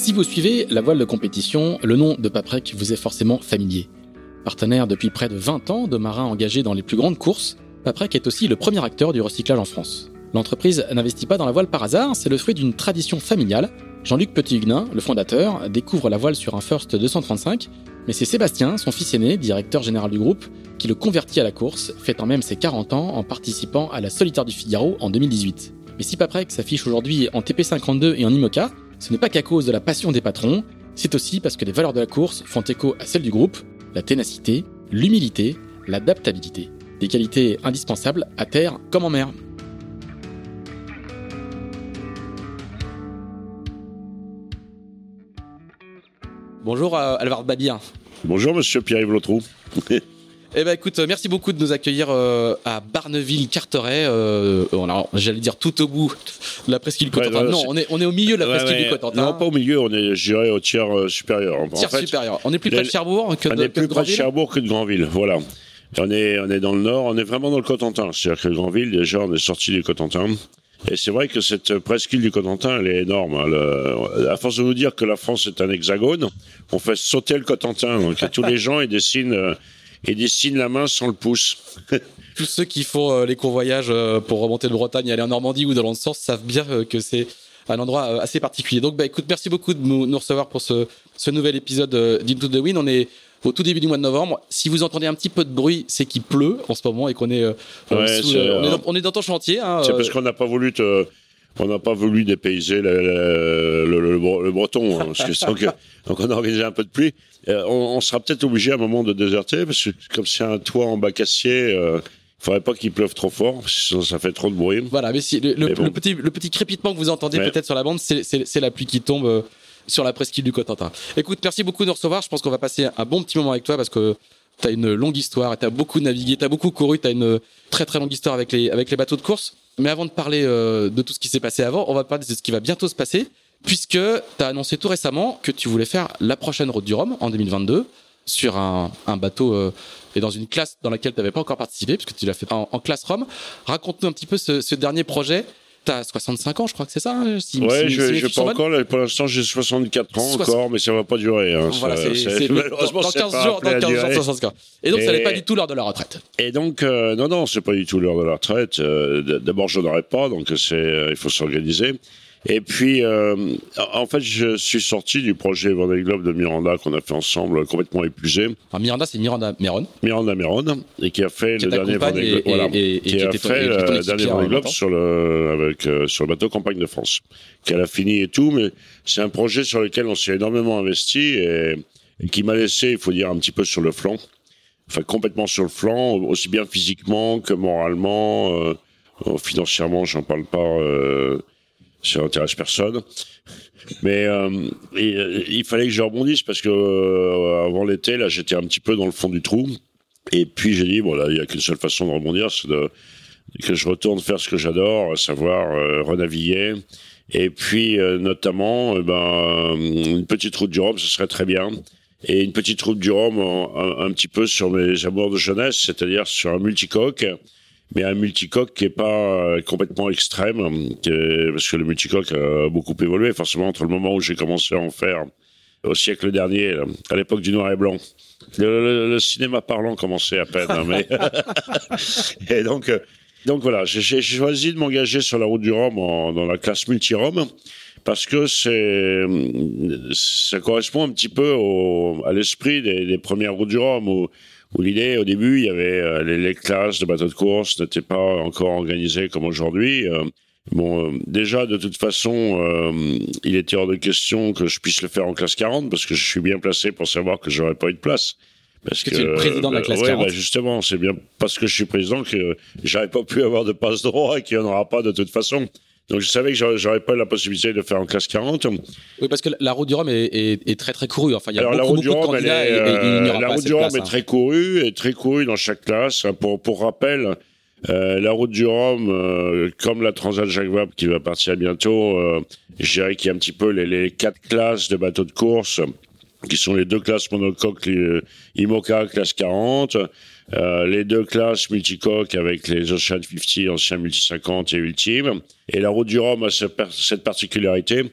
Si vous suivez la voile de compétition, le nom de Paprec vous est forcément familier. Partenaire depuis près de 20 ans de marins engagés dans les plus grandes courses, Paprec est aussi le premier acteur du recyclage en France. L'entreprise n'investit pas dans la voile par hasard, c'est le fruit d'une tradition familiale. Jean-Luc Petit-Huguenin, le fondateur, découvre la voile sur un First 235, mais c'est Sébastien, son fils aîné, directeur général du groupe, qui le convertit à la course, fêtant même ses 40 ans en participant à la Solitaire du Figaro en 2018. Mais si Paprec s'affiche aujourd'hui en TP52 et en IMOCA, ce n'est pas qu'à cause de la passion des patrons, c'est aussi parce que les valeurs de la course font écho à celles du groupe, la ténacité, l'humilité, l'adaptabilité. Des qualités indispensables à terre comme en mer. Bonjour euh, Alvaro Babien. Bonjour monsieur Pierre-Yves Lotrou. Eh ben écoute, merci beaucoup de nous accueillir euh, à Barneville-Carteret. Euh, J'allais dire tout au bout de la presqu'île Cotentin. non, on est, on est au milieu de la presqu'île du Cotentin. Non, pas au milieu, on est, je dirais, au tiers euh, supérieur. Tiers supérieur. On est plus près de Cherbourg que de On est plus près de Cherbourg que de Granville, voilà. On est, on est dans le nord, on est vraiment dans le Cotentin. C'est-à-dire que Granville, déjà, on est sorti du Cotentin. Et c'est vrai que cette presqu'île du Cotentin, elle est énorme. Hein. à force de nous dire que la France est un hexagone, on fait sauter le Cotentin. Donc, tous les gens, ils dessinent et dessine la main sans le pouce. Tous ceux qui font euh, les courts voyages euh, pour remonter de Bretagne et aller en Normandie ou dans l'autre sens savent bien euh, que c'est un endroit assez particulier. Donc, bah, écoute, merci beaucoup de nous, recevoir pour ce, ce nouvel épisode d'Into the Wind. On est au tout début du mois de novembre. Si vous entendez un petit peu de bruit, c'est qu'il pleut en ce moment et qu'on est, on, est dans, ton chantier. Hein, c'est parce qu'on n'a pas voulu te on n'a pas voulu dépayser le, le, breton, hein, parce que, donc on a organisé un peu de pluie. Euh, on, sera peut-être obligé à un moment de déserter, parce que comme c'est un toit en bac acier, euh, il faudrait pas qu'il pleuve trop fort, sinon ça fait trop de bruit. Voilà, mais si, le, petit, le petit crépitement que vous entendez peut-être sur la bande, c'est la pluie qui tombe euh, sur la presqu'île du Cotentin. Écoute, merci beaucoup de nous recevoir. Je pense qu'on va passer un bon petit moment avec toi parce que tu as une longue histoire, tu as beaucoup navigué, tu as beaucoup couru, tu as une très très longue histoire avec les, avec les bateaux de course. Mais avant de parler euh, de tout ce qui s'est passé avant, on va parler de ce qui va bientôt se passer, puisque tu as annoncé tout récemment que tu voulais faire la prochaine Route du Rhum en 2022 sur un, bateau euh, et dans une classe dans laquelle tu n'avais pas encore participé, puisque tu l'as fait en, classe Rome. Raconte-nous un petit peu ce dernier projet T'as 65 ans, je crois que c'est ça. Hein, si, ouais, je, je pas encore. pour l'instant, j'ai 64 ans encore, mais ça va pas durer. Hein, voilà, c'est malheureusement dans 15 jours, dans 15 jours, 65 Et donc, ça n'est pas du tout l'heure de la retraite. Et donc, euh, non, non, c'est pas du tout l'heure de la retraite. Euh, D'abord, je n'aurai pas, donc c'est, euh, il faut s'organiser. Et puis, euh, en fait, je suis sorti du projet Vendée Globe de Miranda qu'on a fait ensemble, complètement épuisé. Ah, Miranda, c'est Miranda Meron. Miranda Meron, et qui a fait le dernier Vendée Globe. Voilà, qui, a fait le dernier Vendée Globe sur le, avec, euh, sur le bateau Campagne de France. Qu'elle a fini et tout, mais c'est un projet sur lequel on s'est énormément investi et, et qui m'a laissé, il faut dire, un petit peu sur le flanc. Enfin, complètement sur le flanc, aussi bien physiquement que moralement, euh, financièrement, j'en parle pas. Euh, ça intéresse personne. Mais euh, euh, il fallait que je rebondisse parce que euh, avant l'été, là, j'étais un petit peu dans le fond du trou. Et puis j'ai dit, voilà, il y a qu'une seule façon de rebondir, c'est que je retourne faire ce que j'adore, à savoir renaviguer. Et puis notamment, ben, une petite route du Rhum, ce serait très bien. Et une petite route du Rhum, un, un petit peu sur mes amours de jeunesse, c'est-à-dire sur un multicoque mais un multicoque qui est pas euh, complètement extrême, parce que le multicoque a beaucoup évolué forcément entre le moment où j'ai commencé à en faire au siècle dernier, à l'époque du noir et blanc. Le, cinéma parlant commençait à peine, hein, mais et donc euh, donc voilà, j'ai choisi de m'engager sur la route du Rhum dans la classe multi-Rhum parce que c'est ça correspond un petit peu au, à l'esprit des, des, premières routes du Rhum où où l'idée, au début, il y avait euh, les, classes de bateaux de course n'étaient pas encore organisées comme aujourd'hui. Euh, bon, euh, déjà, de toute façon, il était hors de question que je puisse le faire en classe 40 parce que je suis bien placé pour savoir que j'aurais pas eu de place. Parce que, tu es le président de la classe 40. Bah justement, c'est bien parce que je suis président que j'aurais pas pu avoir de passe droit et qu'il n'y en aura pas de toute façon. Donc je savais que j'aurais pas la possibilité de faire en classe 40. Oui, parce que la route du Rhum est, très très courue. Enfin, il y a Alors beaucoup, la route du Rhum, est, la route du Rhum est très courue et très courue dans chaque classe. Pour pour rappel, euh, la route du Rhum, euh, comme la Transat Jacques Vabre qui va partir bientôt, euh, je dirais qu'il y a un petit peu les, les quatre classes de bateaux de course qui sont les deux classes monocoques IMOCA classe 40, euh, les deux classes multicoques avec les Ocean 50, anciens multi 50 et ultime. Et la route du Rhum a cette particularité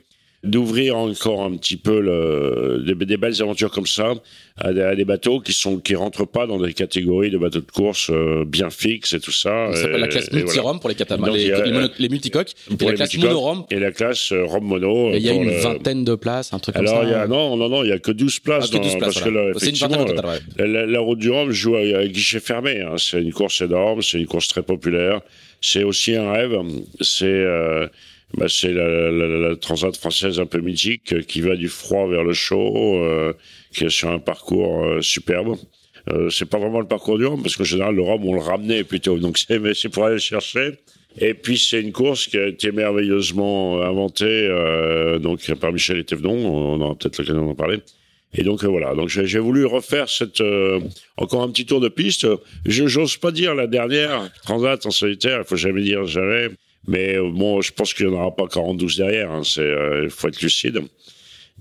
d'ouvrir encore un petit peu le, des, belles aventures comme ça à des, bateaux qui sont qui rentrent pas dans des catégories de bateaux de course euh, bien fixes et tout ça. Ça s'appelle la classe multi-rom pour les catamarans, les, les, multicoques, et la classe mono et la classe euh, rom mono. Il y a une vingtaine de places, un truc Alors, comme ça. Y a, non, non, non, il y a que 12 places. Ah, que 12 places parce que c'est une vingtaine total, ouais. la, la, route du Rhum joue à, guichet fermé. Hein. C'est une course énorme, c'est une course très populaire. C'est aussi un rêve. C'est euh, bah, c'est la, la, transat française un peu mythique euh, qui va du froid vers le chaud, euh, qui est sur un parcours euh, superbe. Euh, c'est pas vraiment le parcours du Rhum parce qu'en général le Rhum on le ramenait plutôt, donc c'est mais c'est pour aller le chercher. Et puis c'est une course qui a été merveilleusement inventée donc par Michel et on aura peut-être l'occasion d'en parler. Et donc voilà, donc j'ai voulu refaire cette encore un petit tour de piste. Je j'ose pas dire la dernière transat en solitaire, il faut jamais dire jamais. Mais euh, bon, je pense qu'il n'y en aura pas 42 derrière. Hein, euh, il faut être lucide.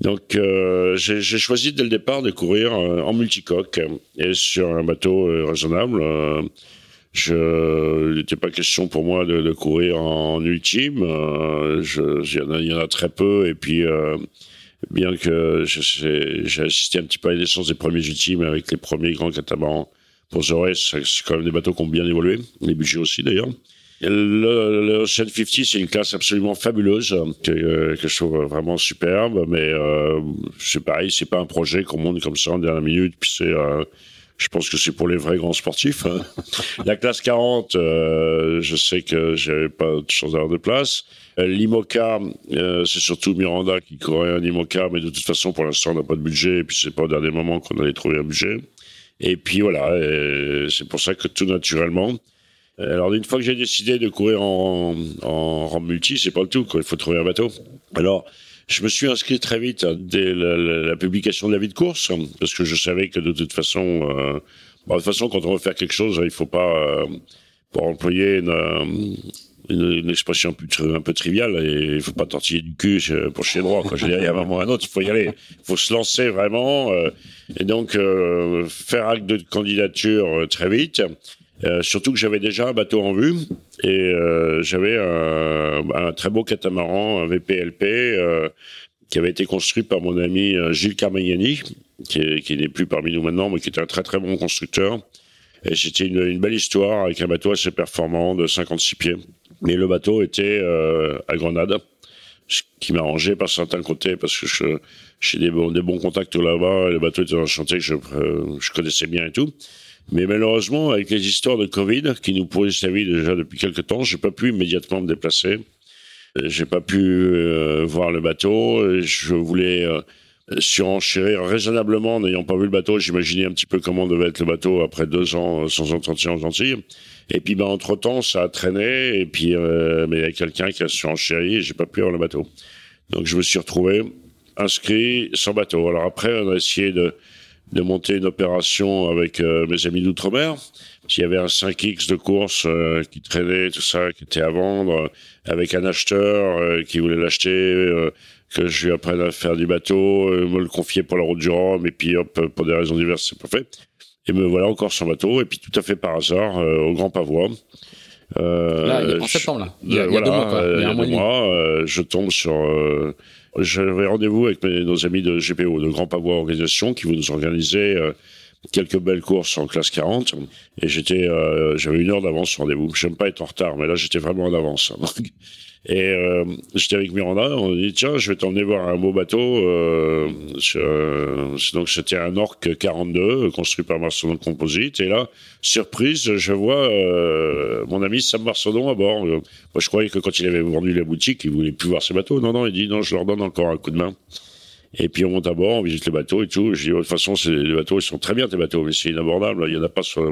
Donc, euh, j'ai, choisi dès le départ de courir en multicoque et sur un bateau raisonnable. je, il n'était pas question pour moi de, de courir en, ultime. il, y en a, très peu. Et puis, bien que j'ai assisté un petit peu à la naissance des premiers ultimes avec les premiers grands catamarans pour Zoré, c'est quand même des bateaux qui ont bien évolué. Les budgets aussi, d'ailleurs. Le, le Ocean 50, c'est une classe absolument fabuleuse que, euh, que je trouve vraiment superbe, mais euh, c'est pareil, c'est pas un projet qu'on monte comme ça en dernière minute, puis c'est euh, je pense que c'est pour les vrais grands sportifs. Hein. La classe 40, euh, je sais que j'avais pas de chance d'avoir de place. Euh, L'IMOCA, euh, c'est surtout Miranda qui courait un IMOCA, mais de toute façon, pour l'instant, on n'a pas de budget, et puis c'est pas au dernier moment qu'on allait trouver un budget. Et puis voilà, c'est pour ça que tout naturellement, alors une fois que j'ai décidé de courir en, en rang multi, c'est pas le tout. Quoi. Il faut trouver un bateau. Alors je me suis inscrit très vite dès la, publication de la vie de course parce que je savais que de toute façon, euh, de toute façon quand on veut faire quelque chose, il faut pas euh, pour employer une, une, expression un peu, triviale et il faut pas tortiller du cul pour chier droit. Quoi. Je veux dire, il y a un moment ou un autre, il faut y aller. Il faut se lancer vraiment euh, et donc euh, faire acte de candidature euh, très vite. Euh, surtout que j'avais déjà un bateau en vue et euh, j'avais un, un, très beau catamaran, un VPLP, euh, qui avait été construit par mon ami euh, Gilles Carmagnani, qui, qui n'est plus parmi nous maintenant, mais qui était un très très bon constructeur. Et c'était une, une, belle histoire avec un bateau assez performant de 56 pieds. Mais le bateau était euh, à Grenade, ce qui m'arrangeait par certains côtés parce que j'ai des bons, des bons contacts là-bas. Le bateau était dans un chantier que je, je connaissais bien et tout. Mais malheureusement, avec les histoires de Covid qui nous pourrissent la vie déjà depuis quelques temps, j'ai pas pu immédiatement me déplacer. Euh, j'ai pas pu euh, voir le bateau. Je voulais euh, surenchérir raisonnablement, n'ayant pas vu le bateau. J'imaginais un petit peu comment devait être le bateau après deux ans sans entretien en gentil. Et puis, ben, entre temps, ça a traîné. Et puis, mais il y a quelqu'un qui a surenchéri et j'ai pas pu avoir le bateau. Donc, je me suis retrouvé inscrit sans bateau. Alors après, on a essayé de de monter une opération avec euh, mes amis d'outre-mer. Il y avait un 5X de course euh, qui traînait, tout ça, qui était à vendre, avec un acheteur euh, qui voulait l'acheter, que je lui apprenne à faire du bateau, me le confier pour la route du Rhum, et puis hop, pour des raisons diverses, c'est pas fait. Et me voilà encore sur bateau, et puis tout à fait par hasard, au Grand Pavois. là, en septembre, là. Il y a, a deux mois, quoi. Il y a un mois, mois je tombe sur j'avais rendez-vous avec nos amis de GPO, de Grand Pavois Organisation, qui vont nous organiser euh, quelques belles courses en classe 40. Et j'étais, euh, j'avais une heure d'avance rendez-vous. J'aime pas être en retard, mais là, j'étais vraiment en avance. Et euh, j'étais avec Miranda, on dit tiens, je vais t'emmener voir un beau bateau. Euh, donc c'était un Orc 42 construit par Marcelon Composite. Et là, surprise, je vois euh, mon ami Sam Marcelon à bord. Moi, je croyais que quand il avait vendu la boutique, il voulait plus voir ses bateaux. Non, non, il dit non, je leur donne encore un coup de main. Et puis on monte à bord, on visite les bateaux et tout. Je dis de toute façon, les bateaux, ils sont très bien tes bateaux, mais c'est inabordable. Il y en a pas sur,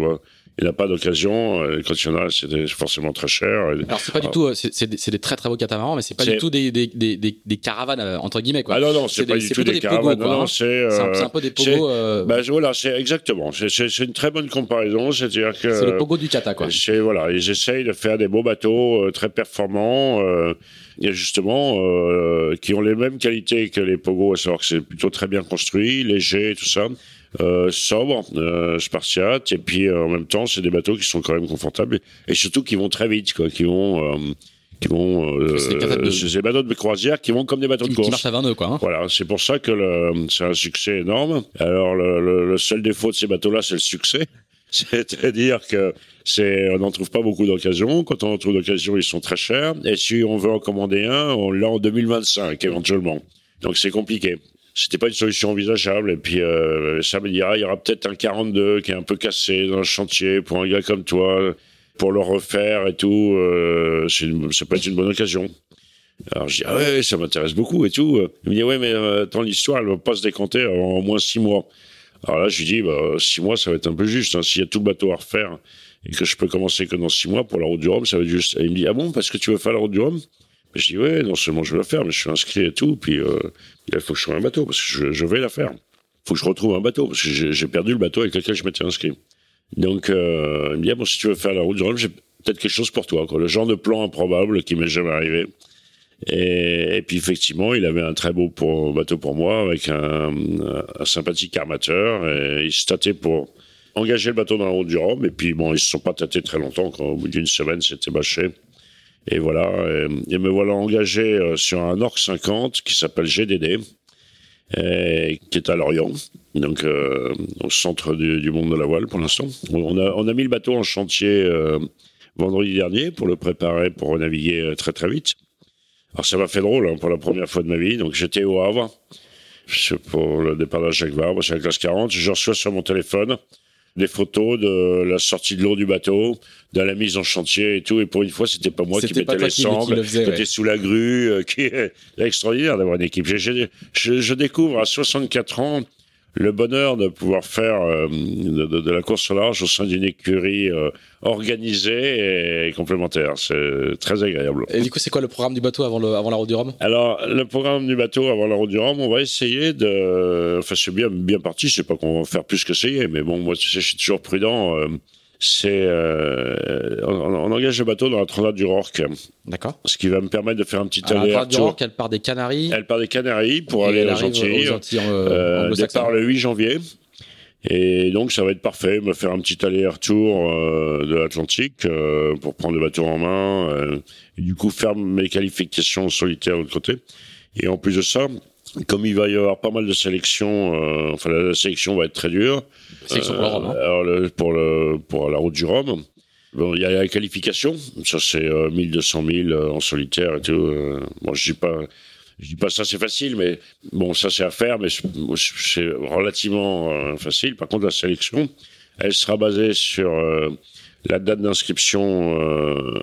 il n'y a pas d'occasion. Quand il y en a, c'est forcément très cher. Alors c'est pas du tout, c'est des, des, très très beaux catamarans, mais c'est pas du tout des, des, des, des, caravanes entre guillemets quoi. Ah non non, c'est pas du tout des, caravanes. non, non, c'est un, peu des pogos. Bah, voilà, c'est exactement. C'est une très bonne comparaison, c'est-à-dire que c'est le pogo du kata quoi. Voilà, ils essayent de faire des beaux bateaux très performants. et justement, qui ont les mêmes qualités que les pogos, à savoir que c'est plutôt très bien construit, léger, tout ça euh, sobre, euh, spartiate, et puis euh, en même temps, c'est des bateaux qui sont quand même confortables et surtout qui vont très vite, quoi, qui vont euh, qui vont euh, c'est des bateaux de croisière qui vont comme des bateaux de course. Qui marchent à 22 quoi. Hein. Voilà, c'est pour ça que c'est un succès énorme. Alors le, le, le seul défaut de ces bateaux-là, c'est le succès. C'est-à-dire que c'est, on n'en trouve pas beaucoup d'occasions. Quand on en trouve d'occasions, ils sont très chers. Et si on veut en commander un, on l'a en 2025 éventuellement. Donc c'est compliqué c'était pas une solution envisageable. Et puis euh, ça me dira, il y aura peut-être un 42 qui est un peu cassé dans le chantier pour un gars comme toi, pour le refaire et tout. Euh, ça peut être une bonne occasion. Alors je dis ah ouais, ça m'intéresse beaucoup et tout. Il me dit ouais mais euh, attends l'histoire elle va pas se décompter avant au moins six mois. Alors là je lui dis bah six mois ça va être un peu juste. Hein. S'il y a tout le bateau à refaire et que je peux commencer que dans six mois pour la route du Rhum, ça va être juste. Et il me dit ah bon parce que tu veux faire la route du Rhum? Je dis, ouais, non seulement je vais la faire, mais je suis inscrit et tout. Puis euh, il faut que je trouve un bateau, parce que je, vais la faire. Il faut que je retrouve un bateau, parce que j'ai perdu le bateau avec lequel je m'étais inscrit. Donc, il me dit, bon, si tu veux faire la route du Rhum, j'ai peut-être quelque chose pour toi. Quoi. Le genre de plan improbable qui m'est jamais arrivé. Et, puis, effectivement, il avait un très beau bateau pour moi, avec un, sympathique armateur. Et il se tâtait pour engager le bateau dans la route du Rhum. Et puis, bon, ils se sont pas tâtés très longtemps. Au bout d'une semaine, c'était bâché. Et voilà, et, me voilà engagé euh, sur un Orc 50 qui s'appelle GDD, et, qui est à Lorient, donc euh, au centre du, monde de la voile pour l'instant. On a, mis le bateau en chantier euh, vendredi dernier pour le préparer pour naviguer très très vite. Alors ça m'a fait drôle hein, pour la première fois de ma vie. Donc j'étais au Havre pour le départ de Jacques Vabre, c'est la classe 40. Je reçois sur mon téléphone des photos de la sortie de l'eau du bateau, de la mise en chantier et tout. Et pour une fois, c'était pas moi qui mettais les sangles, qui sous la grue, euh, qui est extraordinaire d'avoir une équipe. Je, je, je, découvre à 64 ans le bonheur de pouvoir faire euh, de, la course au large au sein d'une écurie euh, organisée et complémentaire. C'est très agréable. Et du coup, c'est quoi le programme du bateau avant, le, avant la route du Rhum? Alors, le programme du bateau avant la route du Rhum, on va essayer de... Enfin, c'est bien, bien parti, c'est pas qu'on va faire plus que essayer, mais bon, moi, je suis toujours prudent. Euh, c'est euh, on, engage le bateau dans la transat du Rorque. D'accord. Ce qui va me permettre de faire un petit aller La du Rorque, elle part des Canaries. Elle part des Canaries pour aller aux Antilles. Aux Antilles euh, euh départ le 8 janvier. Et donc ça va être parfait, me faire un petit aller-retour euh, de l'Atlantique euh, pour prendre le bateau en main, euh, et du coup faire mes qualifications solitaires de l'autre côté. Et en plus de ça, comme il va y avoir pas mal de sélections, euh, enfin la, sélection va être très dure. Sélection pour, Rome, hein. alors, pour, le, pour la route du Rhum. Bon, il y a la qualification, ça c'est 1200 000 en solitaire et tout. Euh, bon, je dis pas, je dis pas ça c'est facile, mais bon ça c'est à faire, mais c'est relativement euh, facile. Par contre la sélection, elle sera basée sur la date d'inscription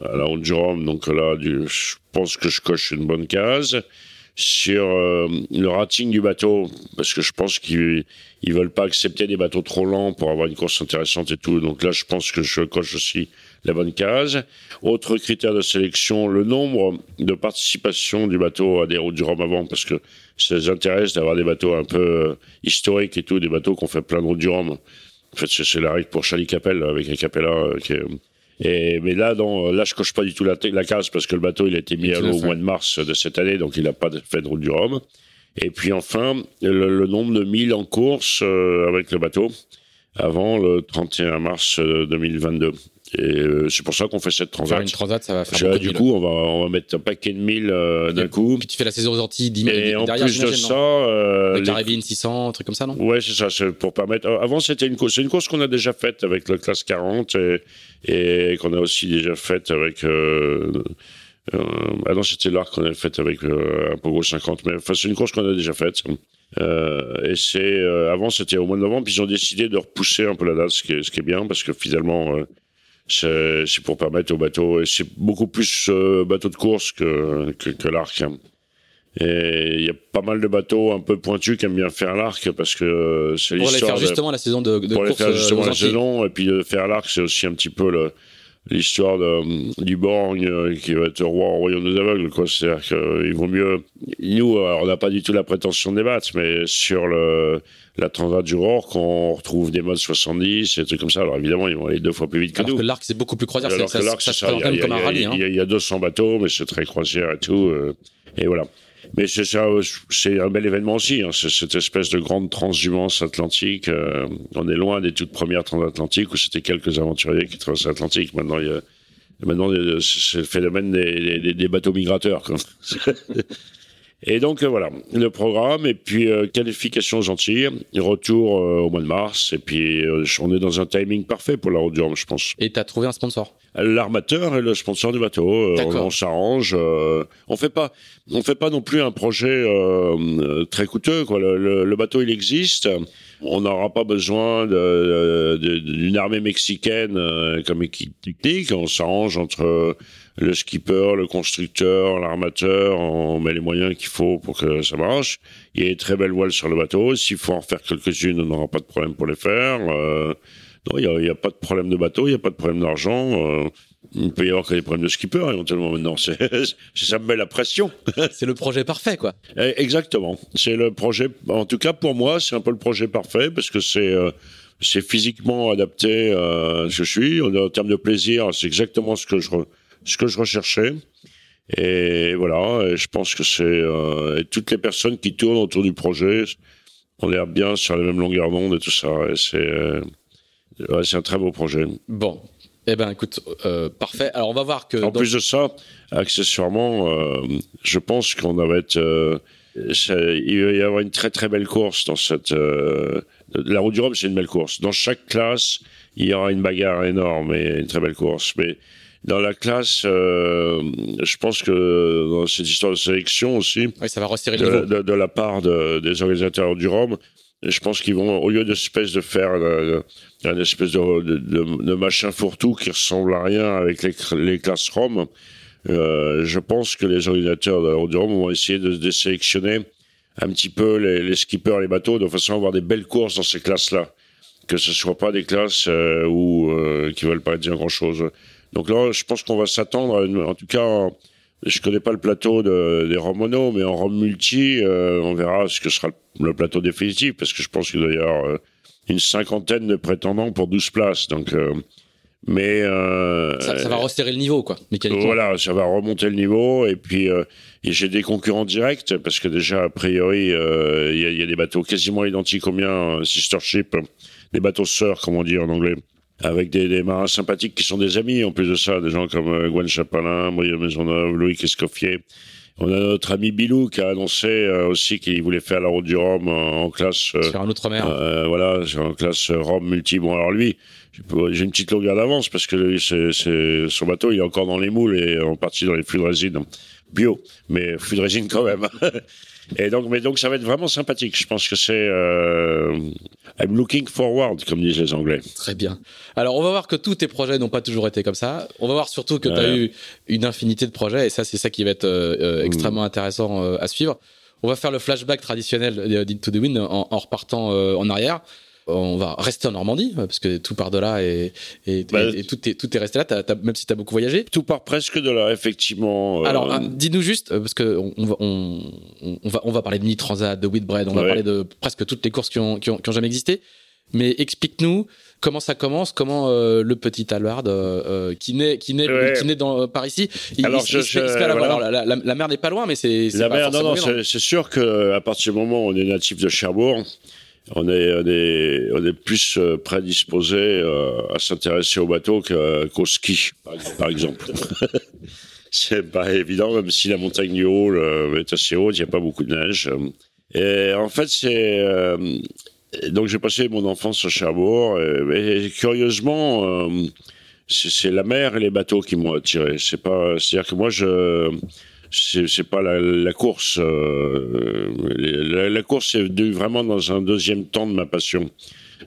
à la route du Rhum. Donc là, du, je pense que je coche une bonne case sur euh, le rating du bateau, parce que je pense qu'ils ils veulent pas accepter des bateaux trop lents pour avoir une course intéressante et tout. Donc là, je pense que je coche aussi la bonne case. Autre critère de sélection, le nombre de participations du bateau à des routes du Rhum avant, parce que ça les intéresse d'avoir des bateaux un peu euh, historiques et tout, des bateaux qu'on fait plein de routes du Rhum. En fait, c'est la règle pour Charlie Capel, avec un Capella, euh, qui est, et, mais là, dans, là, je coche pas du tout la, la case parce que le bateau, il a été mis à l'eau au mois de mars de cette année, donc il n'a pas fait de route du Rhum. Et puis enfin, le, nombre de milles en course euh, avec le bateau avant le 31 mars 2022. Euh, et euh, c'est pour ça qu'on fait cette transat. une transat, ça va faire Du coup, on va, on va mettre un paquet de mille euh, d'un coup. Puis tu fais la saison aux Antilles 10 000 Et en plus de ça, euh, le Caribbean 600, un truc comme ça, non? Ouais, c'est ça. C'est pour permettre. Avant, c'était une course. C'est une course qu'on a déjà faite avec le classe 40 et, et qu'on a aussi déjà faite avec. Euh, euh, ah non, c'était l'arc qu'on avait faite avec un Pogo 50, mais enfin, c'est une course qu'on a déjà faite. Euh, et c'est avant c'était au mois de novembre, puis ils ont décidé de repousser un peu la date, ce qui est, ce qui est bien parce que finalement c'est pour permettre aux bateaux, et c'est beaucoup plus euh, bateau de course que, que, que l'arc. Hein. Et il y a pas mal de bateaux un peu pointus qui aiment bien faire l'arc parce que c'est l'histoire. Pour les faire justement la saison de, de Pour les faire justement la saison et puis de faire l'arc, c'est aussi un petit peu le, l'histoire du Borgne euh, qui va être roi au royaume des aveugles. Quoi. C'est-à-dire qu'il vaut mieux. Nous, on n'a pas du tout la prétention de débattre, mais sur le, la Transat du Rohr, qu'on retrouve des modes 70 et trucs comme ça, alors évidemment, ils vont aller deux fois plus vite que alors nous. que l'arc, c'est beaucoup plus croisière. Alors ça, que l'arc, ça, ça, ça. se présente comme un rallye. hein. Il y, a 200 bateaux, mais c'est très croisière et tout. euh, et voilà. Mais c'est ça, c'est un bel événement aussi. Hein, cette espèce de grande transhumance atlantique. euh, on est loin des toutes premières transatlantiques où c'était quelques aventuriers qui traversaient l'Atlantique. Maintenant, il y a Maintenant, c'est le phénomène des, des, des bateaux migrateurs. Et donc, euh, voilà, le programme, et puis euh, qualification gentille, retour euh, au mois de mars, et puis euh, on est dans un timing parfait pour la route du Rhum, je pense. Et t'as trouvé un sponsor? L'armateur est le sponsor du bateau. Euh, on on s'arrange. euh, on fait pas, on fait pas non plus un projet très coûteux. Quoi. Le, le- le bateau, il existe. On n'aura pas besoin de- de- d'une armée mexicaine euh, comme équipe technique. On s'arrange entre le skipper, le constructeur, l'armateur. On met les moyens qu'il faut pour que ça marche. Il y a des très belles voiles sur le bateau. S'il faut en faire quelques-unes, on n'aura pas de problème pour les faire. Euh, non, il n'y a, pas de problème de bateau, il n'y a pas de problème d'argent. euh, il peut y avoir que des problèmes de skipper éventuellement maintenant. Ça me met la pression. C'est le projet parfait, quoi. Eh, Exactement. C'est le projet. En tout cas, pour moi, c'est un peu le projet parfait parce que c'est euh, c'est physiquement adapté à ce que je suis. En en termes de plaisir, c'est exactement ce que je re- ce que je recherchais. Et voilà. Et je pense que c'est euh, et toutes les personnes qui tournent autour du projet ont l'air bien sur la même longueur d'onde et tout ça. Et c'est euh, ouais, c'est un très beau projet. Bon. Eh ben, écoute, euh, parfait. Alors, on va voir que. En dans- plus de ça, accessoirement, euh, je pense qu'on va être. euh, ça- il va y avoir une très très belle course dans cette. la route du Rhum, c'est une belle course. Dans chaque classe, il y aura une bagarre énorme et une très belle course. Mais dans la classe, euh, je pense que dans cette histoire de sélection aussi, Oui, ça va resserrer le niveau. de, de- de la part de- des organisateurs du Rhum. Je pense qu'ils vont, au lieu d'espèce de faire un espèce de, de, de- de machin fourre-tout qui ressemble à rien avec les, les classes Rhum, euh, je pense que les organisateurs de du Rhum vont essayer de, de sélectionner un petit peu les, les skippers, les bateaux, de façon à avoir des belles courses dans ces classes-là. Que ce soit pas des classes euh, où, euh, qui veulent pas dire grand-chose. Donc là, je pense qu'on va s'attendre, en tout cas, je connais pas le plateau de, des Romono, mais en Rome multi, euh, on verra ce que sera le, plateau définitif, parce que je pense qu'il doit y avoir euh, une cinquantaine de prétendants pour 12 places. Donc, euh, mais euh, Ça, ça va resserrer le niveau, quoi, voilà, ça va remonter le niveau. Et puis, euh, j'ai des concurrents directs, parce que déjà, a priori, euh, il y, y a des bateaux quasiment identiques aux miens, sister ship, des bateaux sœurs, comme on dit en anglais, avec des, des marins sympathiques qui sont des amis, en plus de ça, des gens comme euh, Gwen Chapalin, Brian Maisonneuve, Louis Escoffier. On a notre ami Bilou qui a annoncé euh, aussi qu'il voulait faire la route du Rhum en, en classe. euh, Sur un autre mer. euh, voilà, c'est en classe euh, Rome multi. Bon, alors lui, j'ai une petite longueur d'avance parce que lui, c'est, c'est, son bateau, il est encore dans les moules et en partie dans les flux de résine bio, mais flux de résine quand même. et donc, mais donc, ça va être vraiment sympathique. Je pense que c'est, euh, I'm looking forward, comme disent les Anglais. Très bien. Alors, on va voir que tous tes projets n'ont pas toujours été comme ça. On va voir surtout que tu as Ouais. eu une infinité de projets, et ça, c'est ça qui va être euh, euh, Mm. extrêmement intéressant euh, à suivre. On va faire le flashback traditionnel de d'Into the Wind en, en repartant euh, en arrière. On va rester en Normandie, parce que tout part de là et, et, Bah, et- et tout, est, tout est resté là, même si tu as beaucoup voyagé. Tout part presque de là, effectivement. euh, Alors, ah, dis-nous juste, euh, parce que on, on va, on, va, on va parler de Mini Transat, de Whitbread, on va parler de presque toutes les courses qui ont, qui ont, qui ont jamais existé. Mais explique-nous comment ça commence, comment euh, le petit euh, euh, qui naît, qui naît, Ouais. qui naît dans, par ici, il, Alors, il- je- il je- la voile. voilà. Alors, la, la- la mer n'est pas loin, mais c'est La pas mer, non, non, c'est sûr que à partir du moment où on est natif de Cherbourg, on est, on est, on est plus euh, prédisposé euh, à s'intéresser au bateau qu'au ski, par exemple. c'est pas évident, même si la montagne du Haut est assez haute, il n'y a pas beaucoup de neige. Et en fait, c'est euh, donc j'ai passé mon enfance à Cherbourg. Et, et curieusement, euh, c'est c'est la mer et les bateaux qui m'ont attiré. C'est pas, c'est-à-dire que moi, je c'est c'est pas la, la course. euh, la, la course est venue vraiment dans un deuxième temps de ma passion.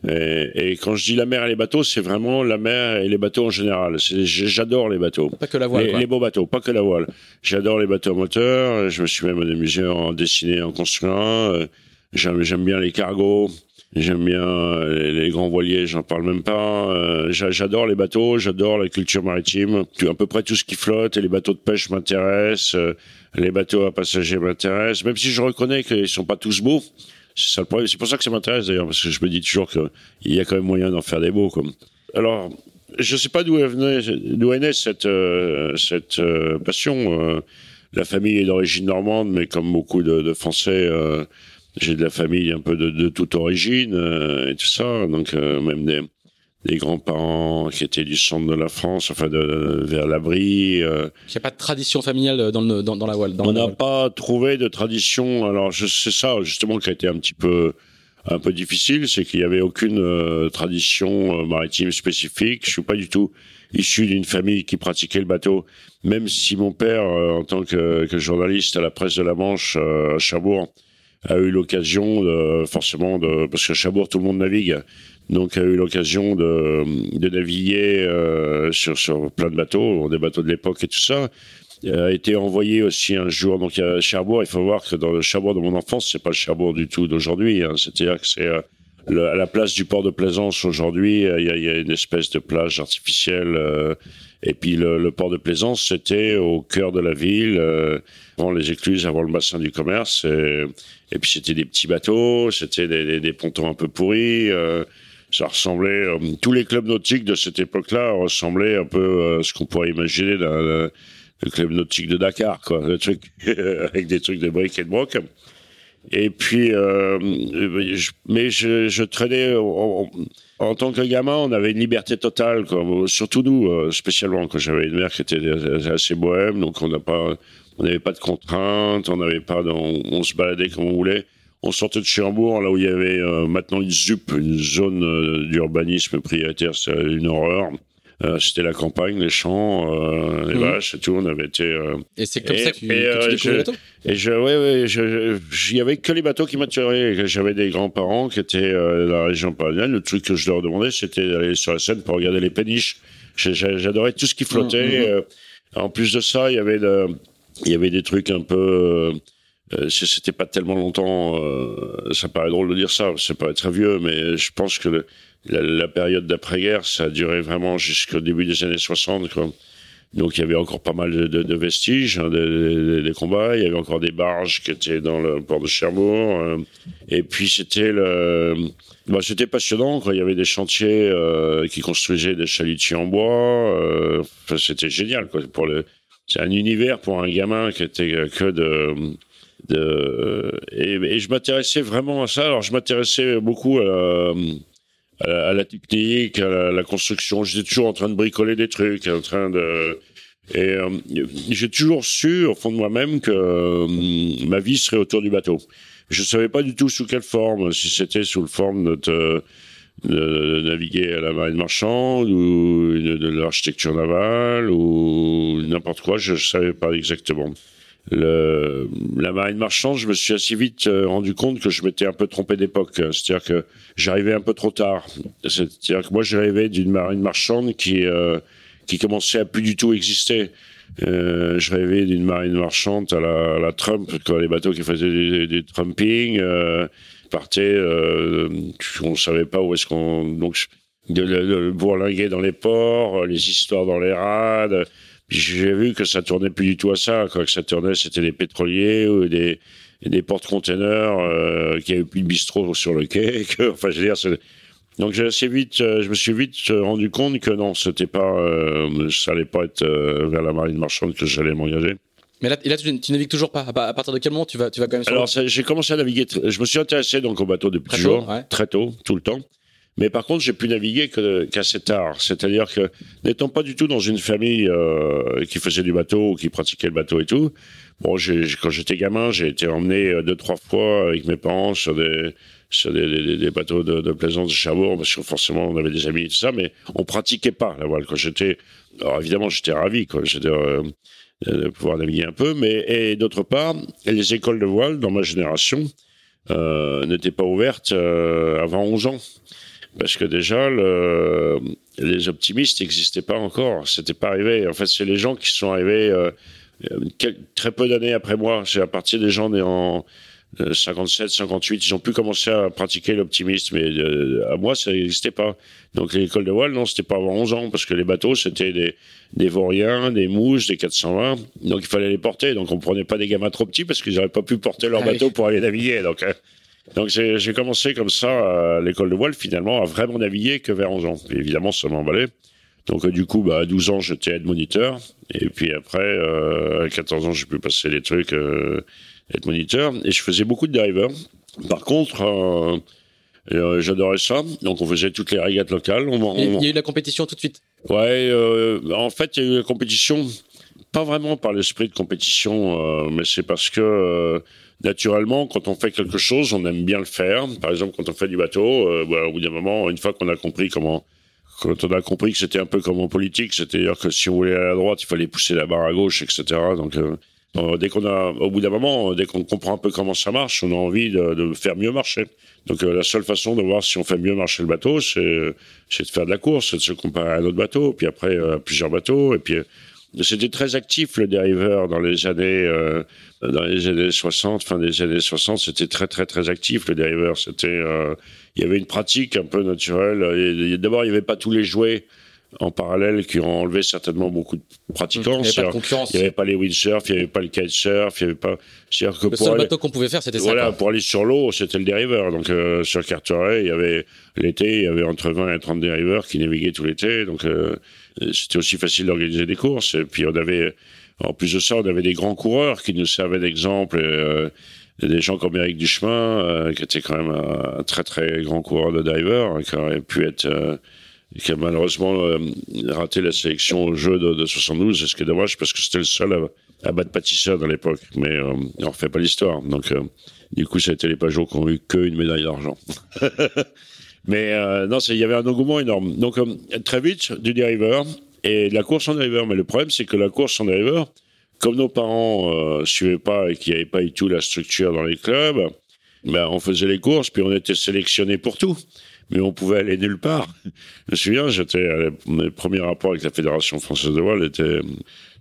Et, quand je dis la mer et les bateaux, c'est vraiment la mer et les bateaux en général. J'adore les bateaux. Pas que la voile. Les, les, beaux bateaux, pas que la voile. J'adore les bateaux moteurs. Je me suis même amusé en dessiner, en construire un. J'aime bien les cargos. J'aime bien les, grands voiliers, j'en parle même pas. Euh, j'adore les bateaux, j'adore la culture maritime. À peu près tout ce qui flotte et les bateaux de pêche m'intéressent. Euh, les bateaux à passagers m'intéressent, même si je reconnais qu'ils sont pas tous beaux. C'est ça le problème. C'est pour ça que ça m'intéresse d'ailleurs, parce que je me dis toujours qu'il y a quand même moyen d'en faire des beaux. Comme. Alors, je sais pas d'où est née cette cette passion. la famille est d'origine normande, mais comme beaucoup de, de Français j'ai de la famille un peu de, de toute origine euh, et tout ça, donc euh, même des, des grands-parents qui étaient du centre de la France, enfin de, vers l'abri. Euh. Il n'y a pas de tradition familiale dans, le, dans, dans la voile. On n'a pas trouvé de tradition. Alors c'est ça justement qui a été un petit peu un peu difficile, c'est qu'il n'y avait aucune tradition maritime spécifique. Je suis pas du tout issu d'une famille qui pratiquait le bateau, même si mon père, en tant que, que, journaliste à la presse de la Manche à Cherbourg, a eu l'occasion de, forcément de, parce qu'à Chabourg tout le monde navigue, donc a eu l'occasion de, de naviguer euh, sur, sur plein de bateaux, des bateaux de l'époque et tout ça. A été envoyé aussi un jour donc à Cherbourg. Il faut voir que dans le Cherbourg de mon enfance, c'est pas le Cherbourg du tout d'aujourd'hui. Hein. C'est-à-dire que c'est euh, à la place du port de Plaisance aujourd'hui, il y a, y, a, une espèce de plage artificielle. Euh, et puis le, le, port de Plaisance, c'était au cœur de la ville, euh, avant les écluses, avant le bassin du commerce. Et, et puis c'était des petits bateaux, c'était des, pontons un peu pourris. Euh, ça ressemblait, euh, tous les clubs nautiques de cette époque-là ressemblaient un peu euh, à ce qu'on pourrait imaginer d'un club nautique de Dakar, quoi, le truc avec des trucs de briques et de broc. Et puis, mais je, traînais en, tant que gamin, on avait une liberté totale, quoi. Surtout nous, spécialement quand j'avais une mère qui était assez bohème, donc on n'a pas on n'avait pas de contraintes, on n'avait pas, on, se baladait comme on voulait. On sortait de Cherbourg, là où il y avait euh, maintenant une ZUP, une zone euh, d'urbanisme prioritaire, c'est une horreur. Euh, c'était la campagne, les champs, les mmh. vaches et tout. On avait été. et c'est comme ça que tu, que tu le bateau? Et je, ouais, ouais, il y avait que les bateaux qui m'attiraient. J'avais des grands-parents qui étaient dans la région parisienne. Le truc que je leur demandais, c'était d'aller sur la Seine pour regarder les péniches. J'adorais tout ce qui flottait. Mmh, mmh. en plus de ça, il y avait le, il y avait des trucs un peu euh, euh c'était pas tellement longtemps euh, ça paraît drôle de dire ça c'est pas très vieux mais je pense que la, période d'après-guerre ça a duré vraiment jusqu'au début des années 60 quoi. donc il y avait encore pas mal de, vestiges hein, des, combats il y avait encore des barges qui étaient dans le port de Cherbourg euh, et puis c'était le bah, c'était passionnant quoi il y avait des chantiers euh, qui construisaient des chalutiers en bois enfin, c'était génial quoi pour le c'est un univers pour un gamin qui était que de et, je m'intéressais vraiment à ça. Alors je m'intéressais beaucoup à la, technique, à la, construction. J'étais toujours en train de bricoler des trucs, en train de et euh, j'ai toujours su au fond de moi-même que euh, ma vie serait autour du bateau. Je savais pas du tout sous quelle forme, si c'était sous le forme de, de, naviguer à la marine marchande ou de, l'architecture navale ou n'importe quoi, je ne savais pas exactement. La marine marchande, je me suis assez vite euh, rendu compte que je m'étais un peu trompé d'époque. C'est-à-dire que j'arrivais un peu trop tard. C'est-à-dire que moi, je rêvais d'une marine marchande qui euh, qui commençait à plus du tout exister. Euh, je rêvais d'une marine marchande à la, Trump, quoi, les bateaux qui faisaient du, du trumping. Partait, euh, on savait pas où est-ce qu'on donc de, le bourlinguer dans les ports, les histoires dans les rades. J'ai vu que ça tournait plus du tout à ça. Quoi que ça tournait, c'était des pétroliers ou des des porte-containers euh, qui avaient plus de bistrot sur le quai. Que, enfin, je veux dire, donc j'ai assez vite, euh, je me suis vite rendu compte que non, c'était pas, euh, ça allait pas être euh, vers la marine marchande que j'allais m'engager. Mais là, là tu, tu, navigues toujours pas. À partir de quel moment tu vas, tu vas quand même sur Alors, j'ai commencé à naviguer. Je me suis intéressé donc au bateau depuis toujours, très tôt, tout le temps. Mais par contre, j'ai pu naviguer qu'assez tard. C'est-à-dire que n'étant pas du tout dans une famille euh, qui faisait du bateau ou qui pratiquait le bateau et tout. Bon, quand j'étais gamin, j'ai été emmené euh, deux trois fois avec mes parents sur des sur des, des, des bateaux de, de plaisance de Cherbourg parce que forcément on avait des amis et tout ça, mais on pratiquait pas la voile. Quand j'étais, alors évidemment j'étais ravi. Quoi. J'étais euh, de pouvoir naviguer un peu. Mais d'autre part, les écoles de voile dans ma génération euh, n'étaient pas ouvertes euh, avant 11 ans. Parce que déjà, le, les optimistes n'existaient pas encore. C'était pas arrivé. En fait, c'est les gens qui sont arrivés euh, très peu d'années après moi. C'est à partir des gens nés en 57, 58, ils ont pu commencer à pratiquer l'optimisme, mais euh, à moi, ça n'existait pas. Donc l'école de voile, non, c'était pas avant 11 ans, parce que les bateaux, c'était des, des vauriens, des mouches, des 420, donc il fallait les porter. Donc on prenait pas des gamins trop petits, parce qu'ils n'auraient pas pu porter leur ah bateau pour aller naviguer. Donc, euh, donc j'ai commencé comme ça à l'école de voile, finalement, à vraiment naviguer que vers 11 ans. Et évidemment, ça m'emballait. Donc euh, du coup, bah, à 12 ans, j'étais aide moniteur. Et puis après, à 14 ans, j'ai pu passer les trucs être moniteur, et je faisais beaucoup de drivers. Par contre, euh, euh, j'adorais ça, donc on faisait toutes les régates locales. Il y a eu la compétition tout de suite Ouais, euh, en fait, il y a eu la compétition, pas vraiment par l'esprit de compétition, mais c'est parce que naturellement, quand on fait quelque chose, on aime bien le faire. Par exemple, quand on fait du bateau, bah, au bout d'un moment, une fois qu'on a compris comment quand on a compris que c'était un peu comme en politique, c'est-à-dire que si on voulait aller à droite, il fallait pousser la barre à gauche, etc. Donc, euh, dès qu'on a, au bout d'un moment, dès qu'on comprend un peu comment ça marche, on a envie de, de faire mieux marcher. Donc euh, la seule façon de voir si on fait mieux marcher le bateau, c'est de faire de la course, c'est de se comparer à un autre bateau, puis après euh, à plusieurs bateaux, et puis c'était très actif le dériveur dans les années dans les années 60, fin des années 60, c'était très très très actif le dériveur. C'était il y avait une pratique un peu naturelle. D'abord, il n'y avait pas tous les jouets en parallèle qui ont enlevé certainement beaucoup de pratiquants. Il n'y avait pas de concurrence. Il n'y avait pas les windsurf, il n'y avait pas le kitesurf, il n'y avait pas. Que le seul bateau qu'on pouvait faire, c'était ça. Voilà, pour aller sur l'eau, c'était le dériveur. Donc euh, sur Carteret, il y avait l'été, il y avait entre 20 et 30 dériveurs qui naviguaient tout l'été. Donc euh, c'était aussi facile d'organiser des courses. Et puis on avait, en plus de ça, on avait des grands coureurs qui nous servaient d'exemple. Euh, des gens comme Eric Duchemin, qui était quand même un très très grand coureur de diver, qui aurait pu être qui a malheureusement euh, raté la sélection au jeu de, de 72, ce qui est dommage parce que c'était le seul à, à battre pâtisseur dans l'époque. Mais euh, on refait pas l'histoire. Donc, euh, du coup, ça a été les Pajot qui ont eu qu'une médaille d'argent. Mais euh, non, il y avait un engouement énorme. Donc, très vite, du driver et de la course en driver. Mais le problème, c'est que la course en driver, comme nos parents euh, suivaient pas et qu'il n'y avait pas du tout la structure dans les clubs, ben, on faisait les courses, puis on était sélectionné pour tout mais on pouvait aller nulle part. Je me souviens, j'étais mes premiers rapports avec la Fédération française de voile était,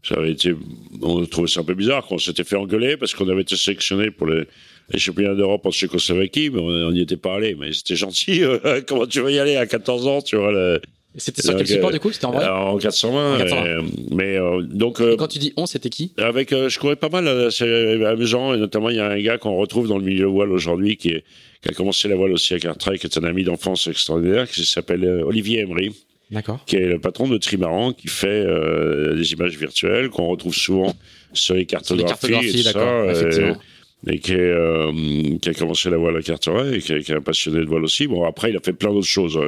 ça avait été, on trouvait ça un peu bizarre qu'on s'était fait engueuler parce qu'on avait été sélectionné pour les, championnats d'Europe en Tchécoslovaquie, mais on n'y était pas allé. Mais c'était gentil. Comment tu veux y aller à 14 ans, tu vois c'était sur quel support du coup C'était en vrai En 420. En 420. mais euh, donc. Euh, quand tu dis on, c'était qui? Avec, euh, je courais pas mal. C'est amusant et notamment il y a un gars qu'on retrouve dans le milieu voile aujourd'hui qui est qui a commencé la voile aussi à Carteret, qui est un ami d'enfance extraordinaire, qui s'appelle Olivier Emery. D'accord. Qui est le patron de Trimaran, qui fait des images virtuelles qu'on retrouve souvent sur les cartographies. Sur les cartographies, et et qui, euh, qui, a commencé la voile à Carteret et qui, est un passionné de voile aussi. Bon, après, il a fait plein d'autres choses.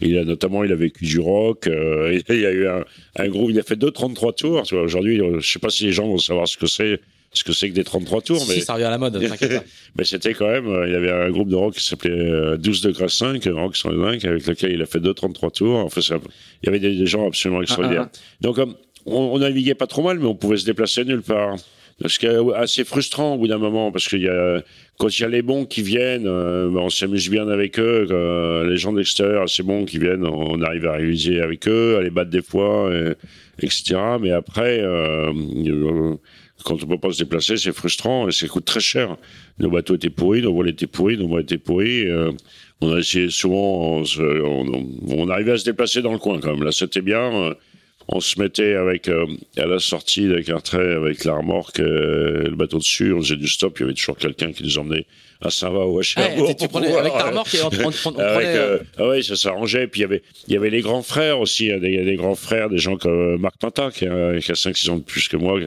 Il a notamment, il a vécu du rock. Euh, il y a eu un, un, groupe, il a fait deux 33 tours. Tu vois, aujourd'hui, euh, je sais pas si les gens vont savoir ce que c'est. Ce que c'est que des 33 tours, si, mais ça revient à la mode. mais c'était quand même, il y avait un groupe de rock qui s'appelait 12 degrés 5, rock 105, avec lequel il a fait deux 33 tours. Enfin, ça, il y avait des, gens absolument extraordinaires. Ah, ah, ah. Donc, on, on naviguait pas trop mal, mais on pouvait se déplacer nulle part. Ce qui est assez frustrant au bout d'un moment, parce qu'il y a, quand il y a les bons qui viennent, euh, on s'amuse bien avec eux. les gens de l'extérieur, assez bons qui viennent, on arrive à réaliser avec eux, à les battre des fois, etc. Mais après, euh, euh, quand on peut pas se déplacer, c'est frustrant et ça coûte très cher. Nos bateaux étaient pourris, nos voiles étaient pourris, nos voiles étaient pourris. on a essayé souvent, on, on, arrivait à se déplacer dans le coin quand même. Là, c'était bien on se mettait avec euh, à la sortie de Carteret avec la remorque, euh, le bateau dessus, on faisait du stop, il y avait toujours quelqu'un qui nous emmenait à Saint-Va ou à Cherbourg. Ouais, tu prenais avec ta remorque et on, on, on, avec, euh, ah oui, ça s'arrangeait. Puis il y avait, il y avait les grands frères aussi, il y a des, des grands frères, des gens comme Marc Pinta, qui a, qui a 5-6 ans de plus que moi,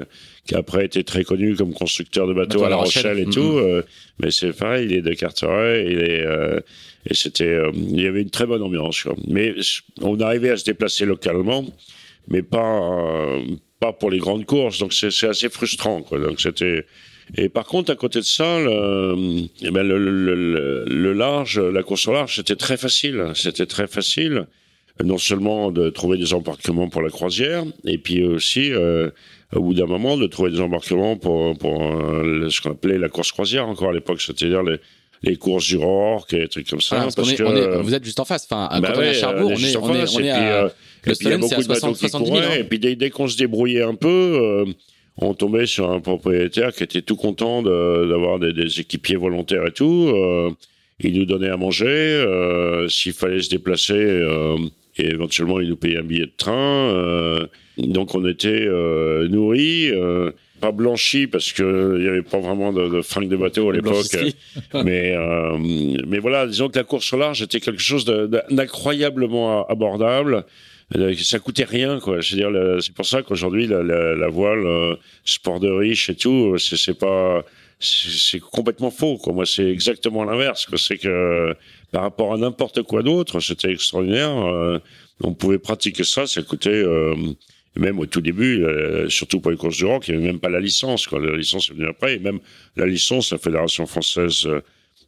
qui après été très connu comme constructeur de bateaux à La Rochelle, et tout. Mm-hmm. mais c'est pareil, il est de Carteret, il est, et c'était, il y avait une très bonne ambiance. Quoi. Mais on arrivait à se déplacer localement mais pas euh, pas pour les grandes courses. Donc c'est assez frustrant. Quoi. Donc c'était et par contre à côté de ça, le, eh ben le, le, le, large, la course au large, c'était très facile. C'était très facile. Non seulement de trouver des embarquements pour la croisière, et puis aussi euh, au bout d'un moment de trouver des embarquements pour pour euh, ce qu'on appelait la course croisière encore à l'époque, c'est-à-dire les les courses du Rorque et des trucs comme ça. parce que, vous êtes juste en face. Enfin, bah quand on est à Cherbourg, on est, on est, on est à. Le il y a beaucoup de bateaux qui couraient. Et puis dès, qu'on se débrouillait un peu, on tombait sur un propriétaire qui était tout content d'avoir des, des, équipiers volontaires et tout. il nous donnait à manger. S'il fallait se déplacer et éventuellement il nous payait un billet de train. Euh, donc on était euh, nourris, euh, pas blanchis parce que il y avait pas vraiment de, de fringues de bateau à l'époque. mais mais voilà, disons que la course au large était quelque chose d'incroyablement abordable. Ça coûtait rien, quoi. Veux dire, c'est pour ça qu'aujourd'hui la, la, la, voile, sport de riche et tout, c'est pas c'est complètement faux. Quoi. Moi, c'est exactement l'inverse. C'est que par rapport à n'importe quoi d'autre, c'était extraordinaire. Euh, on pouvait pratiquer ça, ça coûtait euh, même au tout début, euh, surtout pour les courses du rock, il n'y avait même pas la licence. Quoi. La licence est venue après, et même la licence, la Fédération française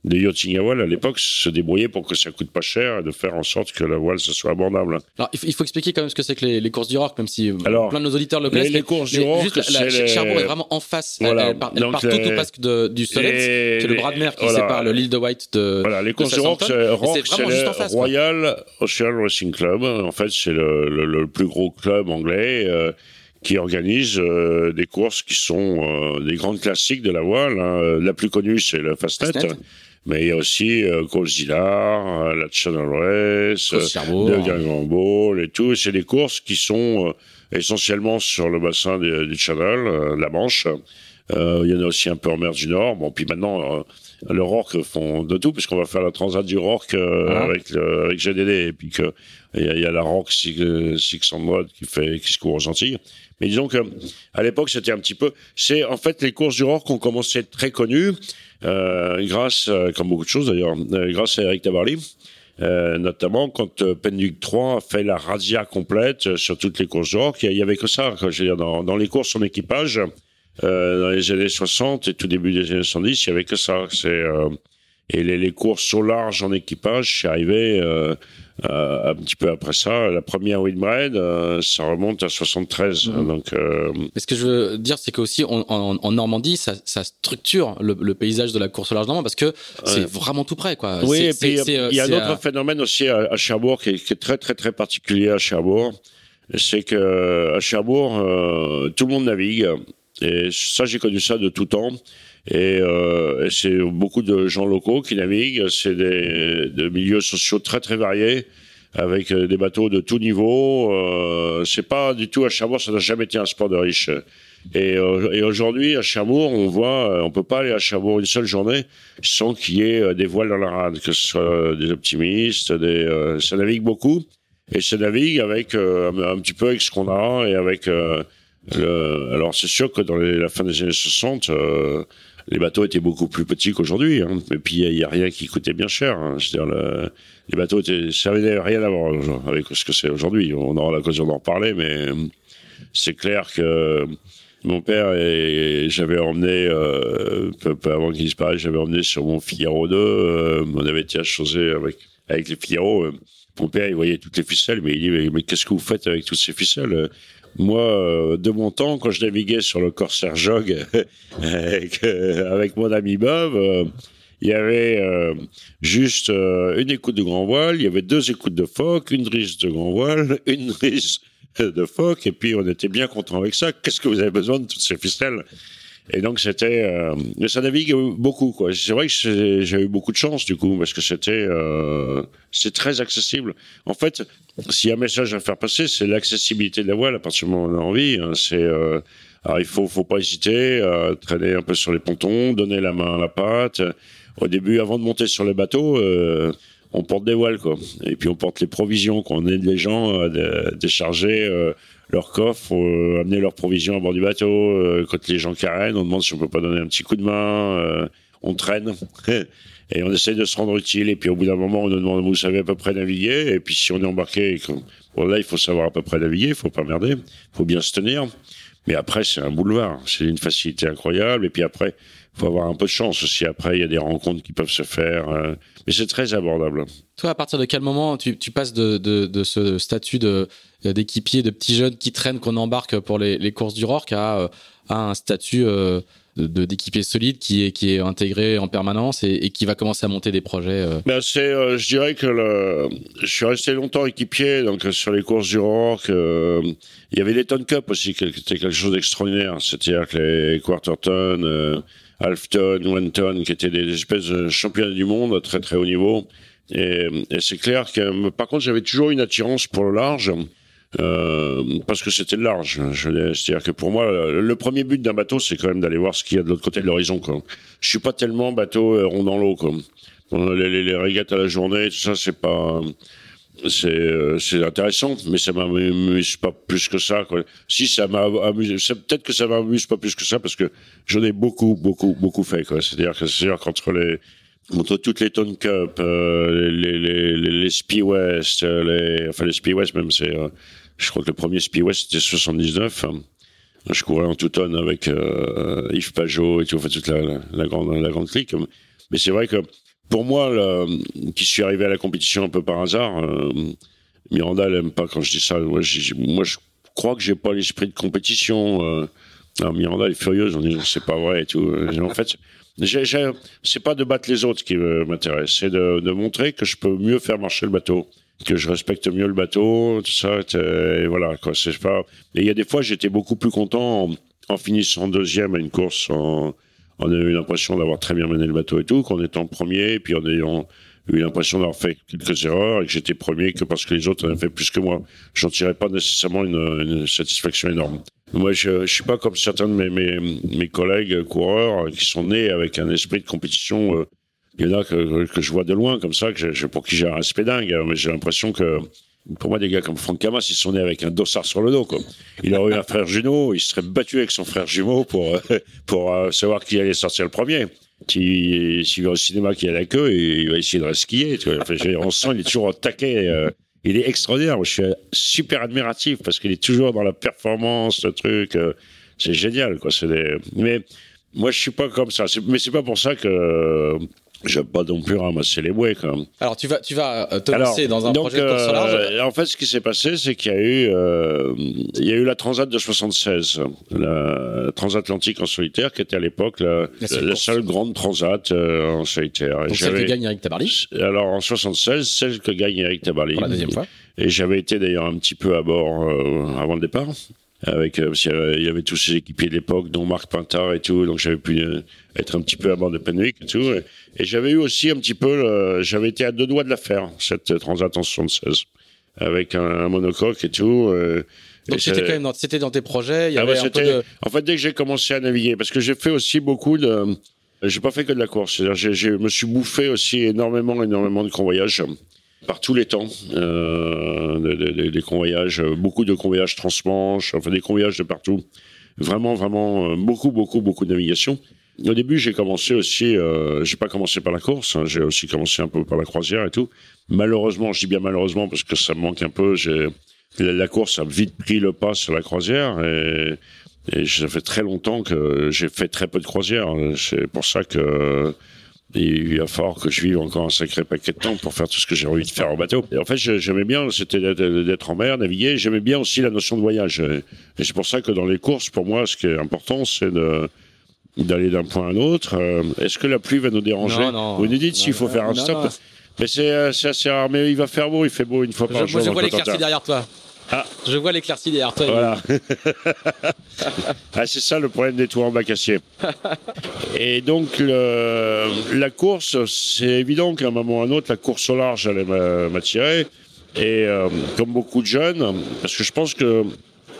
de yachting à voile à l'époque se débrouillaient pour que ça coûte pas cher et de faire en sorte que la voile ce soit abordable. Alors il faut, expliquer quand même ce que c'est que les, courses du rock, même si euh, Alors, plein de nos auditeurs le connaissent. Les, courses du rock, juste la, Cherbourg est vraiment en face. Voilà. Elle, part, tout au pasque de, du Solent, c'est le bras de mer qui sépare l'île de White de. Voilà, les courses du rock, c'est le Royal Ocean Racing Club. En fait, c'est le, le, plus gros club anglais. Euh, qui organise euh, des courses qui sont des grandes classiques de la voile. Hein. La plus connue, c'est le Fastnet. Fastnet mais il y a aussi euh, euh la Channel Race, le Grand et tout. C'est des courses qui sont euh, essentiellement sur le bassin du, Channel, euh, la Manche. il y en a aussi un peu en mer du Nord. Bon, puis maintenant, le Rorque font de tout, puisqu'on va faire la Transat du Rorque ah. avec, le, avec GDD, et puis que il y, a, la Six, Six Mode qui fait qui se court aux Antilles. Mais disons que à l'époque, c'était un petit peu. C'est en fait les courses du Rorque ont commencé à être très connues euh, grâce, euh, comme beaucoup de choses d'ailleurs, euh, grâce à Eric Tabarly. Euh, notamment quand euh, Penduc 3 a fait la razzia complète sur toutes les courses d'or, il y avait que ça, je veux dire, dans, dans les courses en équipage, euh, dans les années 60 et tout début des années 70, il y avait que ça. C'est et les, les, courses au large en équipage, c'est arrivé euh, euh, un petit peu après ça. La première Windbread, euh, ça remonte à 73. Mmh. Donc, euh, Mais ce que je veux dire, c'est qu'aussi en, en, en, Normandie, ça, ça structure le, le, paysage de la course au large normand parce que c'est vraiment tout près. Quoi. Oui, et puis il y a un autre phénomène aussi à, à Cherbourg qui est, qui est, très très très particulier à Cherbourg. C'est que à Cherbourg, tout le monde navigue. Et ça, j'ai connu ça de tout temps. Et, euh, c'est beaucoup de gens locaux qui naviguent. C'est des, des, milieux sociaux très très variés, avec euh, des bateaux de tout niveau. Euh, c'est pas du tout à Cherbourg, ça n'a jamais été un sport de riche. Et, euh, et aujourd'hui, à Cherbourg, on voit, on peut pas aller à Cherbourg une seule journée sans qu'il y ait des voiles dans la rade, que ce soit des optimistes, des, ça navigue beaucoup. Et ça navigue avec un, petit peu avec ce qu'on a et avec le, alors c'est sûr que dans les, la fin des années 60, euh, les bateaux étaient beaucoup plus petits qu'aujourd'hui. Hein. Puis il y, a rien qui coûtait bien cher. Hein. C'est-à-dire le, les bateaux étaient, ça n'avait rien à voir avec ce que c'est aujourd'hui. On aura l'occasion d'en reparler, mais c'est clair que mon père et, j'avais emmené euh, peu, peu, avant qu'il disparaisse, j'avais emmené sur mon Figaro 2. Euh, on avait été à avec avec les Figaro. Euh. mon père, il voyait toutes les ficelles, mais il dit mais, mais qu'est-ce que vous faites avec toutes ces ficelles moi, euh, de mon temps, quand je naviguais sur le Corsair Jog avec, euh, avec, mon ami Bob, euh, il y avait juste une écoute de grand voile, il y avait deux écoutes de phoque, une drisse de grand voile, une drisse de phoque, et puis on était bien content avec ça. Qu'est-ce que vous avez besoin de toutes ces ficelles? Et donc c'était, euh, ça navigue beaucoup quoi. C'est vrai que j'ai eu beaucoup de chance du coup parce que c'était, euh, c'est très accessible. En fait, s'il y a un message à faire passer, c'est l'accessibilité de la voile à partir du moment où on a envie. Hein. c'est, euh, il faut, faut pas hésiter, à traîner un peu sur les pontons, donner la main à la patte. Au début, avant de monter sur le bateau. Euh, on porte des voiles quoi et puis on porte les provisions qu'on aide les gens à décharger euh, leur coffre, euh, amener leurs provisions à bord du bateau. Euh, quand les gens carènent, on demande si on peut pas donner un petit coup de main. Euh, on traîne et on essaie de se rendre utile. Et puis au bout d'un moment, on nous demande vous savez à peu près naviguer? Et puis si on est embarqué, bon, là il faut savoir à peu près naviguer, il faut pas merder, il faut bien se tenir. Mais après, c'est un boulevard, c'est une facilité incroyable. Et puis après, faut avoir un peu de chance aussi. Après, il y a des rencontres qui peuvent se faire, mais c'est très abordable. Toi, à partir de quel moment tu, tu passes de, de, de ce statut de d'équipiers, de petits jeunes qui traînent, qu'on embarque pour les, les courses du Rorque à, euh, à un statut euh, d'équipier solide qui est qui est intégré en permanence et, qui va commencer à monter des projets ben c'est je dirais que le, je suis resté longtemps équipier donc sur les courses du Rock il y avait les Ton Cup aussi qui était quelque chose d'extraordinaire c'est-à-dire que les Quarterton Halfton, Wenton, qui étaient des espèces de championnats du monde à très très haut niveau. Et, et c'est clair que, par contre, j'avais toujours une attirance pour le large. Euh, parce que c'était le large. C'est-à-dire que pour moi, le premier but d'un bateau, c'est quand même d'aller voir ce qu'il y a de l'autre côté de l'horizon. Je suis pas tellement bateau euh, rond dans l'eau. Les, les, les, régates à la journée, tout ça, c'est pas c'est euh, c'est intéressant, mais ça m'amuse pas plus que ça. Quoi. Si ça m'a amusé, peut-être que ça m'amuse pas plus que ça parce que j'en ai beaucoup, beaucoup, beaucoup fait. C'est-à-dire que c'est qu'entre les entre toutes les Tone Cup, euh, les, les, les, les Spi West, euh, les, enfin les Spi West même, c'est, euh, je crois que le premier Spi West c'était 79. Je courais en tout tonne avec euh, Yves Pajot et tout, enfin toute la, la grande, la grande clique. Mais c'est vrai que pour moi, qui suis arrivé à la compétition un peu par hasard, euh, Miranda, elle aime pas quand je dis ça. Moi, je crois que j'ai pas l'esprit de compétition. Euh, alors Miranda est furieuse, on dit c'est pas vrai et tout. en fait, c'est pas de battre les autres qui m'intéresse, c'est de, de, montrer que je peux mieux faire marcher le bateau, que je respecte mieux le bateau, tout ça. Et voilà, quoi. C'est pas. Et il y a des fois, j'étais beaucoup plus content en, en finissant deuxième à une course en on a eu l'impression d'avoir très bien mené le bateau et tout, qu'en étant premier, et puis en ayant eu l'impression d'avoir fait quelques erreurs et que j'étais premier que parce que les autres en avaient fait plus que moi. J'en tirais pas nécessairement une, satisfaction énorme. Moi, je, je suis pas comme certains de mes, mes, collègues coureurs qui sont nés avec un esprit de compétition. Euh, il y en a que, je vois de loin comme ça, que pour qui j'ai un respect dingue, mais j'ai l'impression que pour moi, des gars comme Franck Camas, ils sont nés avec un dossard sur le dos. Quoi. Il aurait eu un frère jumeau, il serait battu avec son frère jumeau pour, euh, pour euh, savoir qui allait sortir le premier. S'il va au cinéma, qui a la queue, il va essayer de vois. Enfin, on sent, il est toujours au taquet. Euh, il est extraordinaire. je suis super admiratif parce qu'il est toujours dans la performance, le truc. c'est génial, quoi. Mais moi, je suis pas comme ça. Mais c'est pas pour ça que J'aime pas non plus ramasser les bouées, quand même. Alors, tu vas, tu vas euh, te lancer dans un projet de course large euh, En fait, ce qui s'est passé, c'est qu'il y a eu, euh, il y a eu la Transat de 76, la Transatlantique en solitaire, qui était à l'époque la, la, seule grande Transat euh, en solitaire. Donc celle que gagne Eric Tabarly Alors, en 76, celle que gagne Eric Tabarly. Pour la deuxième fois. Et j'avais été d'ailleurs un petit peu à bord avant le départ avec euh, il y avait tous ces équipiers de l'époque dont Marc Pintard et tout donc j'avais pu euh, être un petit peu à bord de Penwick et tout et, j'avais eu aussi un petit peu j'avais été à deux doigts de la faire cette Transat en 76 avec un, monocoque et tout euh, donc c'était quand même dans, c'était dans tes projets il y ah avait un peu de... en fait dès que j'ai commencé à naviguer parce que j'ai fait aussi beaucoup de j'ai pas fait que de la course c'est-à-dire je me suis bouffé aussi énormément énormément de convoyages par tous les temps, euh, des, convoyages, beaucoup de convoyages transmanche, enfin des convoyages de partout. Vraiment, vraiment, euh, beaucoup, beaucoup, beaucoup de navigation. Au début, j'ai commencé aussi, euh, j'ai pas commencé par la course, hein, j'ai aussi commencé un peu par la croisière et tout. Malheureusement, je dis bien malheureusement parce que ça me manque un peu, j'ai, la, course a vite pris le pas sur la croisière et, et ça fait très longtemps que j'ai fait très peu de croisière. C'est pour ça que il va falloir que je vive encore un sacré paquet de temps pour faire tout ce que j'ai envie de faire en bateau. Et en fait, j'aimais bien, c'était d'être en mer, naviguer. J'aimais bien aussi la notion de voyage. Et c'est pour ça que dans les courses, pour moi, ce qui est important, c'est de d'aller d'un point à un autre. Euh, est-ce que la pluie va nous déranger? Non, non, Vous nous dites s'il faut faire un stop. Mais c'est assez rare. Mais il va faire beau, il fait beau une fois par jour. Je vois l'éclaircie derrière toi. Ah. Je vois l'éclaircie derrière toi. Voilà. ah, c'est ça le problème des tours en bac-acier. Et donc, le, la course, c'est évident qu'à un moment ou à un autre, la course au large allait m'attirer. Et euh, comme beaucoup de jeunes, parce que je pense que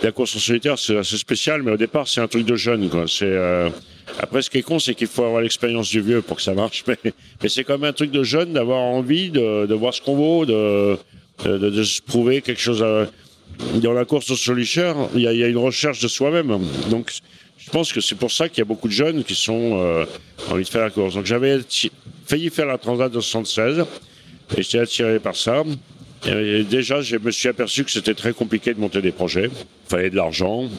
la course en solitaire, c'est assez spécial, mais au départ, c'est un truc de jeune. Quoi. C'est, euh... Après, ce qui est con, c'est qu'il faut avoir l'expérience du vieux pour que ça marche. Mais, mais c'est quand même un truc de jeune d'avoir envie de, de voir ce qu'on vaut, de, de, de, se prouver quelque chose à dans la course au solitaire, il y, a, une recherche de soi-même. Donc, je pense que c'est pour ça qu'il y a beaucoup de jeunes qui sont euh, envie de faire la course. Donc, j'avais failli faire la Transat de 76 et j'étais attiré par ça. Et déjà, je me suis aperçu que c'était très compliqué de monter des projets. Il fallait de l'argent.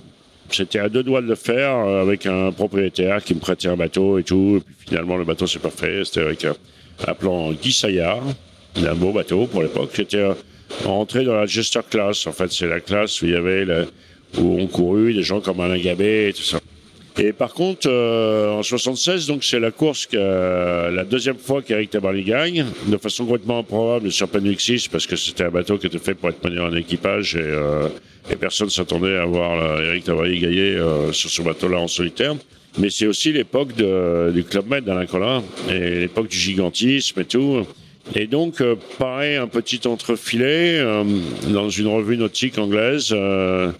C'était à deux doigts de le faire euh, avec un propriétaire qui me prêtait un bateau et tout. Et puis finalement, le bateau s'est pas fait. C'était avec un, plan Guy Saillard, un beau bateau pour l'époque. C'était rentrer dans la Jester Class. En fait, c'est la classe où il y avait où ont couru des gens comme Alain Gabet et tout ça. Et par contre, euh, en 76, donc c'est la course que la deuxième fois qu'Eric Tabarly gagne, de façon complètement improbable sur Penwick 6, parce que c'était un bateau qui était fait pour être mené en équipage et, euh, et personne s'attendait à voir Eric Tabarly gagner euh, sur ce bateau-là en solitaire. Mais c'est aussi l'époque du Club Med d'Alain Collin et l'époque du gigantisme et tout. Et donc, euh, pareil, un petit entrefilet euh, dans une revue nautique anglaise. Euh,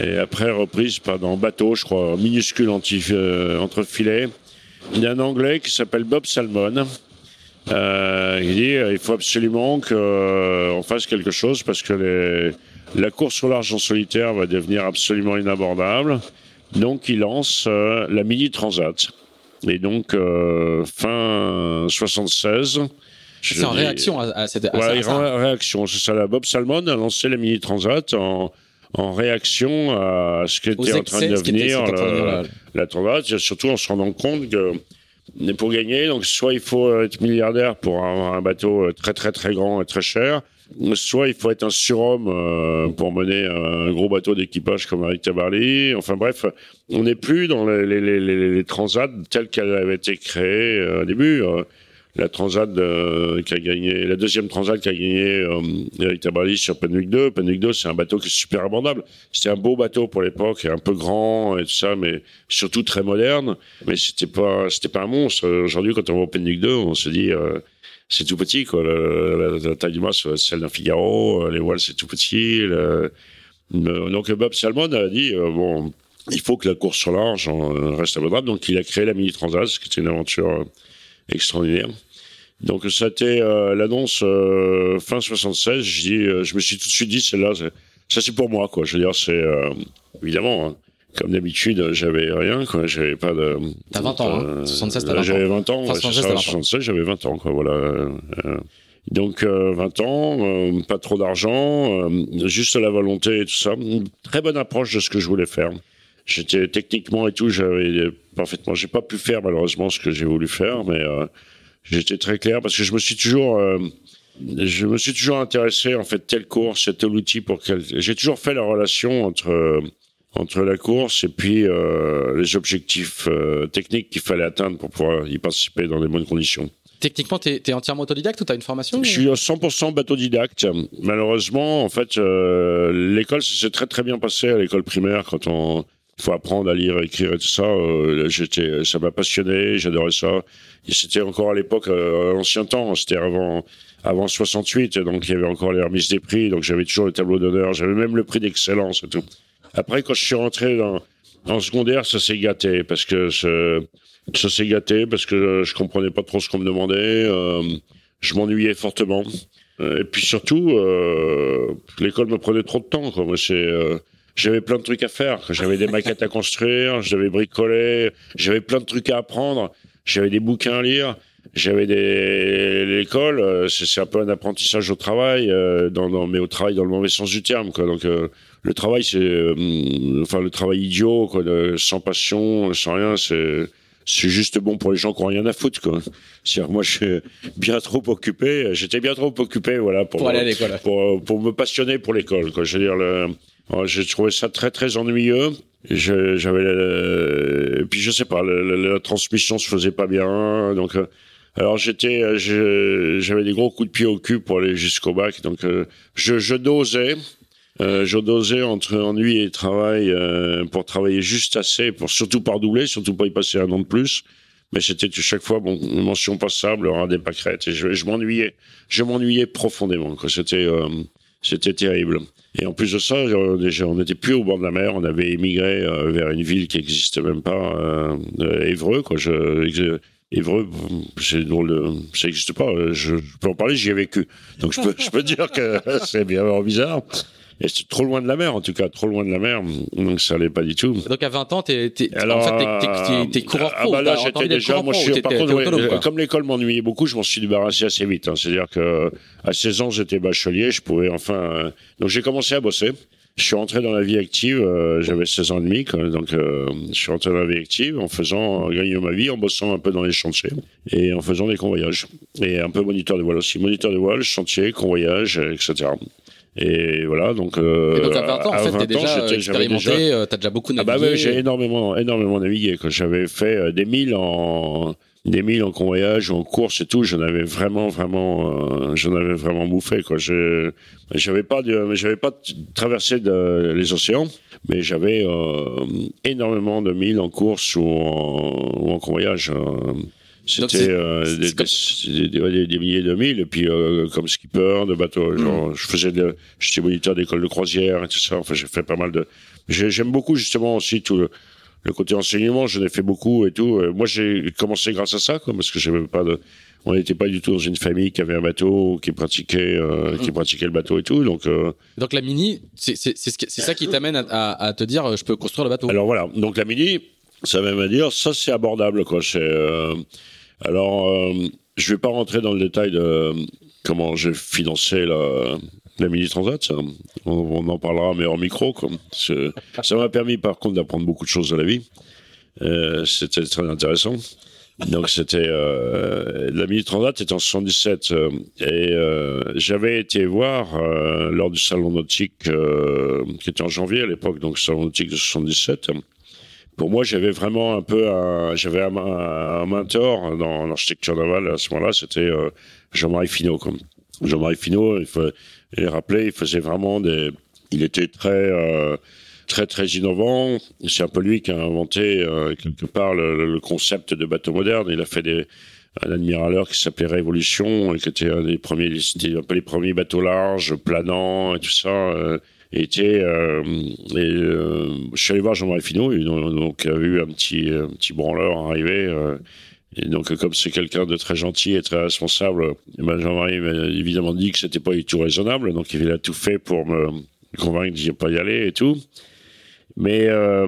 et après reprise par dans Bateau, je crois, minuscule anti, entrefilet. Il y a un Anglais qui s'appelle Bob Salmon. il dit il faut absolument qu'on fasse quelque chose parce que les, la course au large en solitaire va devenir absolument inabordable. Donc il lance la Mini Transat. Et donc fin 76, c'est en réaction à, cette. À ouais, en réaction, c'est ça. Bob Salmon a lancé la Mini Transat en, en réaction à ce qui était en train de devenir la, la, Transat, surtout en se rendant compte que pour gagner, donc soit il faut être milliardaire pour avoir un bateau très très très grand et très cher, soit il faut être un surhomme euh, pour mener un gros bateau d'équipage comme avec Tabarly. Enfin bref, on n'est plus dans les, les, les, les transats telles qu'elles avaient été créées euh, au début. Euh la Transat qui a gagné, la deuxième Transat qui a gagné euh, Eric Tabarly sur Penwick 2. Penwick 2, c'est un bateau qui est super abordable. C'était un beau bateau pour l'époque, un peu grand et tout ça, mais surtout très moderne. Mais c'était pas, c'était pas un monstre. Aujourd'hui, quand on voit Penwick 2, on se dit, euh, c'est tout petit, quoi. La, taille du mât, c'est celle d'un Figaro. Les voiles, c'est tout petit. donc Bob Salmon a dit, euh, bon, il faut que la course sur large reste abordable. Donc il a créé la Mini Transat, ce qui était une aventure extraordinaire. Donc ça a été euh, l'annonce euh, fin 76. Je dis, euh, je me suis tout de suite dit, celle-là, ça c'est pour moi, quoi. Je veux dire, c'est évidemment. Hein, comme d'habitude, j'avais rien, quoi. J'avais pas de. T'as 20 ans, hein. 76, t'as 20 ans. J'avais 20 ans. Enfin, 76, j'avais 20 ans, quoi. Voilà. donc 20 ans, pas trop d'argent, juste la volonté et tout ça. Une très bonne approche de ce que je voulais faire. J'étais techniquement et tout, j'avais parfaitement. J'ai pas pu faire malheureusement ce que j'ai voulu faire, mais j'étais très clair parce que je me suis toujours, euh, je me suis toujours intéressé en fait telle course, tel outil pour quel. J'ai toujours fait la relation entre entre la course et puis euh, les objectifs euh, techniques qu'il fallait atteindre pour pouvoir y participer dans des bonnes conditions. Techniquement, tu es, entièrement autodidacte ou tu as une formation Je suis 100% bateau-didacte. Malheureusement, en fait, euh, l'école s'est très très bien passé à l'école primaire quand on il faut apprendre à lire, écrire et tout ça. Euh, j'étais, ça m'a passionné, j'adorais ça. C'était encore à l'époque, euh, l'ancien temps, c'était avant, avant 68, donc il y avait encore les remises des prix, donc j'avais toujours le tableau d'honneur, j'avais même le prix d'excellence et tout. Après, quand je suis rentré dans, en secondaire, ça s'est gâté parce que ça s'est gâté parce que je comprenais pas trop ce qu'on me demandait. Euh, je m'ennuyais fortement. Euh, et puis surtout, euh, l'école me prenait trop de temps. Quoi. Moi, c'est euh, j'avais plein de trucs à faire. J'avais des maquettes à construire, j'avais bricolé, j'avais plein de trucs à apprendre, j'avais des bouquins à lire, j'avais des l'école. Euh, c'est un peu un apprentissage au travail, euh, dans, dans, mais au travail dans le mauvais sens du terme. Quoi. Donc euh, le travail, c'est enfin le travail idiot, quoi, sans passion, sans rien, c'est c'est juste bon pour les gens qui ont rien à foutre quoi. cest moi je suis bien trop occupé, j'étais bien trop occupé voilà pour pour, aller à pour, pour me passionner pour l'école quoi. Je veux dire le j'ai trouvé ça très très ennuyeux. J'avais, et puis je sais pas, la, transmission se faisait pas bien, donc. Euh, alors j'étais, j'avais des gros coups de pied au cul pour aller jusqu'au bac, donc euh, je, je dosais. Euh, je dosais entre ennui et travail euh, pour travailler juste assez, pour surtout pas doubler, surtout pas y passer un an de plus. Mais c'était chaque fois bon, une mention passable, un des pâquerettes. Et je, m'ennuyais, je m'ennuyais profondément. C'était, c'était terrible. Et en plus de ça, déjà, on n'était plus au bord de la mer, on avait émigré euh, vers une ville qui n'existait même pas, euh, Évreux, quoi. Je, Évreux, c'est drôle, ça n'existe pas. Je, peux en parler, j'y ai vécu. Donc je peux, je peux dire que c'est bien bizarre. Et c'est trop loin de la mer, en tout cas, trop loin de la mer. Donc ça allait pas du tout. Donc à 20 ans, t'es, t'es, en fait, t'es, coureur pro. Ah bah là, j'étais déjà, moi, je suis, par contre, comme l'école m'ennuyait beaucoup, je m'en suis débarrassé assez vite. Hein. C'est-à-dire que à 16 ans, j'étais bachelier, je pouvais enfin. Euh, donc j'ai commencé à bosser. Je suis rentré dans la vie active, euh, j'avais 16 ans et demi, donc euh, je suis rentré dans la vie active en faisant en gagnant ma vie, en bossant un peu dans les chantiers et en faisant des convoyages et un peu moniteur de voile aussi, moniteur de voile, chantier, convoyage, etc. Et voilà, donc. Euh, et donc à 20 ans, en fait, t'es déjà expérimenté, euh, t'as déjà beaucoup navigué. Ah bah ouais, j'ai énormément, énormément navigué. Quand j'avais fait euh, des milles en des milles en convoyage ou en course et tout, j'en avais vraiment, vraiment, j'en avais vraiment bouffé quoi. Je, j'avais pas, j'avais pas traversé de, les océans, mais j'avais énormément de milles en course ou en, ou en convoyage. C'était euh, des, des, des, milliers de milles, et puis euh, comme skipper de bateau, mm. genre, je faisais, j'étais moniteur d'école de croisière et tout ça. Enfin, j'ai fait pas mal de. J'aime beaucoup justement aussi tout le, le côté enseignement. J'en ai fait beaucoup et tout. Moi, j'ai commencé grâce à ça, quoi, parce que j'avais pas de. On n'était pas du tout dans une famille qui avait un bateau, qui pratiquait, euh, qui mm. pratiquait le bateau et tout. Donc, euh... donc la mini, c'est ça qui t'amène à, à, à, te dire, je peux construire le bateau. Alors voilà. Donc la mini, ça veut à dire, ça c'est abordable, quoi. C'est alors, euh, je vais pas rentrer dans le détail de comment j'ai financé la, Mini Transat. On, en parlera, mais hors micro. Ça m'a permis, par contre, d'apprendre beaucoup de choses de la vie. Euh, c'était très intéressant. Donc c'était euh, la Mini Transat était en 77 euh, et euh, j'avais été voir euh, lors du salon nautique qui était en janvier à l'époque, donc salon nautique de 77 pour moi, j'avais vraiment un peu un, j'avais un, un, mentor dans l'architecture navale à ce moment-là, c'était euh, Jean-Marie Finot. Comme Jean-Marie Finot, il faut il rappeler, il faisait vraiment des, il était très euh, très très innovant. C'est un peu lui qui a inventé euh, quelque part le, le, concept de bateau moderne. Il a fait des un admiraleur qui s'appelait Révolution qui était un des premiers, c'était un peu les premiers bateaux larges, planants et tout ça était euh, euh, je suis allé voir Jean-Marie Finot donc, a eu un petit un petit branleur arriver euh, et donc comme c'est quelqu'un de très gentil et très responsable ben Jean-Marie m'a évidemment dit que c'était pas du tout raisonnable donc il a tout fait pour me convaincre de pas y aller et tout. Mais euh,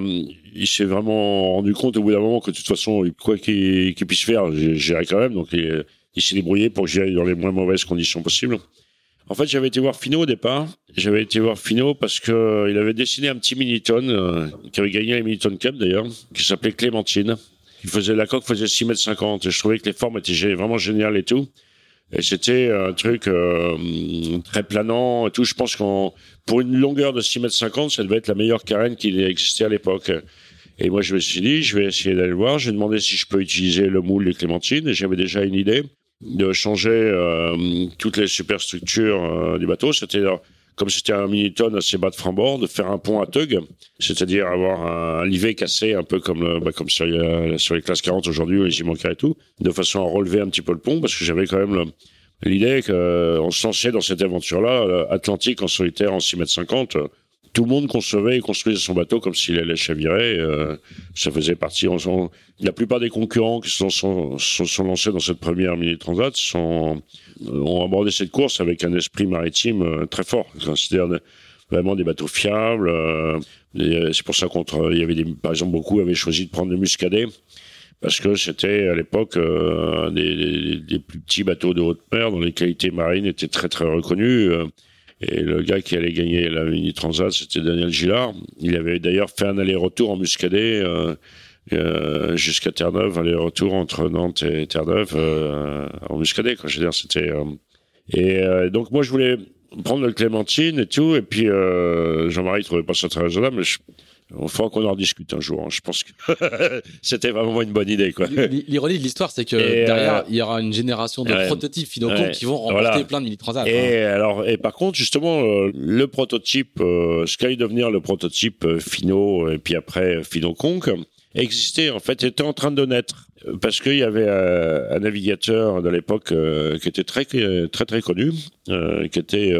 il s'est vraiment rendu compte au bout d'un moment que de toute façon quoi qu'il puisse faire j'irai quand même donc il, il s'est débrouillé pour que j'y aille dans les moins mauvaises conditions possibles en fait, j'avais été voir Fino au départ. J'avais été voir Fino parce que euh, il avait dessiné un petit Miniton euh, qui avait gagné les Miniton Cup d'ailleurs, qui s'appelait Clémentine. Il faisait la coque faisait 6 mètres 50 et je trouvais que les formes étaient vraiment géniales et tout. Et c'était un truc euh, très planant et tout. Je pense qu'en pour une longueur de 6 mètres 50, ça devait être la meilleure carène qui existait à l'époque. Et moi, je me suis dit, je vais essayer d'aller le voir. J'ai demandé si je peux utiliser le moule des clémentines et j'avais déjà une idée de changer euh, toutes les superstructures euh, du bateau. C'était comme c'était un mini-tonne assez bas de frambord, de faire un pont à tug, c'est-à-dire avoir un, livet cassé, un peu comme, le, bah, comme sur, sur, les classes 40 aujourd'hui, les Jimonka et tout, de façon à relever un petit peu le pont, parce que j'avais quand même l'idée qu'on se lançait dans cette aventure-là, Atlantique en solitaire en 6 mètres 50, tout le monde concevait et construisait son bateau comme s'il allait chavirer. Euh, ça faisait partie. la plupart des concurrents qui se sont, sont, lancés dans cette première mini transat sont, euh, ont abordé cette course avec un esprit maritime euh, très fort. C'est-à-dire vraiment des bateaux fiables. c'est pour ça qu'il y avait des, par exemple beaucoup avaient choisi de prendre le Muscadet parce que c'était à l'époque des, des, plus petits bateaux de haute mer dont les qualités marines étaient très très reconnues. Et le gars qui allait gagner la Mini Transat, c'était Daniel Gillard. Il avait d'ailleurs fait un aller-retour en Muscadet euh, euh, jusqu'à Terre-Neuve, aller-retour entre Nantes et Terre-Neuve euh, en Muscadet. Quoi. Je veux dire, c'était. Euh, et euh, donc moi, je voulais prendre le Clémentine et tout. Et puis Jean-Marie trouvait pas ça très raisonnable. Mais je, il faudra qu'on en discute un jour. Hein. Je pense que c'était vraiment une bonne idée. L'ironie de l'histoire, c'est que derrière, euh, il y aura une génération de prototypes Finocom qui vont remporter plein de mini transat. Et hein. alors, et par contre, justement, euh, le prototype, euh, ce qu'allait devenir le prototype Fino et puis après Finoconque, existait en fait, était en train de naître parce qu'il y avait un navigateur de l'époque qui était très très très connu, qui était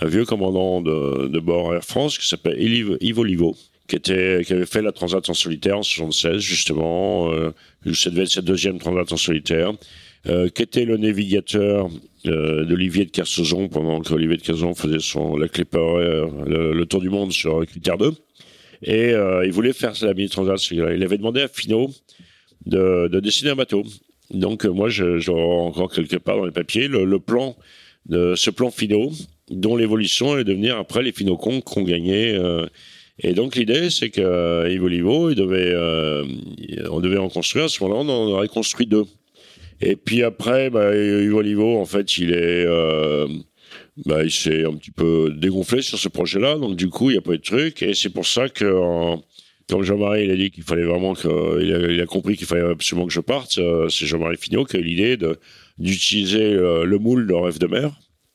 un vieux commandant de, de bord Air France qui s'appelle Ivo Livo, qui était qui avait fait la transat en solitaire en 76 justement, euh, ça devait être sa deuxième transat en solitaire, euh, qui était le navigateur euh, d'Olivier de Kersauzon pendant qu'Olivier de Kersauzon faisait son la clipper euh, le, tour du monde sur Critère 2 et euh, il voulait faire la mini transat il avait demandé à Finot de, de dessiner un bateau. Donc moi je, encore quelque part dans les papiers. Le, le plan de ce plan Finot dont l'évolution est devenir après les Finocons qui ont gagné. Euh, et donc l'idée, c'est que euh, Livo, il devait, euh, on devait en construire. À ce moment-là, on en aurait construit deux. Et puis après, bah, Livo, en fait, il est, bah, il s'est un petit peu dégonflé sur ce projet-là, donc du coup, il n'y a pas eu de truc. Et c'est pour ça que, quand Jean-Marie il a dit qu'il fallait vraiment que, il a, il a compris qu'il fallait absolument que je parte, euh, c'est Jean-Marie Fignot qui a eu l'idée d'utiliser euh, le moule de rêve de mer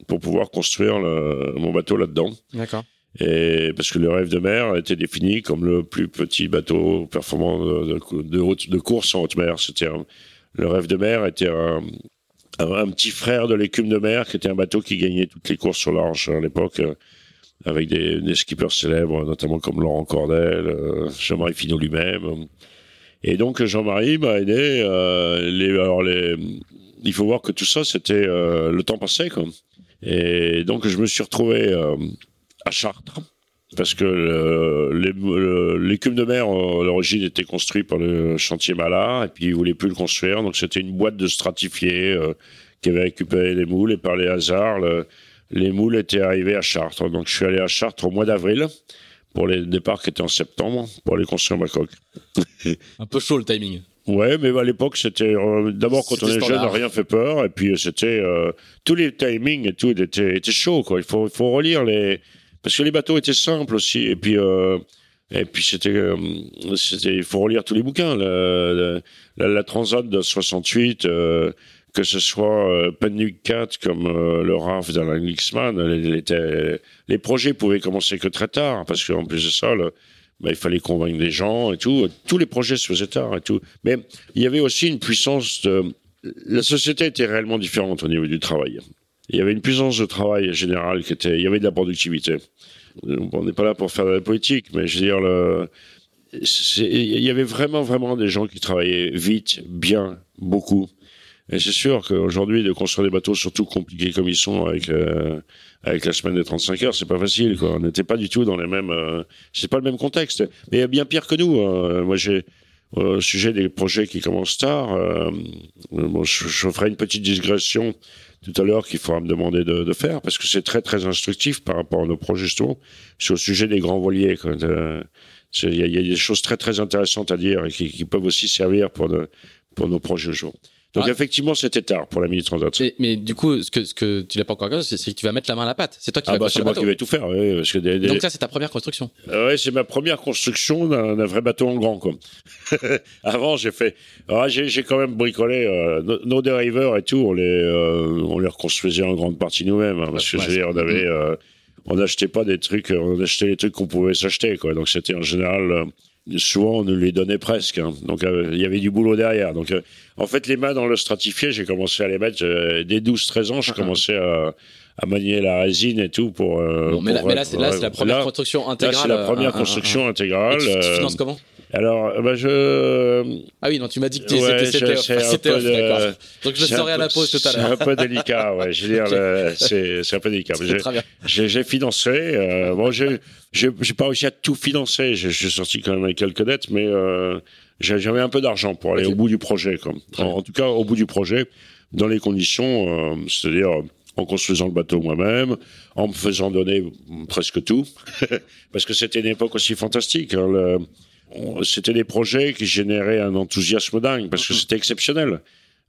pour pouvoir construire le, mon bateau là-dedans. D'accord. Et parce que le rêve de mer était défini comme le plus petit bateau performant de, de, de, de course en haute mer. C'était le rêve de mer était un, un, petit frère de l'écume de mer, qui était un bateau qui gagnait toutes les courses sur large à l'époque, euh, avec des, des, skippers célèbres, notamment comme Laurent Cordel, euh, Jean-Marie Finot lui-même. Et donc Jean-Marie m'a aidé. Euh, les, alors les, il faut voir que tout ça, c'était le temps passé. Quoi. Et donc je me suis retrouvé à Chartres parce que l'écume de mer à l'origine était construit par le chantier Mala et puis ils voulaient plus le construire. Donc c'était une boîte de stratifiés euh, qui avait récupéré les moules et par les hasards les moules étaient arrivés à Chartres. Donc je suis allé à Chartres au mois d'avril pour les départs qui étaient en septembre pour aller construire ma coque. Un peu chaud le timing Ouais, mais à l'époque, c'était euh, d'abord quand on est jeune, rien fait peur, et puis c'était euh, tous les timings et tout étaient, étaient chauds quoi. Il faut, il faut relire les parce que les bateaux étaient simples aussi. Et puis, euh, et puis c'était, euh, c'était, il faut relire tous les bouquins. La, la, la Transat de 68, euh, que ce soit euh, Pennuc 4 comme euh, le RAF d'Alain Lixman, les, les, les, projets pouvaient commencer que très tard, parce qu'en plus de ça, le, bah, il fallait convaincre des gens et tout. Tous les projets se faisaient tard et tout. Mais il y avait aussi une puissance de... La société était réellement différente au niveau du travail il y avait une puissance de travail générale qui était, il y avait de la productivité. On n'est pas là pour faire de la politique, mais je veux dire, il y avait vraiment, vraiment des gens qui travaillaient vite, bien, beaucoup. Et c'est sûr qu'aujourd'hui, de construire des bateaux, surtout compliqués comme ils sont avec euh, avec la semaine des 35 heures, c'est pas facile. Quoi. On n'était pas du tout dans les mêmes. Euh, c'est pas le même contexte. Mais bien pire que nous. Hein. Moi, j'ai au sujet des projets qui commencent tard. Euh, bon, je, je, ferai une petite digression tout à l'heure qu'il faudra me demander de, de faire parce que c'est très très instructif par rapport à nos projets justement sur le sujet des grands voiliers. Il y, y, a des choses très très intéressantes à dire et qui, qui peuvent aussi servir pour, pour nos projets jours. Donc ah. effectivement, c'était tard pour la Mini Transat. Mais, mais, du coup, ce que, ce que tu l'as pas encore c'est que tu vas mettre la main à la pâte. C'est toi qui ah vas bah, C'est moi qui vais tout faire. Oui, parce que des, des... Donc ça, c'est ta première construction. Euh, oui, c'est ma première construction d'un vrai bateau en grand. Quoi. Avant, j'ai fait. Ah, j'ai quand même bricolé euh, nos, nos dériveurs et tout. On les, euh, on les reconstruisait en grande partie nous-mêmes, hein, parce que ouais, on avait. Euh, on n'achetait pas des trucs, on achetait les trucs qu'on pouvait s'acheter, quoi. Donc c'était en général euh, souvent on nous les donnait presque. Hein. Donc euh, il y avait du boulot derrière. Donc euh, en fait les mains dans le stratifié, j'ai commencé à les mettre euh, dès 12-13 ans, j'ai ah. commencé à, à, manier la résine et tout pour. Mais, pour là, là c'est la première là, construction intégrale. Là c'est la première construction intégrale. Et tu, tu finances comment? Alors, bah je. Ah oui, non, tu m'as dit que ouais, c'était off. De... Donc je le saurai à la pause tout à l'heure. C'est un peu délicat, ouais. Je veux dire, okay. c'est un peu délicat. J'ai financé. Euh, bon, j'ai j'ai pas réussi à tout financer. J'ai sorti quand même avec quelques dettes, mais euh, j'avais un peu d'argent pour aller okay. au bout du projet. Comme. En, en, tout cas, au bout du projet, dans les conditions, euh, c'est-à-dire en construisant le bateau moi-même, en me faisant donner presque tout, parce que c'était une époque aussi fantastique. Hein, le, c'était des projets qui généraient un enthousiasme dingue parce que c'était exceptionnel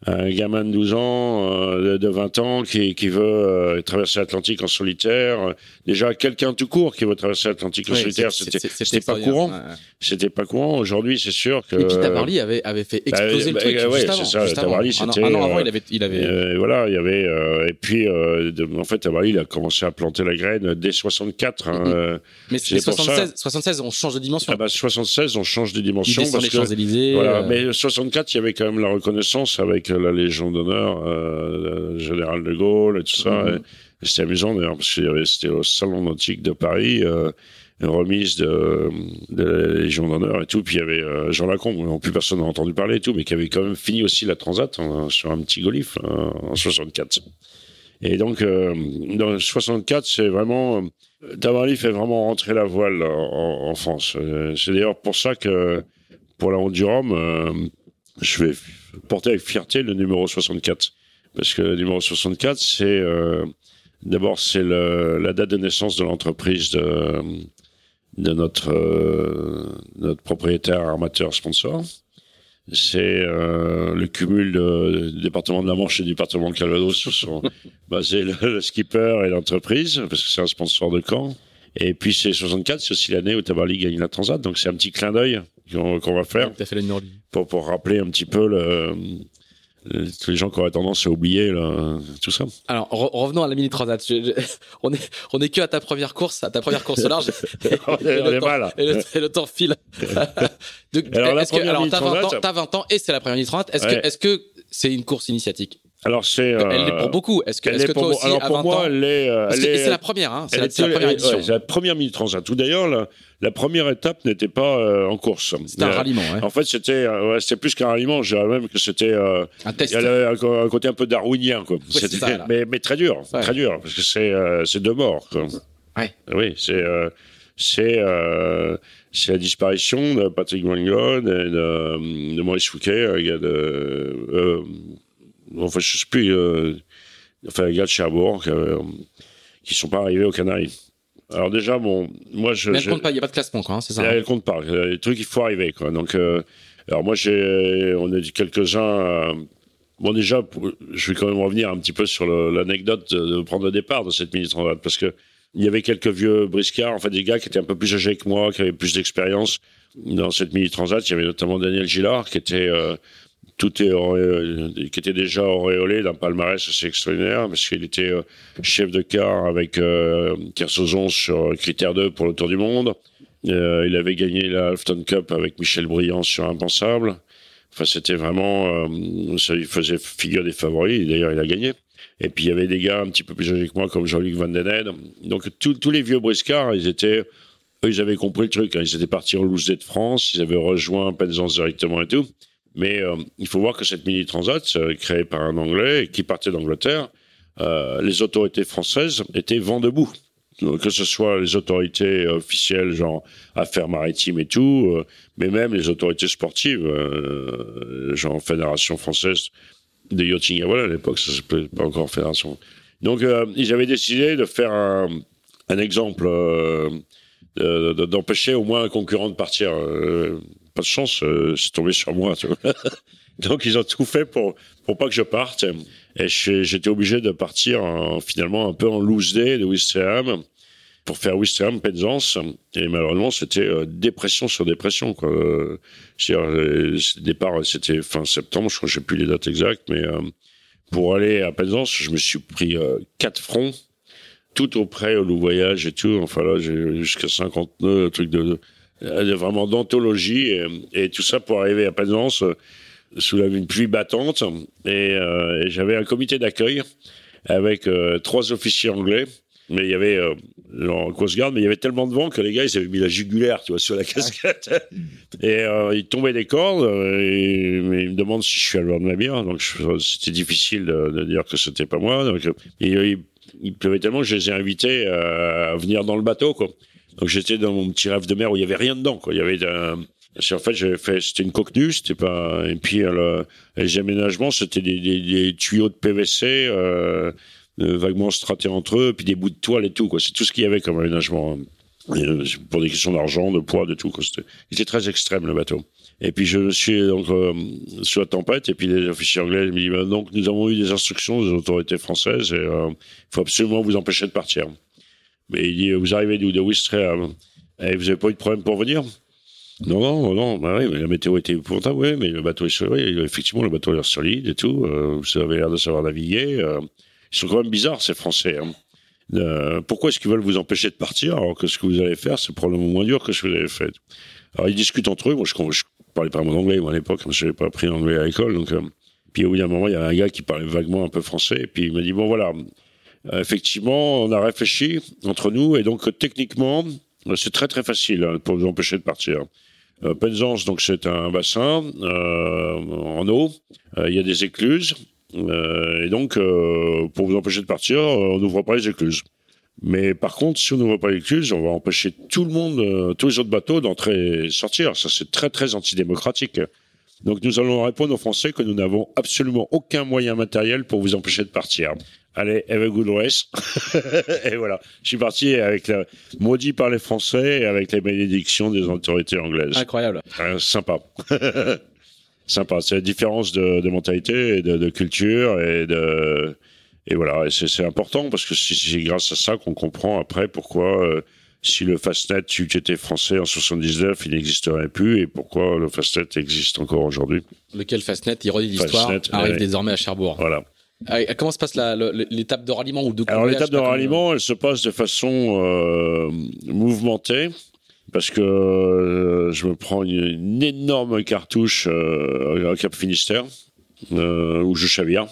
un gamin de 12 ans, euh, de 20 ans qui, qui veut euh, traverser l'Atlantique en solitaire. Déjà, quelqu'un tout court qui veut traverser l'Atlantique en oui, solitaire, c'était pas courant. Ouais. C'était pas courant. Aujourd'hui, c'est sûr que. Et puis Tabarly avait, avait fait bah, exploser bah, le truc. Ouais, c'est ça. Tabarly, c'était. Un, an avant, il avait. Il avait... Euh, voilà, il y avait. Euh, et puis, de, en fait, Tabarly, il a commencé à planter la graine dès 64. Hein, mm-hmm. Mais 76, 76, on change de dimension. Ah bah, 76, on change de dimension. parce les Champs-Élysées. Voilà, mais 64, il y avait quand même la reconnaissance avec la Légion d'honneur, euh, général de Gaulle et tout ça. -hmm. C'était amusant d'ailleurs parce que c'était au Salon nautique de Paris, euh, une remise de, de la Légion d'honneur et tout. Puis il y avait euh, Jean Lacombe, dont plus personne n'a entendu parler et tout, mais qui avait quand même fini aussi la Transat hein, sur un petit Golif hein, en 64. Et donc, dans 64, c'est vraiment... Tabarly fait vraiment rentrer la voile en, en France. C'est d'ailleurs pour ça que, pour la route du Rhum, je vais porter avec fierté le numéro 64. Parce que le numéro 64, c'est euh, d'abord c'est la date de naissance de l'entreprise de, notre, euh, notre propriétaire armateur sponsor. c'est le cumul du département de la Manche et du département de Calvados sont basés le, skipper et l'entreprise, parce que c'est un sponsor de camp. Et puis c'est 64, c'est aussi l'année où Tabarly gagne la Transat, donc c'est un petit clin d'œil qu'on va faire. pour, pour rappeler un petit peu le, tous les gens qui auraient tendance à oublier tout ça. Alors revenons à la mini transat. on est on est que à ta première course, à ta première course au large. on est, mal. Et le, temps file. alors que, alors t'as 20 ans, et c'est la première mini transat. Est-ce que est-ce que c'est une course initiatique? Alors c'est. elle l'est pour euh, beaucoup. Est-ce que, est que toi aussi, alors pour moi, elle est. Euh, c'est la première, hein. C'est la, première édition. c'est la première mini transat. Tout d'ailleurs, la, première étape n'était pas euh, en course. C'était un ralliement. Ouais. En fait, c'était ouais, c'était plus qu'un ralliement. Je dirais même que c'était. un test. Il y avait un, côté un peu darwinien, quoi. Ça, mais, mais très dur, très dur, parce que c'est c'est deux morts. Quoi. Oui, c'est c'est c'est la disparition de Patrick Manglon et de, de Maurice Fouquet, de enfin, je sais plus, euh, enfin, les gars de Cherbourg, euh, qui sont pas arrivés aux Canaries. Alors déjà, bon, moi je. Mais elle compte pas, il n'y a pas de classement, quoi, hein, c'est ça Elle compte pas. Il y a des trucs, il faut arriver, quoi. Donc, euh, alors moi, j'ai, on a dit quelques-uns. Euh, bon, déjà, je vais quand même revenir un petit peu sur l'anecdote de, prendre le départ de cette mini transat, parce que il y avait quelques vieux briscards, en fait, des gars qui étaient un peu plus âgés que moi, qui avaient plus d'expérience dans cette mini transat. Il y avait notamment Daniel Gillard, qui était tout est euh, qui était déjà auréolé d'un palmarès assez extraordinaire parce qu'il était euh, chef de car avec euh, Kersozon sur Critère 2 pour le Tour du Monde. Euh, il avait gagné la Halfton Cup avec Michel Briand sur Impensable. Enfin, c'était vraiment, ça lui faisait figure des favoris. D'ailleurs, il a gagné. Et puis il y avait des gars un petit peu plus âgés que moi, comme Jean-Luc Van Den Donc tous les vieux briscards, ils étaient, eux, ils avaient compris le truc. Hein. Ils étaient partis en loose de France, ils avaient rejoint Penzance directement et tout. Mais euh, il faut voir que cette mini transat, euh, créée par un Anglais qui partait d'Angleterre, euh, les autorités françaises étaient vent debout. Que ce soit les autorités officielles, genre affaires maritimes et tout, mais même les autorités sportives, genre Fédération française de yachting. Voilà, à l'époque, ça s'appelait pas encore Fédération. Donc, ils avaient décidé de faire un exemple, d'empêcher au moins un concurrent de partir pas de chance, euh, c'est tombé sur moi. Donc ils ont tout fait pour pour pas que je parte. Et j'étais obligé de partir finalement un peu en loose day de Wistreham pour faire Wistreham Penzance. Et malheureusement, c'était euh, dépression sur dépression. Quoi. Euh, départ, c'était fin septembre, je crois, je sais plus les dates exactes, mais pour aller à Penzance, je me suis pris quatre fronts, tout auprès au voyage et tout. Enfin là, j'ai jusqu'à 50 nœuds, truc de euh, vraiment d'anthologie et, tout ça pour arriver à Penzance euh, sous une pluie battante euh, et, j'avais un comité d'accueil avec trois officiers anglais mais il y avait en Coast Guard, mais il y avait tellement de vent que les gars, ils avaient mis la jugulaire, tu vois, sur la casquette. et ils tombaient des cordes, et, ils me demandent si je suis à l'heure de ma bière. Donc, c'était difficile de, dire que c'était pas moi. Donc, il, il pleuvait tellement que je les ai invités à venir dans le bateau, quoi. Donc j'étais dans mon petit rêve de mer où il y avait rien dedans. Quoi. Il y avait un... En fait, j'avais fait, c'était une coque nue, c'était pas. Et puis le, les aménagements, c'était des, des, des, tuyaux de PVC euh, vaguement stratés entre eux, puis des bouts de toile et tout. Quoi. C'est tout ce qu'il y avait comme aménagement. Euh, pour des questions d'argent, de poids, de tout. Quoi. C'était, c'était très extrême le bateau. Et puis je suis donc euh, sous la tempête, et puis les officiers anglais me disent bah, donc nous avons eu des instructions des autorités françaises, et il faut absolument vous empêcher de partir. Mais il dit, vous arrivez De Ouistreham. Et vous n'avez pas eu de problème pour venir? Non, non, non, bah oui, mais la météo était épouvantable, oui, mais le bateau est oui, effectivement, le bateau a l'air solide et tout, euh, vous avez l'air de savoir naviguer. Euh, ils sont quand même bizarres, ces Français. Hein. Euh, pourquoi est-ce qu'ils veulent vous empêcher de partir alors que ce que vous allez faire, c'est probablement moins dur que ce que vous avez fait? Alors, ils discutent entre eux. Moi, je, je parlais pas mon anglais, moi, à l'époque, je n'avais pas appris l'anglais à l'école, donc, puis au bout d'un moment, il y a un gars qui parlait vaguement un peu français, et puis il m'a dit, bon, voilà, euh, effectivement, on a réfléchi entre nous et donc techniquement, c'est très très facile hein, pour vous empêcher de partir. Euh, Penzance, donc c'est un bassin euh, en eau. Il y a des écluses et donc pour vous empêcher de partir, on n'ouvre pas les écluses. Mais par contre, si on n'ouvre pas les écluses, on va empêcher tout le monde, tous les autres bateaux d'entrer et sortir. Ça, c'est très très antidémocratique. Donc nous allons répondre aux Français que nous n'avons absolument aucun moyen matériel pour vous empêcher de partir. Allez, have a good race. et voilà. Je suis parti avec la, maudit par les Français et avec les bénédictions des autorités anglaises. Incroyable. sympa. sympa. C'est la différence de, de mentalité et de, de, culture et de et voilà. Et c'est important parce que c'est grâce à ça qu'on comprend après pourquoi euh, si le Fastnet eût été français en 79, il n'existerait plus et pourquoi le Fastnet existe encore aujourd'hui. Lequel Fastnet, ironie d'histoire, arrive désormais à Cherbourg. Voilà. Ah, comment se passe l'étape de ralliement ou de Alors l'étape de ralliement, elle se passe de façon euh, mouvementée parce que euh, je me prends une, énorme cartouche euh, à Cap Finistère euh, où je chavire,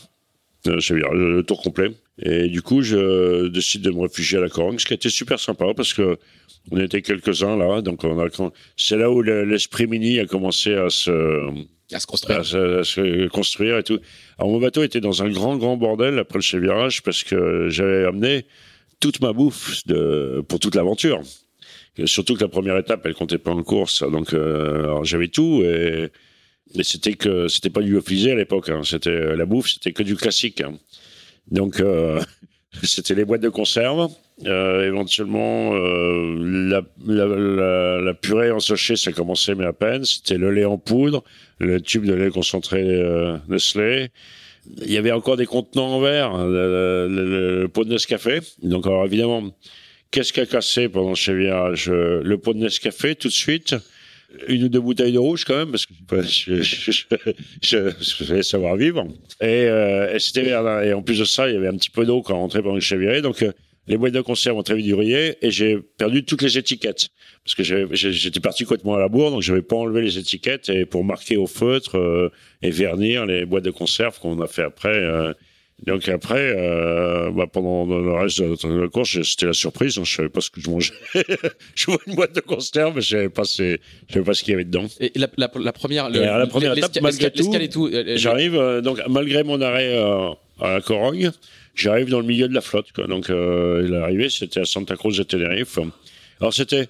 euh, chavire le, tour complet. Et du coup, je décide de me réfugier à la Corangue, ce qui a été super sympa parce que on était quelques-uns là, donc on a c'est là où l'esprit mini a commencé à se à se construire. À se, construire et tout. Alors mon bateau était dans un grand grand bordel après le chavirage parce que j'avais amené toute ma bouffe de, pour toute l'aventure. Surtout que la première étape, elle comptait pas en course. Donc, euh, j'avais tout et, et c'était que c'était pas du lyophilisé à l'époque. Hein. C'était la bouffe, c'était que du classique. Hein. Donc, euh, c'était les boîtes de conserve. Euh, éventuellement, euh, la, la, la, la, purée en sachet, ça commençait mais à peine. C'était le lait en poudre, le tube de lait concentré euh, Nestlé. Il y avait encore des contenants en verre, hein, le, le, le pot de Nescafé. Donc, alors évidemment, Qu'est-ce qui a cassé pendant ce virage Le pot de Nescafé, tout de suite? Une ou deux bouteilles de rouge quand même, parce que je, je, je, savoir vivre. Et, euh, et c'était et en plus de ça, il y avait un petit peu d'eau quand on rentrait pendant que je. Donc euh, les boîtes de conserve ont très vite duré et j'ai perdu toutes les étiquettes parce que j'étais parti complètement à la bourre, donc je n'avais pas enlevé les étiquettes et pour marquer au feutre euh, et vernir les boîtes de conserve qu'on a fait après. Euh, donc après, euh, bah pendant le reste de la course, c'était la surprise. Je savais pas ce que je mangeais. je vois une boîte de conserve, mais je savais pas, je savais pas ce qu'il y avait dedans. Et la, la, la première, le, la première étape, malgré tout, j'arrive euh, donc malgré mon arrêt euh, à la Corogne, j'arrive dans le milieu de la flotte. Quoi. Donc euh, l'arrivée, c'était à Santa Cruz de Tenerife. Alors c'était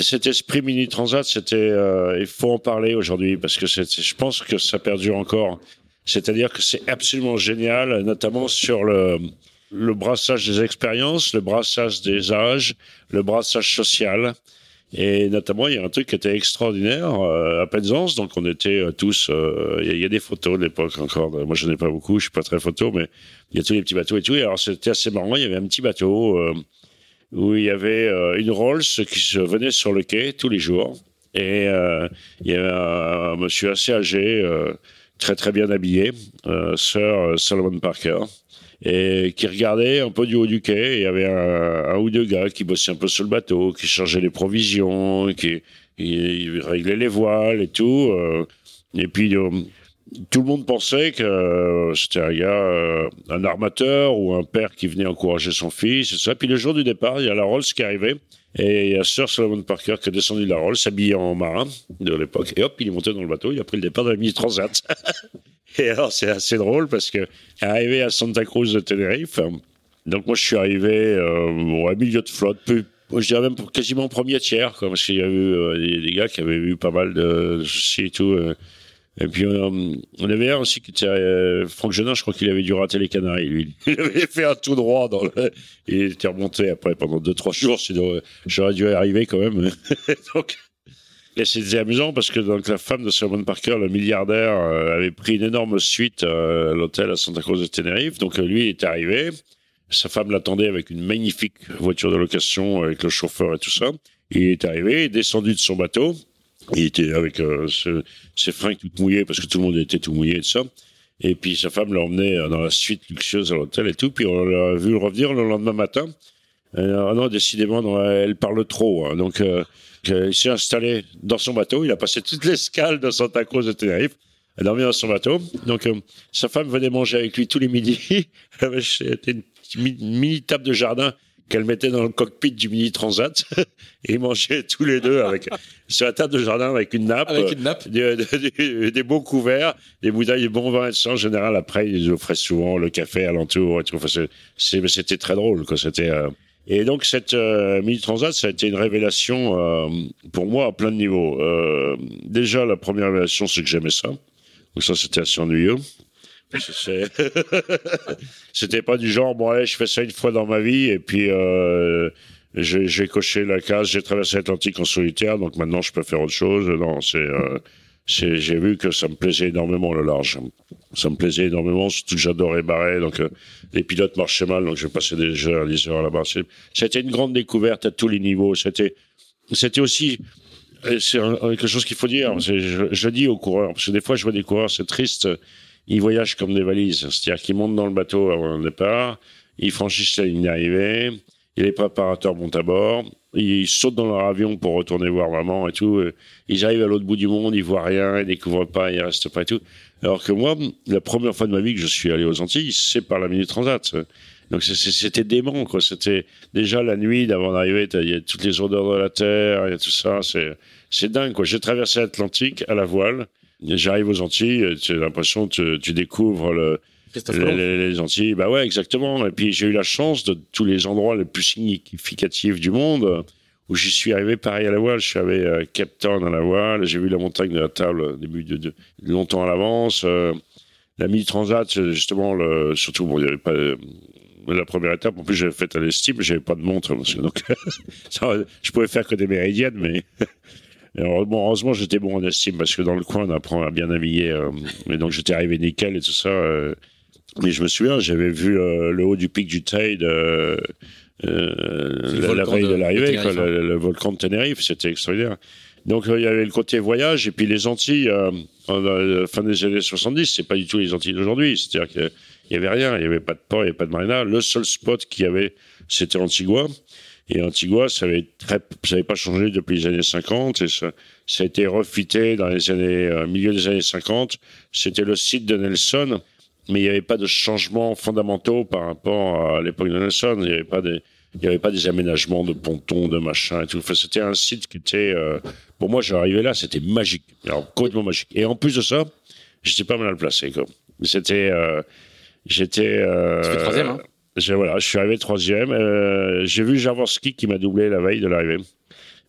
cet esprit mini transat, c'était, euh, il faut en parler aujourd'hui parce que je pense que ça perdure encore. C'est-à-dire que c'est absolument génial, notamment sur le, le brassage des expériences, le brassage des âges, le brassage social. Et notamment, il y a un truc qui était extraordinaire euh, à Penzance. Donc, on était euh, tous. Euh, il y, a des photos de l'époque encore. Moi, je n'ai pas beaucoup. Je suis pas très photo, mais il y a tous les petits bateaux et tout. Et alors, c'était assez marrant. Il y avait un petit bateau où il y avait une Rolls qui venait sur le quai tous les jours. Et il y avait un, un monsieur assez âgé très très bien habillé, euh, Sir euh, Solomon Parker, et qui regardait un peu du haut du quai. Il y avait un, ou deux gars qui bossaient un peu sur le bateau, qui changeaient les provisions, qui, réglaient les voiles et tout. Euh. et puis tout le monde pensait que c'était un gars, un armateur ou un père qui venait encourager son fils et ça. Puis le jour du départ, il y a la Rolls qui arrivait et il y a Sir Solomon Parker qui est descendu de la Rolls, s'habillé en marin de l'époque. Et hop, il est monté dans le bateau, il a pris le départ de la mini Transat. et alors, c'est assez drôle parce que, arrivé à Santa Cruz de Tenerife, donc moi, je suis arrivé euh, au milieu de flotte, je dirais même quasiment premier tiers, quoi, parce qu'il y a eu euh, des, gars qui avaient eu pas mal de soucis et tout. Euh, et puis on, on, avait un aussi qui était euh, Franck Genin, je crois qu'il avait dû rater les Canaries. Lui, il avait fait un tout droit dans le, il était remonté après pendant deux trois jours. Sinon, j'aurais dû arriver quand même. et c'était amusant parce que donc la femme de Simon Parker, le milliardaire, euh, avait pris une énorme suite euh, à l'hôtel à Santa Cruz de Tenerife. Donc lui, il est arrivé. Sa femme l'attendait avec une magnifique voiture de location avec le chauffeur et tout ça. Il est arrivé, descendu de son bateau. Il était avec euh, ses fringues toutes mouillées parce que tout le monde était tout mouillé et tout ça. Et puis sa femme l'a emmené euh, dans la suite luxueuse à l'hôtel et tout. Puis on l'a vu revenir le lendemain matin. Euh, ah non, décidément, elle parle trop. Hein. Donc, euh, il s'est installé dans son bateau. Il a passé toute l'escale de Santa Cruz de Tenerife. Elle a dormi dans son bateau. Donc, euh, sa femme venait manger avec lui tous les midis. C'était une mini table de jardin qu'elle mettait dans le cockpit du mini transat et ils mangeaient tous les deux avec sur la table de jardin avec une nappe, avec une nappe. Des, beaux couverts, des bouteilles de bon vin et En général, après, ils offraient souvent le café alentour et tout. Enfin, c'était très drôle, quoi. C'était euh, et donc cette euh, mini transat, ça a été une révélation euh, pour moi à plein de niveaux. déjà, la première révélation, c'est que j'aimais ça. Donc ça, c'était assez ennuyeux. C'était pas du genre, bon allez, je fais ça une fois dans ma vie et puis euh, j'ai coché la case, j'ai traversé l'Atlantique en solitaire, donc maintenant je peux faire autre chose. Non, c'est euh, j'ai vu que ça me plaisait énormément le large. Ça me plaisait énormément, surtout que j'adorais barrer. Donc euh, les pilotes marchaient mal, donc je passais des heures, des heures là-bas. C'était une grande découverte à tous les niveaux. C'était, c'était aussi c'est quelque chose qu'il faut dire. Je, je, dis aux coureurs, parce que des fois je vois des coureurs, c'est triste, ils voyagent comme des valises. C'est-à-dire qu'ils montent dans le bateau avant le départ, ils franchissent la ligne d'arrivée, les préparateurs montent à bord, ils sautent dans leur avion pour retourner voir maman et tout. Ils arrivent à l'autre bout du monde, ils voient rien, ils découvrent pas, ils restent pas et tout. Alors que moi, la première fois de ma vie que je suis allé aux Antilles, c'est par la Minute Transat. Donc c'était dément, quoi. C'était déjà la nuit d'avant d'arriver, il y a toutes les odeurs de la terre, il y a tout ça. C'est dingue, quoi. J'ai traversé l'Atlantique à la voile. J'arrive aux Antilles, tu as l'impression que tu découvres le, les, les, Antilles, bah ouais, exactement. Et puis j'ai eu la chance de tous les endroits les plus significatifs du monde où j'y suis arrivé pareil à la voile. Je suis arrivé à Cape Town à la voile. J'ai vu la montagne de la table début de, longtemps à l'avance. Euh, la mini transat, justement, le, surtout bon, il n'y avait pas euh, la première étape. En plus, j'avais fait à l'estime, j'avais pas de montre, parce que, donc ça, je pouvais faire que des méridiennes, mais alors, bon, heureusement, j'étais bon en estime parce que dans le coin, on apprend à bien naviguer. Euh, mais donc, j'étais arrivé nickel et tout ça. Euh, mais je me souviens, j'avais vu euh, le haut du pic du Tide euh, euh, la, veille de, l'arrivée, le, le, volcan de Tenerife, c'était extraordinaire. Donc il y avait le côté voyage et puis les Antilles, la fin des années 70, c'est pas du tout les Antilles d'aujourd'hui. C'est-à-dire qu'il y avait rien, il y avait pas de port, il y avait pas de marina. Le seul spot qu'il y avait, c'était Antigua. Et Antigua, ça avait très, ça avait pas changé depuis les années 50 et ça, ça a été refité dans les années, milieu des années 50. C'était le site de Nelson mais il n'y avait pas de changements fondamentaux par rapport à l'époque de Nelson. Il n'y avait pas des, il n'y avait pas des aménagements de pontons, de machin et tout. Enfin, c'était un site qui était, euh, pour moi, j'arrivais là, c'était magique. Alors, complètement magique. Et en plus de ça, j'étais pas mal placé, quoi. C'était, euh, j'étais, euh, troisième, hein? Voilà, je suis arrivé troisième. Euh, j'ai vu Javorski qui m'a doublé la veille de l'arrivée.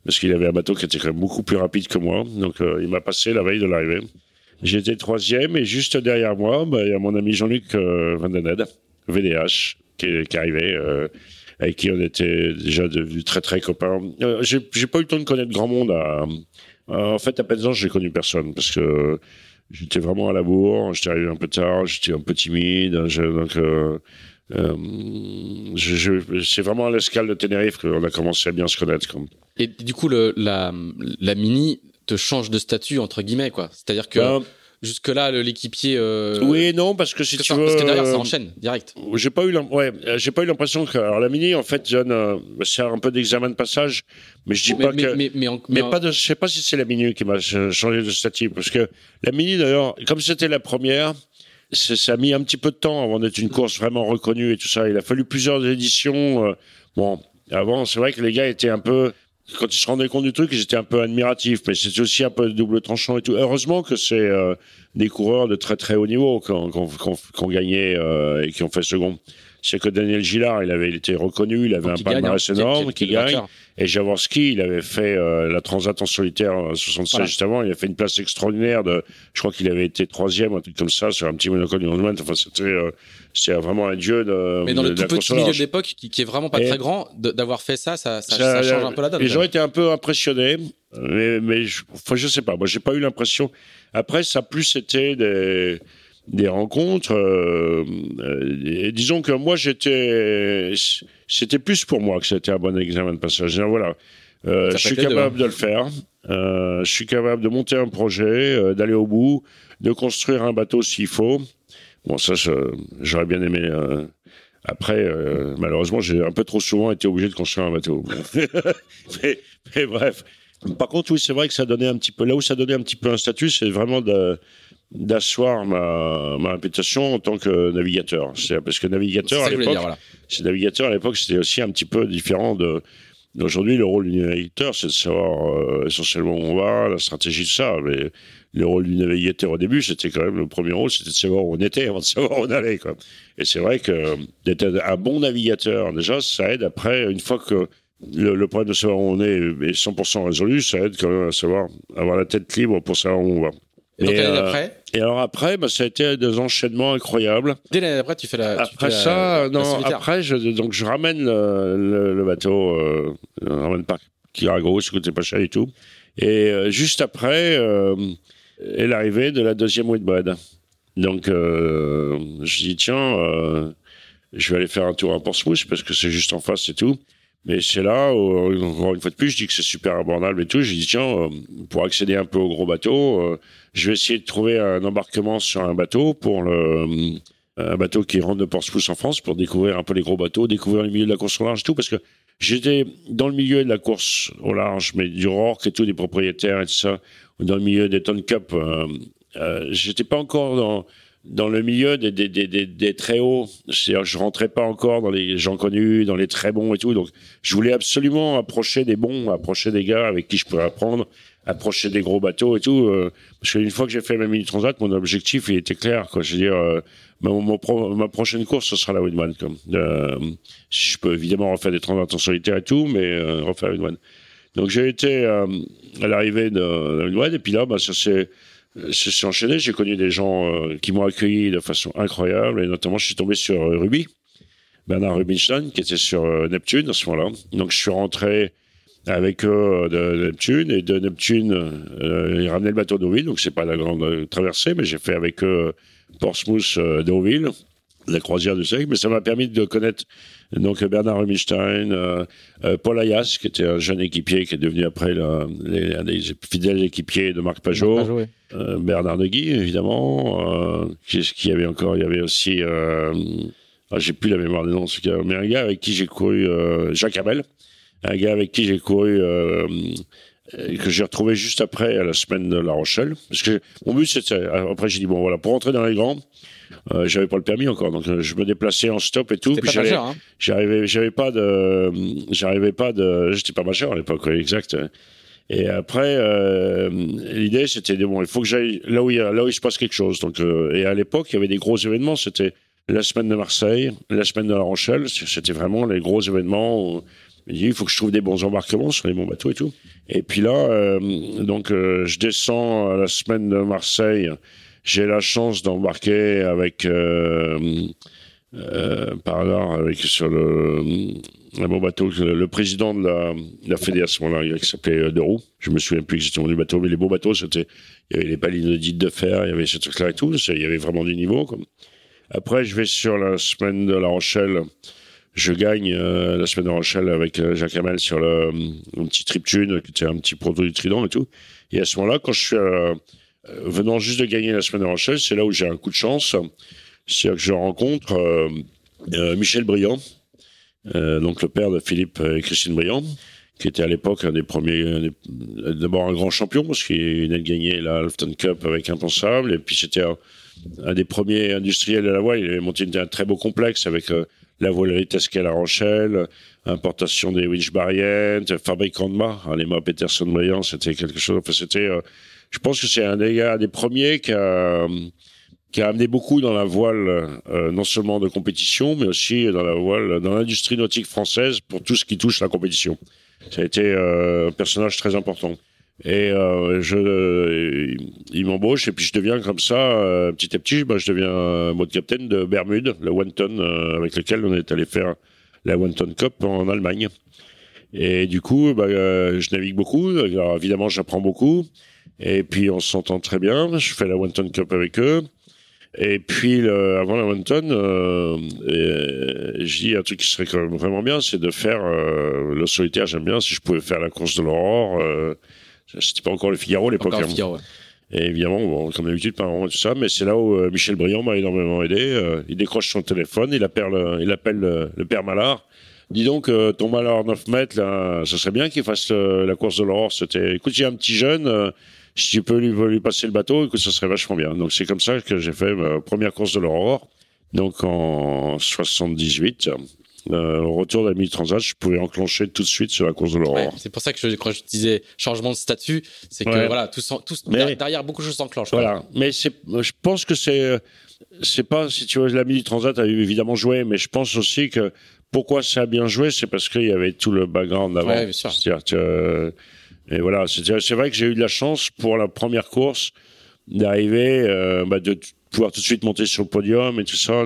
Parce qu'il avait un bateau qui était quand même beaucoup plus rapide que moi. Donc, euh, il m'a passé la veille de l'arrivée. J'étais troisième et juste derrière moi, bah, il y a mon ami Jean-Luc euh, Van VDH, qui, qui arrivait, euh, avec qui on était déjà devenus très très copains. Euh, j'ai pas eu le temps de connaître grand monde. À, en fait, à Penzance, j'ai connu personne parce que j'étais vraiment à la bourre, j'étais arrivé un peu tard, j'étais un peu timide, donc euh, euh, c'est vraiment à l'escale de Tenerife qu'on a commencé à bien se connaître. Comme. Et du coup, le, la, la mini, te change de statut entre guillemets quoi. C'est-à-dire que ben, jusque là l'équipier. Euh... Oui non parce que si tu veux. Parce que derrière ça enchaîne direct. J'ai pas eu ouais j'ai pas eu l'impression que alors la mini en fait donne euh, c'est un peu d'examen de passage mais je dis pas que mais, mais, mais pas de je sais pas si c'est la mini qui m'a changé de statut parce que la mini d'ailleurs comme c'était la première ça a mis un petit peu de temps avant d'être une course vraiment reconnue et tout ça. Il a fallu plusieurs éditions. Euh, bon, avant, c'est vrai que les gars étaient un peu quand ils se rendaient compte du truc, ils étaient un peu admiratifs, mais c'était aussi un peu double tranchant et tout. Heureusement que c'est euh, des coureurs de très très haut niveau qui ont gagné euh, et qui ont fait second c'est que Daniel Gillard, il avait été reconnu, il avait un palmarès hein. énorme, qui, gagne. Et Jaworski, il avait fait euh, la Transat en solitaire en 76 juste avant. Il a fait une place extraordinaire de, je crois qu'il avait été troisième, un truc comme ça, sur un petit monocole Enfin, c'était, euh, c'était vraiment un dieu de. Mais dans le tout petit milieu de l'époque, qui, qui, est vraiment pas très grand, d'avoir fait ça, ça, ça, ça, change un peu la donne. Les gens étaient un peu impressionnés, mais, mais je, enfin, je sais pas. Moi, j'ai pas eu l'impression. Après, ça a plus été des des rencontres. Euh, euh, disons que moi, j'étais, c'était plus pour moi que c'était un bon examen de passage. Voilà, euh, je suis capable de le faire. je suis capable de monter un projet, d'aller au bout, de construire un bateau s'il faut. Bon, ça, j'aurais bien aimé. Après, malheureusement, j'ai un peu trop souvent été obligé de construire un bateau. mais, mais, bref. Par contre, oui, c'est vrai que ça donnait un petit peu. Là où ça donnait un petit peu un statut, c'est vraiment de, d'asseoir ma, ma réputation en tant que navigateur. C'est parce que navigateur à l'époque, c'est navigateur à l'époque, c'était aussi un petit peu différent de d'aujourd'hui. Le rôle du navigateur, c'est de savoir euh, essentiellement où on va, la stratégie de ça. Mais le rôle du navigateur au début, c'était quand même le premier rôle, c'était de savoir où on était avant de savoir où on allait. Quoi. Et c'est vrai que d'être un bon navigateur, déjà, ça aide après, une fois que le, le, problème de savoir où on est est 100% résolu, ça aide quand même à savoir, avoir la tête libre pour savoir où on va. Et, donc l'année d'après euh, Et alors après, bah, ça a été des enchaînements incroyables. Dès l'année d'après, tu fais la. Après ça, non. après, je, donc je ramène le, le, bateau, euh, je ramène pas gros, ça coûtait pas cher et tout. Et euh, juste après, euh, et l'arrivée de la deuxième Whitbread. Donc, euh, je dis, tiens, euh, je vais aller faire un tour à Portsmouth parce que c'est juste en face et tout. Mais c'est là, où, encore une fois de plus, je dis que c'est super abordable et tout. Je dis, tiens, euh, pour accéder un peu au gros bateau, euh, je vais essayer de trouver un embarquement sur un bateau pour le, un bateau qui rentre de Portsmouth en France pour découvrir un peu les gros bateaux, découvrir le milieu de la course au large et tout. Parce que j'étais dans le milieu de la course au large, mais du Rorque et tout, des propriétaires et tout ça, dans le milieu des Ton Cup. Euh, euh, j'étais pas encore dans dans le milieu des, des, des, des, très hauts. Je rentrais pas encore dans les gens connus, dans les très bons et tout. Donc, je voulais absolument approcher des bons, approcher des gars avec qui je pourrais apprendre, approcher des gros bateaux et tout. Euh, parce qu'une fois que j'ai fait ma mini transat, mon objectif il était clair. Quoi. Je veux dire, euh, ma, ma, prochaine course, ce sera la Windman. Euh, je peux évidemment refaire des transats en solitaire et tout, mais euh, refaire la Windman. Donc, j'ai été à l'arrivée de la Windman et puis là, bah, ça s'est c'est enchaîné. J'ai connu des gens euh, qui m'ont accueilli de façon incroyable, et notamment je suis tombé sur euh, Ruby, Bernard Rubinstein, qui était sur euh, Neptune à ce moment-là. Donc je suis rentré avec eux de Neptune, et de Neptune, ils ramenaient le bateau d'Auville, donc c'est pas la grande traversée, mais j'ai fait avec eux Portsmouth d'Auville, la croisière du siècle, mais ça m'a permis de connaître donc Bernard Rubinstein, Paul Ayas, qui était un jeune équipier, qui est devenu après un des fidèles équipiers de Marc Pajot, euh, Bernard Negui, évidemment, qu'est-ce qu'il y avait encore Il y avait aussi, ah, j'ai plus la mémoire des noms, mais un gars avec qui j'ai couru, Jacques Abel, un gars avec qui j'ai couru que j'ai retrouvé juste après la semaine de La Rochelle. Parce que mon but, c'était, après j'ai dit, bon voilà, pour entrer dans les grands, euh, j'avais pas le permis encore, donc euh, je me déplaçais en stop et tout. Puis hein j'arrivais, j'avais pas de, j'arrivais pas de, j'étais pas majeur à l'époque, exact. Et après, euh, l'idée c'était bon, il faut que j'aille là où il y a, là où il se passe quelque chose. Donc, euh, et à l'époque, il y avait des gros événements. C'était la semaine de Marseille, la semaine de La Rochelle. C'était vraiment les gros événements. Où, il faut que je trouve des bons embarquements sur les bons bateaux et tout. Et puis là, euh, donc je descends à la semaine de Marseille j'ai la chance d'embarquer avec euh, euh, par hasard avec sur le un bon bateau le, président de la, de la fédération là qui s'appelait euh, De Roux je me souviens plus exactement du bateau mais les beaux bateaux c'était il y avait les palinodites de fer il y avait ce truc là et tout il y avait vraiment du niveau après je vais sur la semaine de La Rochelle. Je gagne euh, la semaine de La Rochelle avec euh, Jacques Hamel sur le un petit triptune qui était un petit proto du Trident et tout. Et à ce moment là quand je suis euh, venant juste de gagner la semaine de Rochelle, c'est là où j'ai un coup de chance. C'est que je rencontre euh, euh, Michel Briand, donc le père de Philippe et Christine Briand, qui était à l'époque un des premiers, d'abord un grand champion, parce qu'il venait de gagner la Halfton Cup avec Impensable, et puis c'était un, des premiers industriels de la voile. Il avait monté un très beau complexe avec la voilerie à La Rochelle, importation des winch fabricant de mâts, hein, les mâts Peterson Briand, c'était quelque chose, enfin c'était je pense que c'est un des gars, des premiers qui a, qui a amené beaucoup dans la voile, euh, non seulement de compétition, mais aussi dans la voile, dans l'industrie nautique française pour tout ce qui touche la compétition. Ça a été euh, un personnage très important. Et euh, je, il m'embauche et puis je deviens comme ça, petit à petit, bah, je deviens mode capitaine de Bermude, le one ton avec lequel on est allé faire la one cup en Allemagne. Et du coup, bah, je navigue beaucoup. Alors, évidemment, j'apprends beaucoup. Et puis on s'entend très bien. Je fais la One Cup avec eux. Et puis avant la One Ton, euh, je dis un truc qui serait quand même vraiment bien, c'est de faire euh, le solitaire. J'aime bien si je pouvais faire la course de l'aurore. Euh, C'était pas encore le Figaro à l'époque. Hein. Et évidemment, bon, comme d'habitude, pas vraiment tout ça, mais c'est là où euh, Michel Briand m'a énormément aidé. Euh, il décroche son téléphone, il appelle, il appelle le, père Malard. Dis donc, ton Malard 9 mètres, là, ça serait bien qu'il fasse la course de l'aurore. C'était, écoute, j'ai un petit jeune, si tu peux lui, lui passer le bateau, que ça serait vachement bien. Donc c'est comme ça que j'ai fait ma première course de l'aurore. Donc en 78, euh, au retour de la mini-transat, je pouvais enclencher tout de suite sur la course de l'aurore. c'est pour ça que je, quand je disais changement de statut, c'est que voilà, tout, tout derrière, beaucoup de choses s'enclenchent. Voilà, mais je pense que c'est, c'est pas si tu vois la mini-transat a évidemment joué, mais je pense aussi que pourquoi ça a bien joué, c'est parce qu'il y avait tout le background avant. Ouais, bien sûr. C'est-à-dire que et voilà, c'est vrai que j'ai eu de la chance pour la première course d'arriver, euh, bah, de pouvoir tout de suite monter sur le podium et tout ça.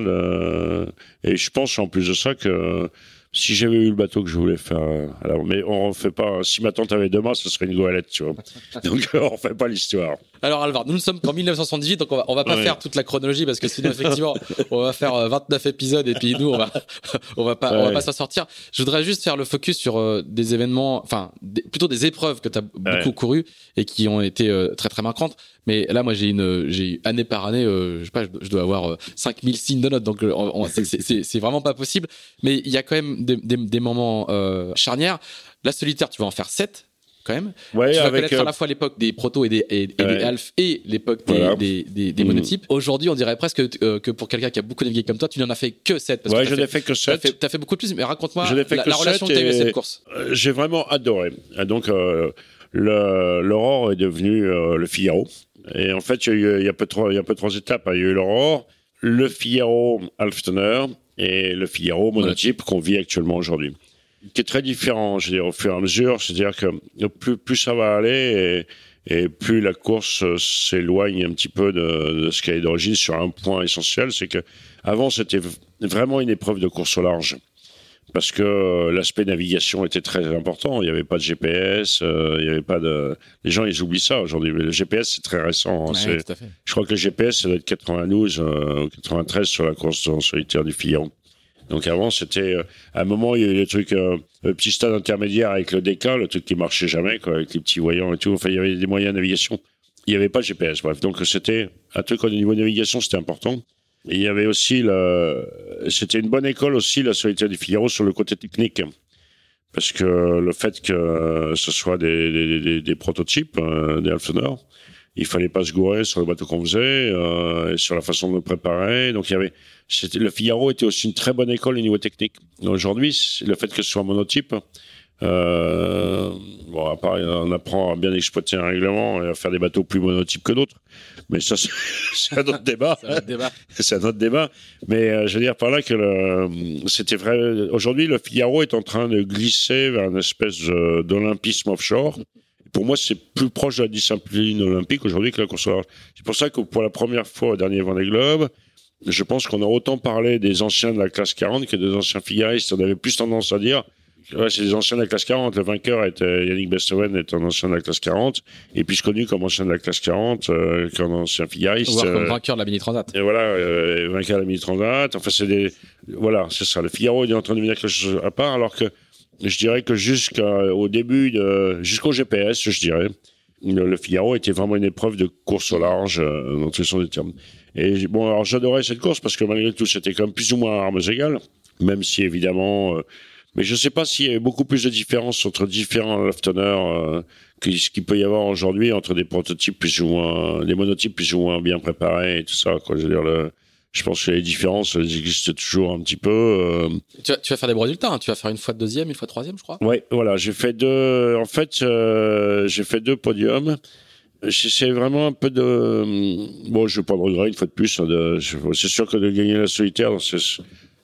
et je pense en plus de ça que si j'avais eu le bateau que je voulais faire, alors, mais on refait pas. Si ma tante avait deux mâts, ce serait une goélette, tu vois. Donc on refait pas l'histoire. Alors Alvar, nous, sommes en 1978, donc on va, on va pas faire toute la chronologie parce que sinon effectivement on va faire 29 euh, épisodes et puis nous on va on va pas on va pas s'en sortir. Je voudrais juste faire le focus sur euh, des événements, enfin plutôt des épreuves que tu as beaucoup couru et qui ont été euh, très très marquantes. Mais là moi j'ai une j'ai année par année, je sais pas, je, dois avoir 5000 signes de notes, donc c'est vraiment pas possible. Mais il y a quand même des, des, des moments charnières. La solitaire, tu vas en faire 7 quand même. Ouais, tu vas connaître à la euh, fois l'époque des protos et des, et, des et l'époque des, des, des, mm. monotypes. Aujourd'hui, on dirait presque euh, que pour quelqu'un qui a beaucoup navigué comme toi, tu n'en as fait que 7. Parce ouais, je n'ai fait, que 7. Tu as, fait beaucoup plus, mais raconte-moi la, la relation que tu as eu à cette course. Euh, j'ai vraiment adoré. Donc, l'aurore est devenu le Figaro. Et en fait, il y a, il y a peu trois, il y a peu trois étapes. Il y a eu l'aurore, le Figaro Alftoner et le Figaro monotype qu'on vit actuellement aujourd'hui qui est très différent, je veux dire, au fur et à mesure. C'est-à-dire que plus, plus ça va aller et, et plus la course s'éloigne un petit peu de, de ce qu'elle est d'origine sur un point essentiel, c'est que avant c'était vraiment une épreuve de course au large. Parce que l'aspect navigation était très important. Il n'y avait pas de GPS, euh, il n'y avait pas de. Les gens, ils oublient ça aujourd'hui. Mais le GPS, c'est très récent. Hein. Je crois que le GPS, ça doit être 92 euh, 93 sur la course en solitaire du Fillon. Donc avant, c'était euh, à un moment il y a eu des trucs, euh, le petit stade intermédiaire avec le DK, le truc qui marchait jamais, quoi, avec les petits voyants et tout. Enfin, il y avait des moyens de navigation. Il n'y avait pas de GPS, bref. Donc c'était un truc au niveau de navigation, c'était important. Il y avait aussi le, c'était une bonne école aussi la solitaire du Figaro sur le côté technique, parce que le fait que ce soit des, des, des, des prototypes, euh, des Alphenor, il fallait pas se gourer sur le bateau qu'on faisait, euh, et sur la façon de le préparer. Donc il y avait, c'était, le Figaro était aussi une très bonne école au niveau technique. Aujourd'hui, le fait que ce soit monotype, euh, bon, à part, on apprend à bien exploiter un règlement et à faire des bateaux plus monotypes que d'autres. Mais ça, c'est un autre débat. c'est un autre débat. c'est un autre débat. Mais euh, je veux dire par là que le, c'était vrai. Aujourd'hui, le Figaro est en train de glisser vers une espèce d'olympisme offshore pour moi, c'est plus proche de la discipline olympique aujourd'hui que la course C'est pour ça que pour la première fois au dernier Vendée Globe, je pense qu'on a autant parlé des anciens de la classe 40 que des anciens figaristes. On avait plus tendance à dire, ouais, c'est des anciens de la classe 40. Le vainqueur était Yannick Besteven, est un ancien de la classe 40, et plus connu comme ancien de la classe 40 euh, qu'un ancien figariste. Voire comme euh, vainqueur de la mini transat. Et voilà, euh, vainqueur de la mini transat. Enfin, c'est des, voilà, c'est ça. Le Figaro il est en train de devenir quelque chose à part, alors que je dirais que jusqu'au début, de, jusqu'au GPS, je dirais, le, Figaro était vraiment une épreuve de course au large, euh, dans tous les sens des termes. Et bon, alors j'adorais cette course parce que malgré tout, c'était quand même plus ou moins à armes égales, même si évidemment, euh, mais je ne sais pas s'il y avait beaucoup plus de différence entre différents loftoners euh, que ce qu'il peut y avoir aujourd'hui entre des prototypes plus ou moins, des monotypes plus ou moins bien préparés et tout ça, quoi. Je veux dire, le, je pense que les différences elles existent toujours un petit peu. Euh. Tu, vas, tu, vas, faire des bons résultats. Hein. Tu vas faire une fois de deuxième, une fois de troisième, je crois. Oui, voilà. J'ai fait deux. En fait, euh, j'ai fait deux podiums. C'est vraiment un peu de. Bon, je n'ai pas de regret une fois de plus. Hein, c'est sûr que de gagner la solitaire,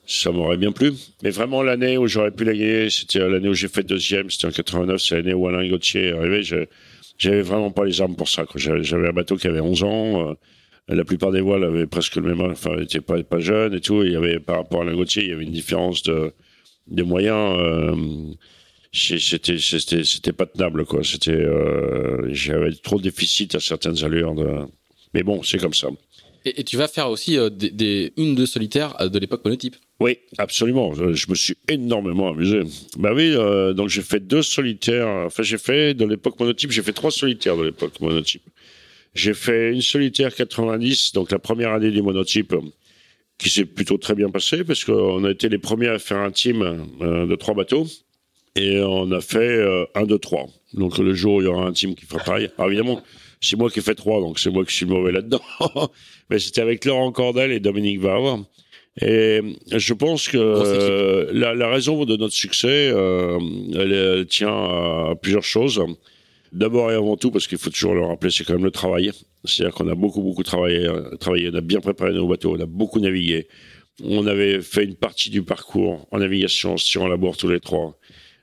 ça m'aurait bien plu. Mais vraiment, l'année où j'aurais pu la gagner, c'était l'année où j'ai fait deuxième. C'était en 89. C'est l'année où Alain Gauthier est arrivé. J'avais vraiment pas les armes pour ça. J'avais un bateau qui avait 11 ans. Euh, la plupart des voiles avaient presque le même âge, enfin, n'étaient pas, pas jeunes et tout. il y avait, par rapport à Lingotier, il y avait une différence de, de moyens. Euh, c'était, c'était, c'était pas tenable, quoi. C'était, euh, j'avais trop de déficit à certaines allures de, mais bon, c'est comme ça. Et, tu vas faire aussi euh, des, des, une de solitaire de l'époque monotype. Oui, absolument. Je, me suis énormément amusé. Bah oui, donc j'ai fait deux solitaires. Enfin, j'ai fait de l'époque monotype, j'ai fait trois solitaires de l'époque monotype. J'ai fait une solitaire 90, donc la première année du monotype, qui s'est plutôt très bien passé parce qu'on a été les premiers à faire un team euh, de trois bateaux et on a fait euh, un, deux, trois. Donc le jour où il y aura un team qui fera pareil. Alors évidemment, c'est moi qui ai fait trois, donc c'est moi qui suis mauvais là-dedans. Mais c'était avec Laurent Cordel et Dominique Vavre. Et je pense que la, la, raison de notre succès, euh, elle, elle, tient à plusieurs choses. D'abord et avant tout, parce qu'il faut toujours le rappeler, c'est quand même le travail. C'est-à-dire qu'on a beaucoup, beaucoup travaillé, euh, travaillé, on a bien préparé nos bateaux, on a beaucoup navigué. On avait fait une partie du parcours en navigation sur la bourre tous les trois.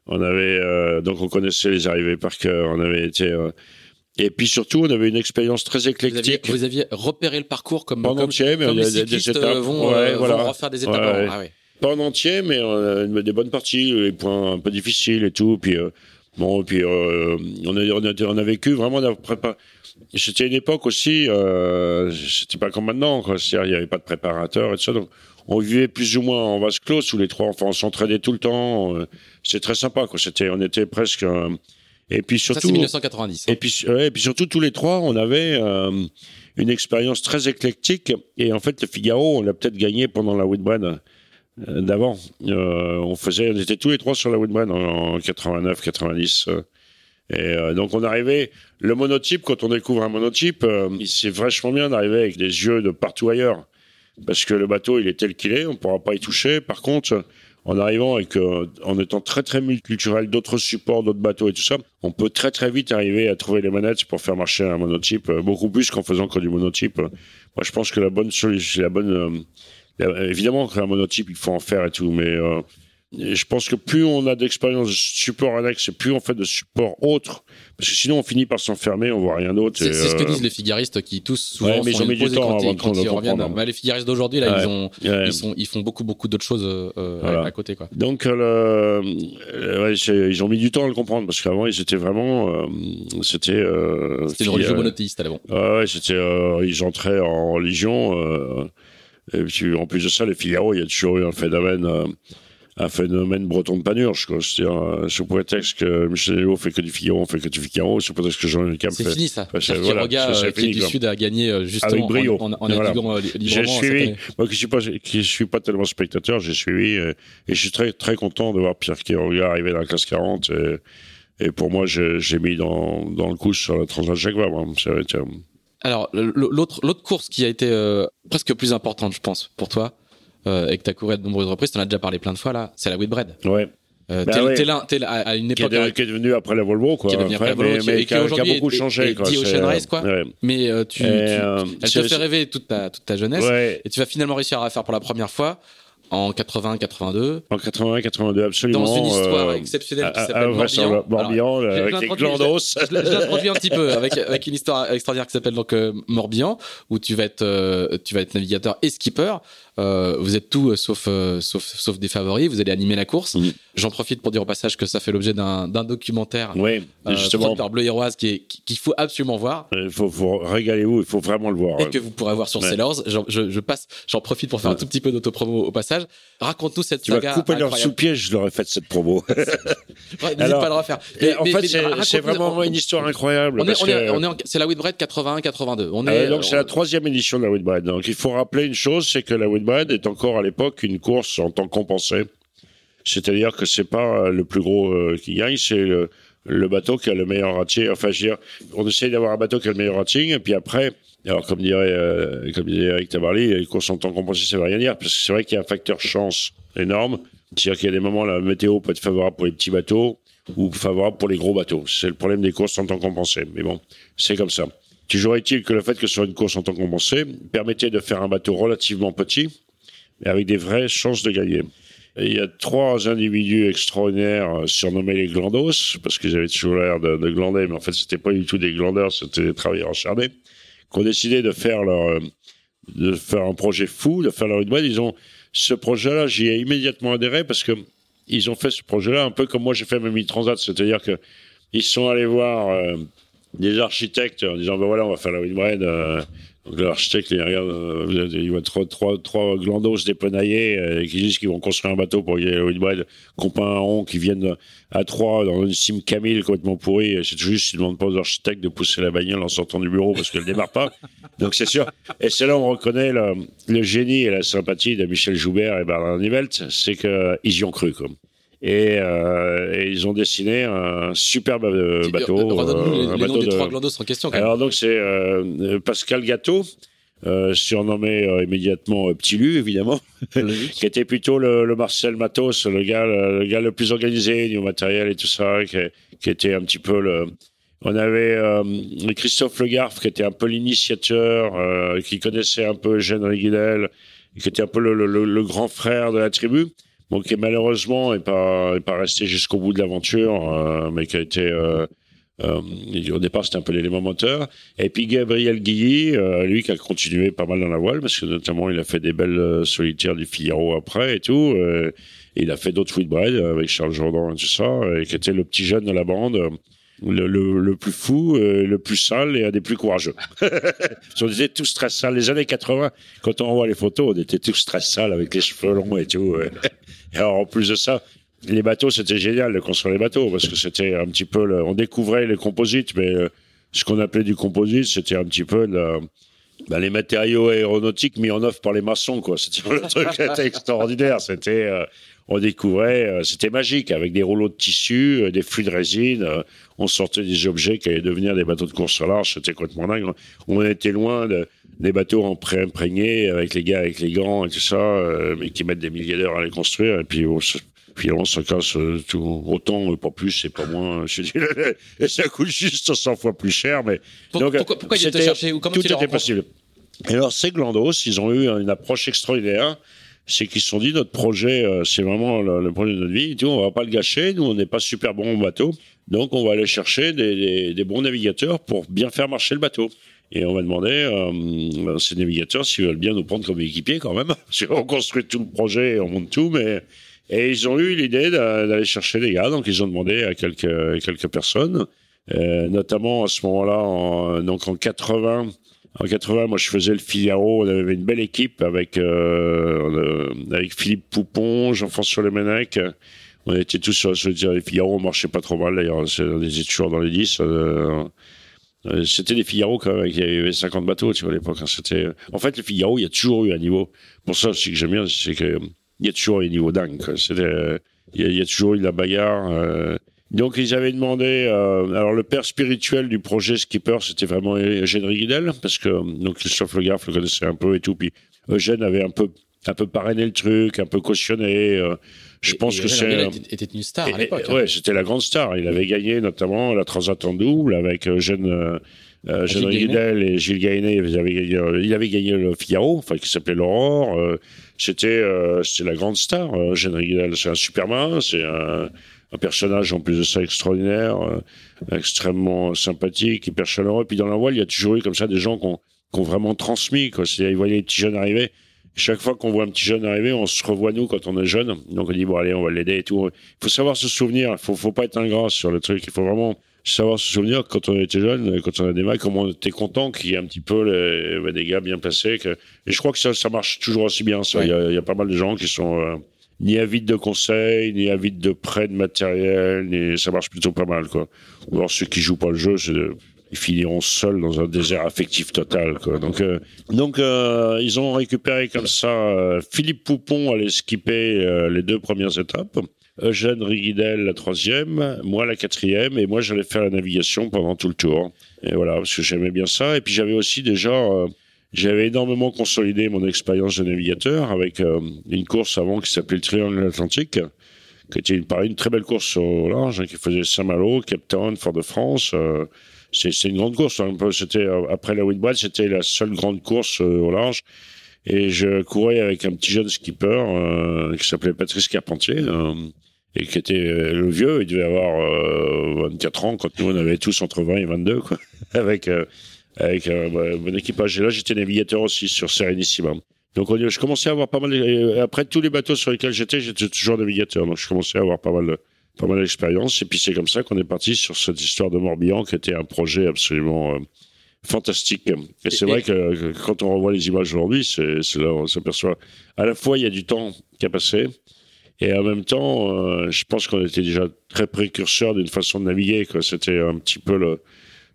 On avait, euh, donc on connaissait les arrivées par cœur, on avait été, euh, et puis surtout, on avait une expérience très éclectique. Vous aviez, repéré le parcours comme, comme, entier, mais comme les cyclistes vont, vont, refaire des étapes. Ah, Pas en entier, mais on a des bonnes parties, les points un peu difficiles et tout. Puis Bon, et puis on, a, on, a, on, a, vécu vraiment prépa... C'était une époque aussi, euh, c'était pas comme maintenant, quoi. C'est-à-dire, il n'y avait pas de préparateur et tout ça. Donc, on vivait plus ou moins en vase clos, tous les trois. Enfin, on s'entraînait tout le temps. C'était très sympa, quoi. C'était, on était presque. et puis surtout. Ça, c'est 1990. Et puis, et puis surtout, tous les trois, on avait une expérience très éclectique. Et en fait, le Figaro, on l'a peut-être gagné pendant la Whitbread euh, d'avant. Euh, on faisait, on était tous les trois sur la Whitbread en, 89, 90. Euh. et donc on arrivait, le monotype, quand on découvre un monotype, c'est vachement bien d'arriver avec des yeux de partout ailleurs. Parce que le bateau, il est tel qu'il est, on ne pourra pas y toucher. Par contre, en arrivant et en étant très très multiculturel, d'autres supports, d'autres bateaux et tout ça, on peut très très vite arriver à trouver les manettes pour faire marcher un monotype, euh, beaucoup plus qu'en faisant que du monotype. Moi, je pense que la bonne solution, la bonne, euh, évidemment qu'un monotype, il faut en faire et tout, mais euh, je pense que plus on a d'expérience de support annexe et plus on fait de support autre, parce que sinon on finit par s'enfermer, on voit rien d'autre. C'est ce que disent les figaristes qui tous souvent ouais, mais ils ont mis du temps quand, quand ils reviennent. Bah, les figaristes d'aujourd'hui là, ils ont, ils, sont, ils font beaucoup beaucoup d'autres choses euh, à, côté quoi. Donc euh, ils ont mis du temps à le comprendre parce qu'avant ils étaient vraiment, euh, c'était. Euh, c'était une religion monothéiste à l'avant. Ouais, c'était, ils entraient en religion. Et puis en plus de ça, les Figaro, il y a toujours eu un phénomène un phénomène breton de panurge, quoi. C'est-à-dire, euh, sous prétexte que Michel Léo fait que du Figaro, on fait que du Figaro, sous prétexte que Jean-Luc Cap fait. C'est fini, ça. Enfin, voilà, euh, qui est du Sud a gagné, euh, justement, brio. en, en, en voilà. J'ai suivi, moi qui suis pas, qui suis pas tellement spectateur, j'ai suivi, et, et, je suis très, très content de voir Pierre Quiroga arriver dans la classe 40, et, et pour moi, j'ai mis dans, dans le coup sur la Transat Jacques Vabre. Alors, l'autre, l'autre course qui a été presque plus importante, je pense, pour toi, euh, et que tu as couru à de nombreuses reprises, tu en as déjà parlé plein de fois là, c'est la Whitbread. Ouais. Euh, bah t'es, là, t'es là, à une époque qui est, qui est devenu après la Volvo quoi. Qui est devenu après, la Volvo, mais, mais qui, a, qui, a, beaucoup changé quoi. Ocean Race quoi. Ouais. Mais euh, tu, tu euh, elle te fait rêver toute ta toute ta jeunesse ouais. et tu vas finalement réussir à la faire pour la première fois en 80-82. En 80-82, absolument. Dans une histoire euh, exceptionnelle qui s'appelle Morbihan. Morbihan, avec les glandos. Je, l'introduis un petit peu avec, avec une histoire extraordinaire qui s'appelle donc euh, Morbihan, où tu vas être, euh, tu vas être navigateur et skipper. Euh, vous êtes tout sauf, sauf, sauf des favoris. Vous allez animer la course. Mm. J'en profite pour dire au passage que ça fait l'objet d'un, documentaire. Oui, justement. par Bleu Héroise qui qu'il faut absolument voir. Il faut, faut régalez-vous, il faut vraiment le voir. Et que vous pourrez voir sur ouais. Sailors. Je, je, je, passe, j'en profite pour faire un tout petit peu d'autopromo au passage. Raconte-nous cette tu saga. Tu couper leur sous-pied, je leur ai fait cette promo. N'hésite pas à le refaire. Mais, en fait, c'est vraiment une histoire incroyable. C'est la Whitbread 81-82. On est, donc c'est la troisième édition de la Whitbread. Donc il faut rappeler une chose, c'est que la Whitbread est encore à l'époque une course en temps compensé. C'est-à-dire que c'est pas le plus gros euh, qui gagne, c'est le, bateau qui a le meilleur rating. Enfin, je veux dire, on essaye d'avoir un bateau qui a le meilleur rating, et puis après, alors, comme dirait, euh, comme dirait Eric Tabarly, les courses en temps compensé, ça veut rien dire, parce que c'est vrai qu'il y a un facteur chance énorme. C'est-à-dire qu'il y a des moments, la météo peut être favorable pour les petits bateaux ou favorable pour les gros bateaux. C'est le problème des courses en temps compensé. Mais bon, c'est comme ça. Toujours est-il que le fait que soit une course en temps compensé permettait de faire un bateau relativement petit, mais avec des vraies chances de gagner. Il y a trois individus extraordinaires euh, surnommés les glandos, parce qu'ils avaient toujours l'air de, de, glander, mais en fait, c'était pas du tout des glandeurs, c'était des travailleurs acharnés qui ont décidé de faire leur, euh, de faire un projet fou, de faire leur web. Ils ont ce projet-là, j'y ai immédiatement adhéré parce que ils ont fait ce projet-là un peu comme moi j'ai fait mes transat, c'est-à-dire que ils sont allés voir euh, des architectes en disant ben voilà on va faire la Whitbread euh, donc l'architecte, il regarde, euh, il voit trois, trois, trois glandos dépenaillés euh, qui disent qu'ils vont construire un bateau pour y qu'on peint un rond, qui viennent à trois dans une sim Camille complètement pourrie. C'est juste, ils demandent pas aux architectes de pousser la bagnole en sortant du bureau parce qu'elle démarre pas. Donc c'est sûr. Et c'est là où on reconnaît le, le, génie et la sympathie de Michel Joubert et Bernard Nivelt, c'est qu'ils y ont cru, comme. Et, euh, et, ils ont dessiné un superbe euh, bateau. Euh, un bateau de... trois glandos en question. Quand même. Alors donc c'est euh, Pascal Gâteau, euh, surnommé euh, immédiatement Petit Lu, évidemment, qui était plutôt le, le, Marcel Matos, le gars, le, le, gars le plus organisé du matériel et tout ça, qui, qui était un petit peu le. On avait Christophe Le Garf, qui était un peu l'initiateur, qui connaissait un peu Eugène Riguidel, qui était un peu le, le grand frère de la tribu. Bon, qui malheureusement n'est pas, est pas resté jusqu'au bout de l'aventure, euh, mais qui a été euh, euh, au départ, c'était un peu l'élément moteur. Et puis Gabriel Guilly, euh, lui qui a continué pas mal dans la voile, parce que notamment il a fait des belles euh, solitaires du Figaro après et tout. Il a fait d'autres Whitbread avec Charles Jourdan et tout ça, et qui était le petit jeune de la bande. Le, le, plus fou, le plus sale et un des plus courageux. on était tous très sales. Les années 80, quand on voit les photos, on était tous très sales avec les cheveux longs et tout. Et alors, en plus de ça, les bateaux, c'était génial de construire les bateaux parce que c'était un petit peu, on découvrait les composites, mais euh, ce qu'on appelait du composite, c'était un petit peu bah, les matériaux aéronautiques mis en œuvre par les maçons, quoi. C'était le truc était extraordinaire. C'était, euh, on découvrait, euh, c'était magique avec des rouleaux de tissu, des flux de résine. on sortait des objets qui allaient devenir des bateaux de course au large. C'était complètement dingue. On était loin de, des bateaux en pré-imprégnés avec les gars avec les gants et tout ça, mais qui mettent des milliers d'heures à les construire. Et puis, Finalement, ça casse euh, tout, autant, pas plus, c'est pas moins. et ça coûte juste 100 fois plus cher. Mais donc, pourquoi, pourquoi ils étaient cherché ou comment Tout était possible. Et alors, ces Glandos, ils ont eu une approche extraordinaire. C'est qu'ils se sont dit, notre projet, euh, c'est vraiment le, projet de notre vie. Tout, on va pas le gâcher. Nous, on n'est pas super bons au bateau. Donc, on va aller chercher des, des, des, bons navigateurs pour bien faire marcher le bateau. Et on va demander euh, à ces navigateurs s'ils veulent bien nous prendre comme équipiers quand même. on construit tout le projet, on monte tout, mais et ils ont eu l'idée d'aller chercher des gars, donc ils ont demandé à quelques, quelques personnes, euh, notamment à ce moment-là, en, donc en 80. En 80, moi, je faisais le Figaro. On avait une belle équipe avec euh, avec Philippe Poupon, Jean-François Lemenec. On était tous sur, sur les Figaro. On marchait pas trop mal d'ailleurs. On était toujours dans les 10. Euh, euh, c'était des Figaro quand même. Il y avait 50 bateaux, tu vois, à l'époque. Hein, c'était. En fait, le Figaro, il y a toujours eu un niveau. Pour ça, ce que j'aime bien, c'est que il y a toujours eu un niveau dingue. il, y a, toujours eu de la bagarre. Euh. Donc ils avaient demandé. Euh, alors le père spirituel du projet Skipper, c'était vraiment Eugène Riguidel, parce que donc Christophe Le Garf le connaissait un peu et tout. Puis Eugène avait un peu un peu parrainé le truc, un peu cautionné. Euh. je pense que c'est. était une star à l'époque. Hein. Ouais, c'était la grande star. Il avait gagné notamment la Transat en double avec Eugène. Euh, Et Gilles Gainet, il avait gagné, il avait gagné le Figaro, enfin qui s'appelait l'Aurore. Euh, c'était euh, c'était la grande star. Euh, Guidel, c'est un Superman, c'est un, un, personnage en plus de ça extraordinaire, euh, extrêmement sympathique, hyper chaleureux. Puis dans la voile, il y a toujours eu comme ça des gens qui ont, vraiment transmis. Quoi. C'est, ils voyaient les petits jeunes arriver. Chaque fois qu'on voit un petit jeune arriver, on se revoit nous quand on est jeune. Donc on dit bon allez, on va l'aider et tout. Il faut savoir se souvenir. Il faut, faut pas être ingrat sur le truc. Il faut vraiment savoir se souvenir quand on était jeune, quand on a des mecs, comment on était content qu'il y ait un petit peu des gars bien placés. Et je crois que ça, marche toujours aussi bien. Il y, a, y, a, pas mal de gens qui sont euh, ni avides de conseils, ni avides de prêts de matériel, ni... ça marche plutôt pas mal. Quoi. Ou alors ceux qui jouent pas le jeu, ils finiront seuls dans un désert affectif total. Quoi. Donc, euh, donc euh, ils ont récupéré comme ça. Philippe Poupon allait skipper les deux premières étapes. Eugène Riguidel la troisième, moi la quatrième, et moi j'allais faire la navigation pendant tout le tour. Et voilà, parce que j'aimais bien ça. Et puis j'avais aussi déjà, euh, j'avais énormément consolidé mon expérience de navigateur avec euh, une course avant qui s'appelait le Triangle Atlantique, qui était une, une très belle course au large, hein, qui faisait Saint-Malo, Cape Town, Fort-de-France. Euh, c'est une grande course. Hein, c'était après la Whitbread, c'était la seule grande course au large. Et je courais avec un petit jeune skipper qui s'appelait Patrice Carpentier et qui était euh, le vieux, il devait avoir 24 euh, ans quand nous on avait tous entre 20 et 22 quoi, avec euh, avec un bon équipage. Et là j'étais navigateur aussi sur Serenissima. Donc on, je commençais à avoir pas mal. après tous les bateaux sur lesquels j'étais, j'étais toujours navigateur. Donc je commençais à avoir pas mal de pas mal d'expérience. Et puis c'est comme ça qu'on est parti sur cette histoire de Morbihan, qui était un projet absolument fantastique. Et c'est vrai que, quand on revoit les images aujourd'hui, c'est là on s'aperçoit à la fois il y a du temps qui a passé, et en même temps, euh, je pense qu'on était déjà très précurseurs d'une façon de naviguer. C'était un petit peu le,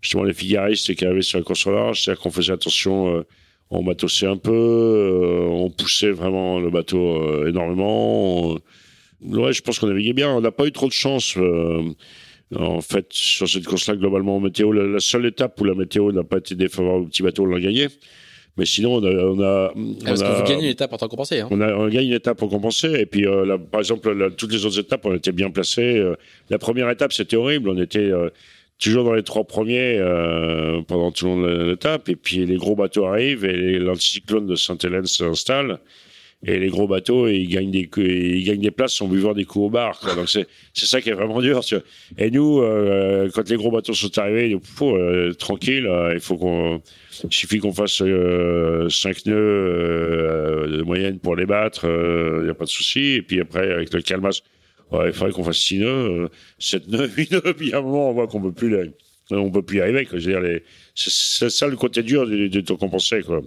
justement les figaristes qui arrivaient sur la course au large, c'est-à-dire qu'on faisait attention, euh, on batossait un peu, euh, on poussait vraiment le bateau énormément. ouais, je pense qu'on naviguait bien. On n'a pas eu trop de chance. En fait, sur cette course-là, globalement, météo, la, la, seule étape où la météo n'a pas été défavorable au petit bateau, on l'a gagné. Mais sinon, on a, on a, parce que vous gagnez une étape pour compenser. Hein. On, a, on gagne une étape pour compenser. Et puis, euh, par exemple, toutes les autres étapes, on était bien placés. Euh, la première étape, c'était horrible. On était euh, toujours dans les trois premiers euh, pendant tout le long de l'étape. Et puis, les gros bateaux arrivent et l'anticyclone de Sainte-Hélène s'installe. Et les gros bateaux, ils gagnent des, ils gagnent des places en buvant des coups au bar. Quoi. Donc c'est ça qui est vraiment dur. Tu vois. Et nous, euh, quand les gros bateaux sont arrivés, euh, tranquille, euh, il faut qu'on, suffit qu'on fasse 5 nœuds de moyenne pour les battre, il n'y a pas de souci. Et puis après, avec le calmas, il faudrait qu'on fasse 6 nœuds, 7 nœuds, 8 nœuds. Puis à un moment, on voit qu'on peut plus, les, on peut plus y arriver. C'est ça le côté dur de, de, compenser, quoi.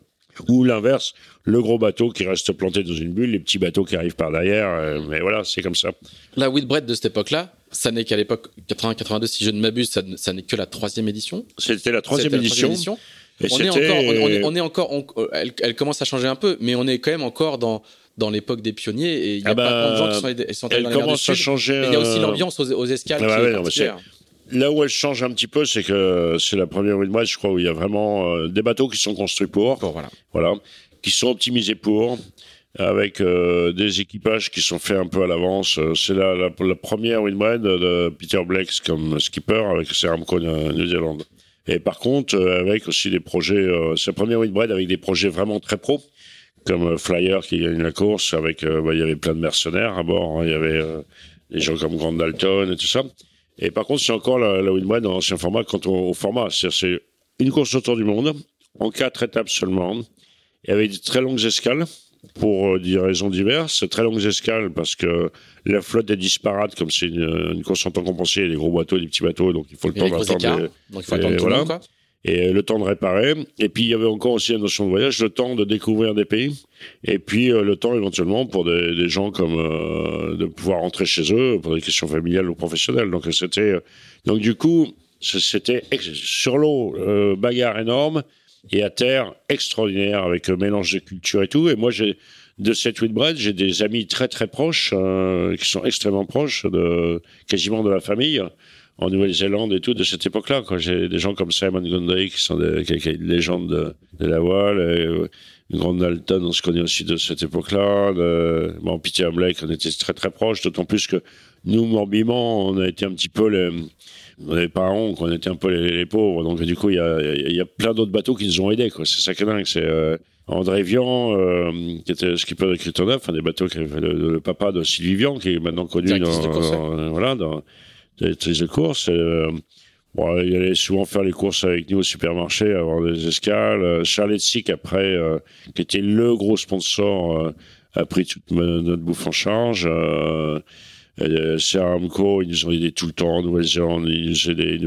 Ou l'inverse, le gros bateau qui reste planté dans une bulle, les petits bateaux qui arrivent par derrière. Euh, mais voilà, c'est comme ça. La Whitbread de cette époque-là, ça n'est qu'à l'époque 80-82, si je ne m'abuse, ça, n'est que la troisième édition. C'était la troisième édition. on, est encore, on, est, encore, elle, commence à changer un peu, mais on est quand même encore dans dans l'époque des pionniers et il y a ah pas bah, de gens qui sont, sont commence à changer. Il y a aussi euh, l'ambiance aux, escales ah bah qui est Là où elle change un petit peu, c'est que c'est la première Windmill, je crois, où il y a vraiment euh, des bateaux qui sont construits pour, voilà. voilà, qui sont optimisés pour, avec euh, des équipages qui sont faits un peu à l'avance. Euh, c'est la, la, la, première Windmill de Peter Blake comme skipper avec Seramco New Zealand. Et par contre, avec aussi des projets, c'est la première Windmill avec des projets vraiment très pro, comme Flyer qui gagne la course, avec, bah, il y avait plein de mercenaires à bord, hein. il y avait des gens comme Grant Dalton et tout ça. Et par contre, c'est encore la, la Windmill dans l'ancien format quant au, format. C'est une course autour du monde, en quatre étapes seulement, et avec des très longues escales, pour euh, des raisons diverses. Très longues escales parce que la flotte est disparate, comme c'est une, course en temps compensé, il y a des gros bateaux, des petits bateaux, donc il faut le temps d'attendre. Donc il faut attendre tout le monde, quoi et le temps de réparer. Et puis il y avait encore aussi la notion de voyage, le temps de découvrir des pays, et puis euh, le temps éventuellement pour des, gens comme euh, de pouvoir rentrer chez eux pour des questions familiales ou professionnelles. Donc c'était euh, donc du coup c'était sur l'eau bagarre énorme et à terre extraordinaire avec mélange de culture et tout. Et moi j'ai de cette Whitbread, j'ai des amis très très proches qui sont extrêmement proches de quasiment de la famille en Nouvelle-Zélande et tout de cette époque-là. J'ai des gens comme Simon Gundry qui sont des, qui, qui, une légende de, de, la voile, euh, une grande Dalton, on se connaît aussi de cette époque-là. Bon, Peter Blake, on était très très proches, d'autant plus que nous, morbiment, on a été un petit peu les, on n'avait pas honte, on était un peu les, pauvres. Donc du coup, il y a, il y a plein d'autres bateaux qui nous ont aidés. Quoi. C'est ça qui est dingue. C'est euh, André Vian, euh, qui était skipper de Critonneuf, un des bateaux qui le, le, papa de Sylvie Vian, qui est maintenant connu dans, dans, voilà, dans directrice de course. Euh, bon, il allait souvent faire les courses avec nous au supermarché, avoir des escales. Euh, Charlotte Sick, après, euh, qui était le gros sponsor, a pris toute notre bouffe en charge. Euh, Ceramco, ils nous ont aidés tout le temps en Nouvelle-Zélande, ils nous aidaient.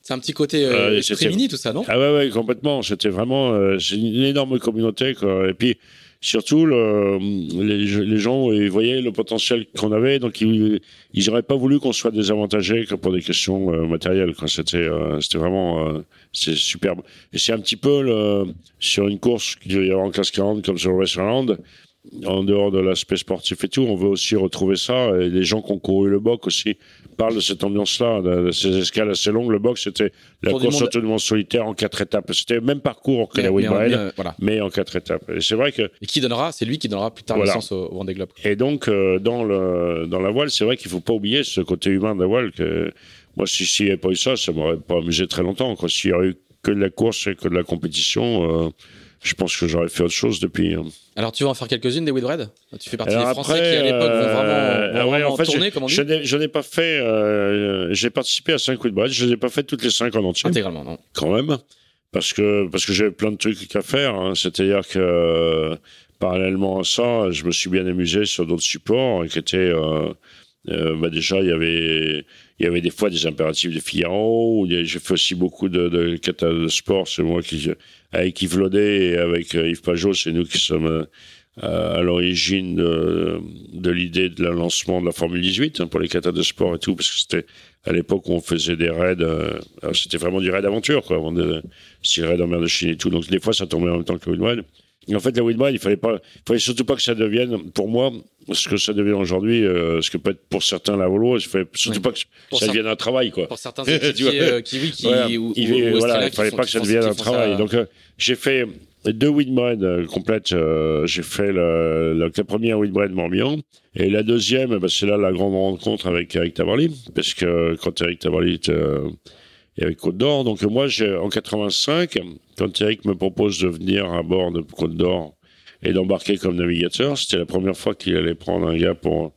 C'est un petit côté euh, tout ça, non? Ah ouais, ouais, complètement. C'était vraiment, c'est une énorme communauté, quoi. Et puis, surtout le, les, gens ils voyaient le potentiel qu'on avait donc ils n'auraient pas voulu qu'on soit désavantagé que pour des questions euh, matérielles c'était euh, c'était vraiment euh, c'est superbe. Et c'est un petit peu le, sur une course qu'il y a en classe 40 comme sur le Westland en dehors de l'aspect sportif et tout, on veut aussi retrouver ça. Et les gens qui ont couru le box aussi parlent de cette ambiance-là, de, ces escales assez longues. Le box, c'était la course monde... monde solitaire en quatre étapes. C'était le même parcours que la Wimbledon, mais en quatre étapes. Et c'est vrai que. Et qui donnera, c'est lui qui donnera plus tard voilà. au, au Vendée Globe. Et donc, euh, dans, le, dans la voile, c'est vrai qu'il faut pas oublier ce côté humain de la voile que. Moi, si s'il n'y avait pas eu ça, ça m'aurait pas amusé très longtemps. S'il y aurait eu que de la course et que de la compétition, euh, je pense que j'aurais fait autre chose depuis. Hein. Alors, tu vas en faire quelques-unes des Whitbread Tu fais partie des Français qui, à l'époque, vont vraiment, euh, vont ouais, en fait, tourner, comme on dit Je n'ai pas fait... Euh, j'ai participé à 5 Whitbread. Je ne les ai pas fait toutes les 5 en entier. Intégralement, non. Quand même. Parce que, parce que j'avais plein de trucs à faire. Hein. C'est-à-dire que, parallèlement à ça, je me suis bien amusé sur d'autres supports qui étaient... Euh, euh, bah déjà, il y avait il y avait des fois des impératifs de Figaro. J'ai fait aussi beaucoup de, de de sport. C'est moi qui avec Yves Laudet et avec euh, Yves Pajot, c'est nous qui sommes euh, à l'origine de, de l'idée de la lancement de la Formule 18 hein, pour les catas de sport et tout, parce que c'était à l'époque où on faisait des raids, euh, c'était vraiment du raid aventure, quoi, avant de, c'était le raid en mer de Chine et tout. Donc des fois, ça tombait en même temps que le en fait, la Windmill, il fallait pas, il fallait surtout pas que ça devienne, pour moi, ce que ça devient aujourd'hui, euh, ce que peut être pour certains la Volo, il fallait surtout pas que ça devienne un travail, quoi. Pour certains équipiers euh, qui, oui, qui, voilà, il, voilà, il fallait pas que ça devienne un travail. Donc, euh, j'ai fait deux euh, complètes. Euh, j'ai fait le, la, la première Windmill Morbihan. Et la deuxième, bah, c'est là la grande rencontre avec Eric Tabarly, parce que quand Eric Tabarly et avec Côte d'Or. Donc moi, en 85, quand Eric me propose de venir à bord de Côte d'Or et d'embarquer comme navigateur. C'était la première fois qu'il allait prendre un gars pour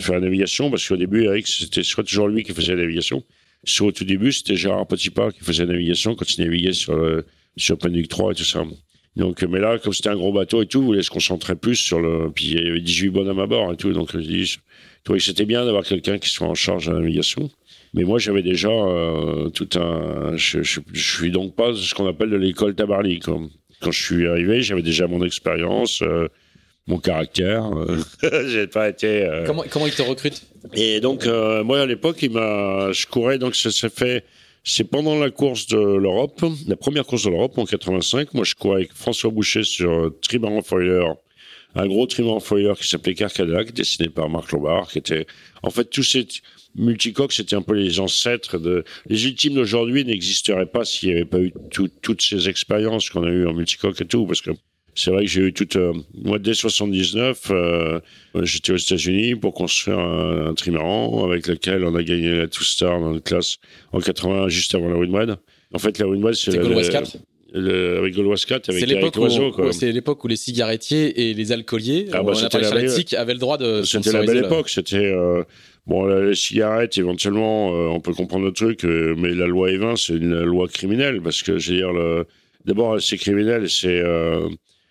faire la navigation, parce qu'au début, Eric, c'était soit toujours lui qui faisait la navigation, soit au tout début, c'était Gérard Petitpas qui faisait la navigation quand il naviguait sur, le, sur 3 et tout ça. Donc, mais là, comme c'était un gros bateau et tout, il voulait se concentrer plus sur le. Puis il y avait 18 bonhommes à bord et tout. Donc, je dis, que c'était bien d'avoir quelqu'un qui soit en charge de la navigation. Mais moi, j'avais déjà euh, tout un. Je, je, suis donc pas ce qu'on appelle de l'école Tabarly. Quand je suis arrivé, j'avais déjà mon expérience. Euh, mon caractère. Euh, j'ai pas été. Comment, comment il te recrute Et donc, moi, à l'époque, il m'a. Je courais, donc ça s'est fait c'est pendant la course de l'Europe, la première course de l'Europe en 85. Moi, je courais avec François Boucher sur trimaran foiler, un gros trimaran foiler qui s'appelait Carcadac, dessiné par Marc Lombard, qui était, en fait, tous ces multicoques, c'était un peu les ancêtres de, les ultimes d'aujourd'hui n'existeraient pas s'il n'y avait pas eu toutes ces expériences qu'on a eues en multicoque et tout, parce que c'est vrai que j'ai eu toute. Euh, moi, dès 79, euh, j'étais aux États-Unis pour construire un, un, trimaran avec lequel on a gagné la Two Star dans notre classe en 80, juste avant la Windward. En fait, la Windward, c'est. Gauloise 4 le, avec Gauloise 4, avec, C'est l'époque où les cigarettiers et les alcooliers, ah bah, on avaient le droit de. C'était la belle époque. C'était. Euh, bon, les cigarettes, éventuellement, on peut comprendre le truc, mais la loi E20, c'est une loi criminelle parce que, je veux dire, le, d'abord, c'est criminel, c'est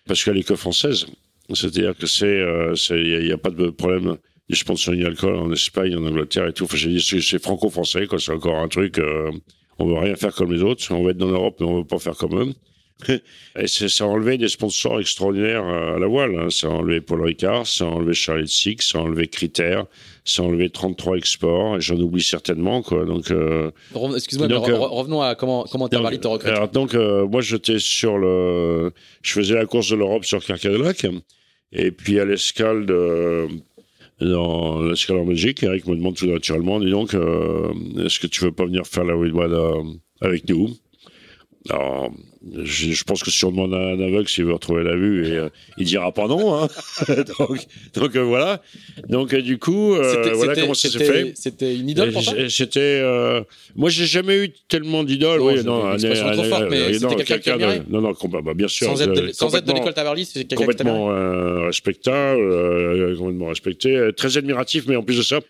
parce qu'elle est que française. C'est-à-dire que c'est, euh, il n'y a, pas de problème du sponsoring alcool en Espagne, en Angleterre et tout. Enfin, c'est franco-français, quoi. C'est encore un truc. Euh, on veut rien faire comme les autres. On veut être dans l'Europe, mais on veut pas faire comme eux. Et ça a enlevé des sponsors extraordinaires à la voile. Hein. Ça a enlevé Paul Ricard, ça a enlevé Charlie Six, ça a enlevé Critère, ça a enlevé 33 exports, et j'en oublie certainement. Quoi. Donc, euh, Excuse-moi, euh, revenons à comment comment t'as parlé de recrute. donc, euh, moi, j'étais sur le... Je faisais la course de l'Europe sur Carcadelac, et puis à l'escale de dans l'escale en Belgique, Eric me demande tout naturellement, dis donc, est-ce que tu veux pas venir faire la Windwad avec nous? Alors, je, je, pense que si on demande à un aveugle s'il veut retrouver la vue, et, euh, il dira pas non. Hein. donc, donc euh, voilà. Donc euh, du coup, voilà comment ça s'est fait. C'était une idole pour toi? C'était. moi, j'ai jamais eu tellement d'idoles. oui, non, un, trop forte, mais c'était quelqu'un qui Non, non, bah, bien sûr. Sans être de, sans être de l'école Tabarly, c'est quelqu'un complètement respectable, complètement respecté, très admiratif, mais en plus de ça,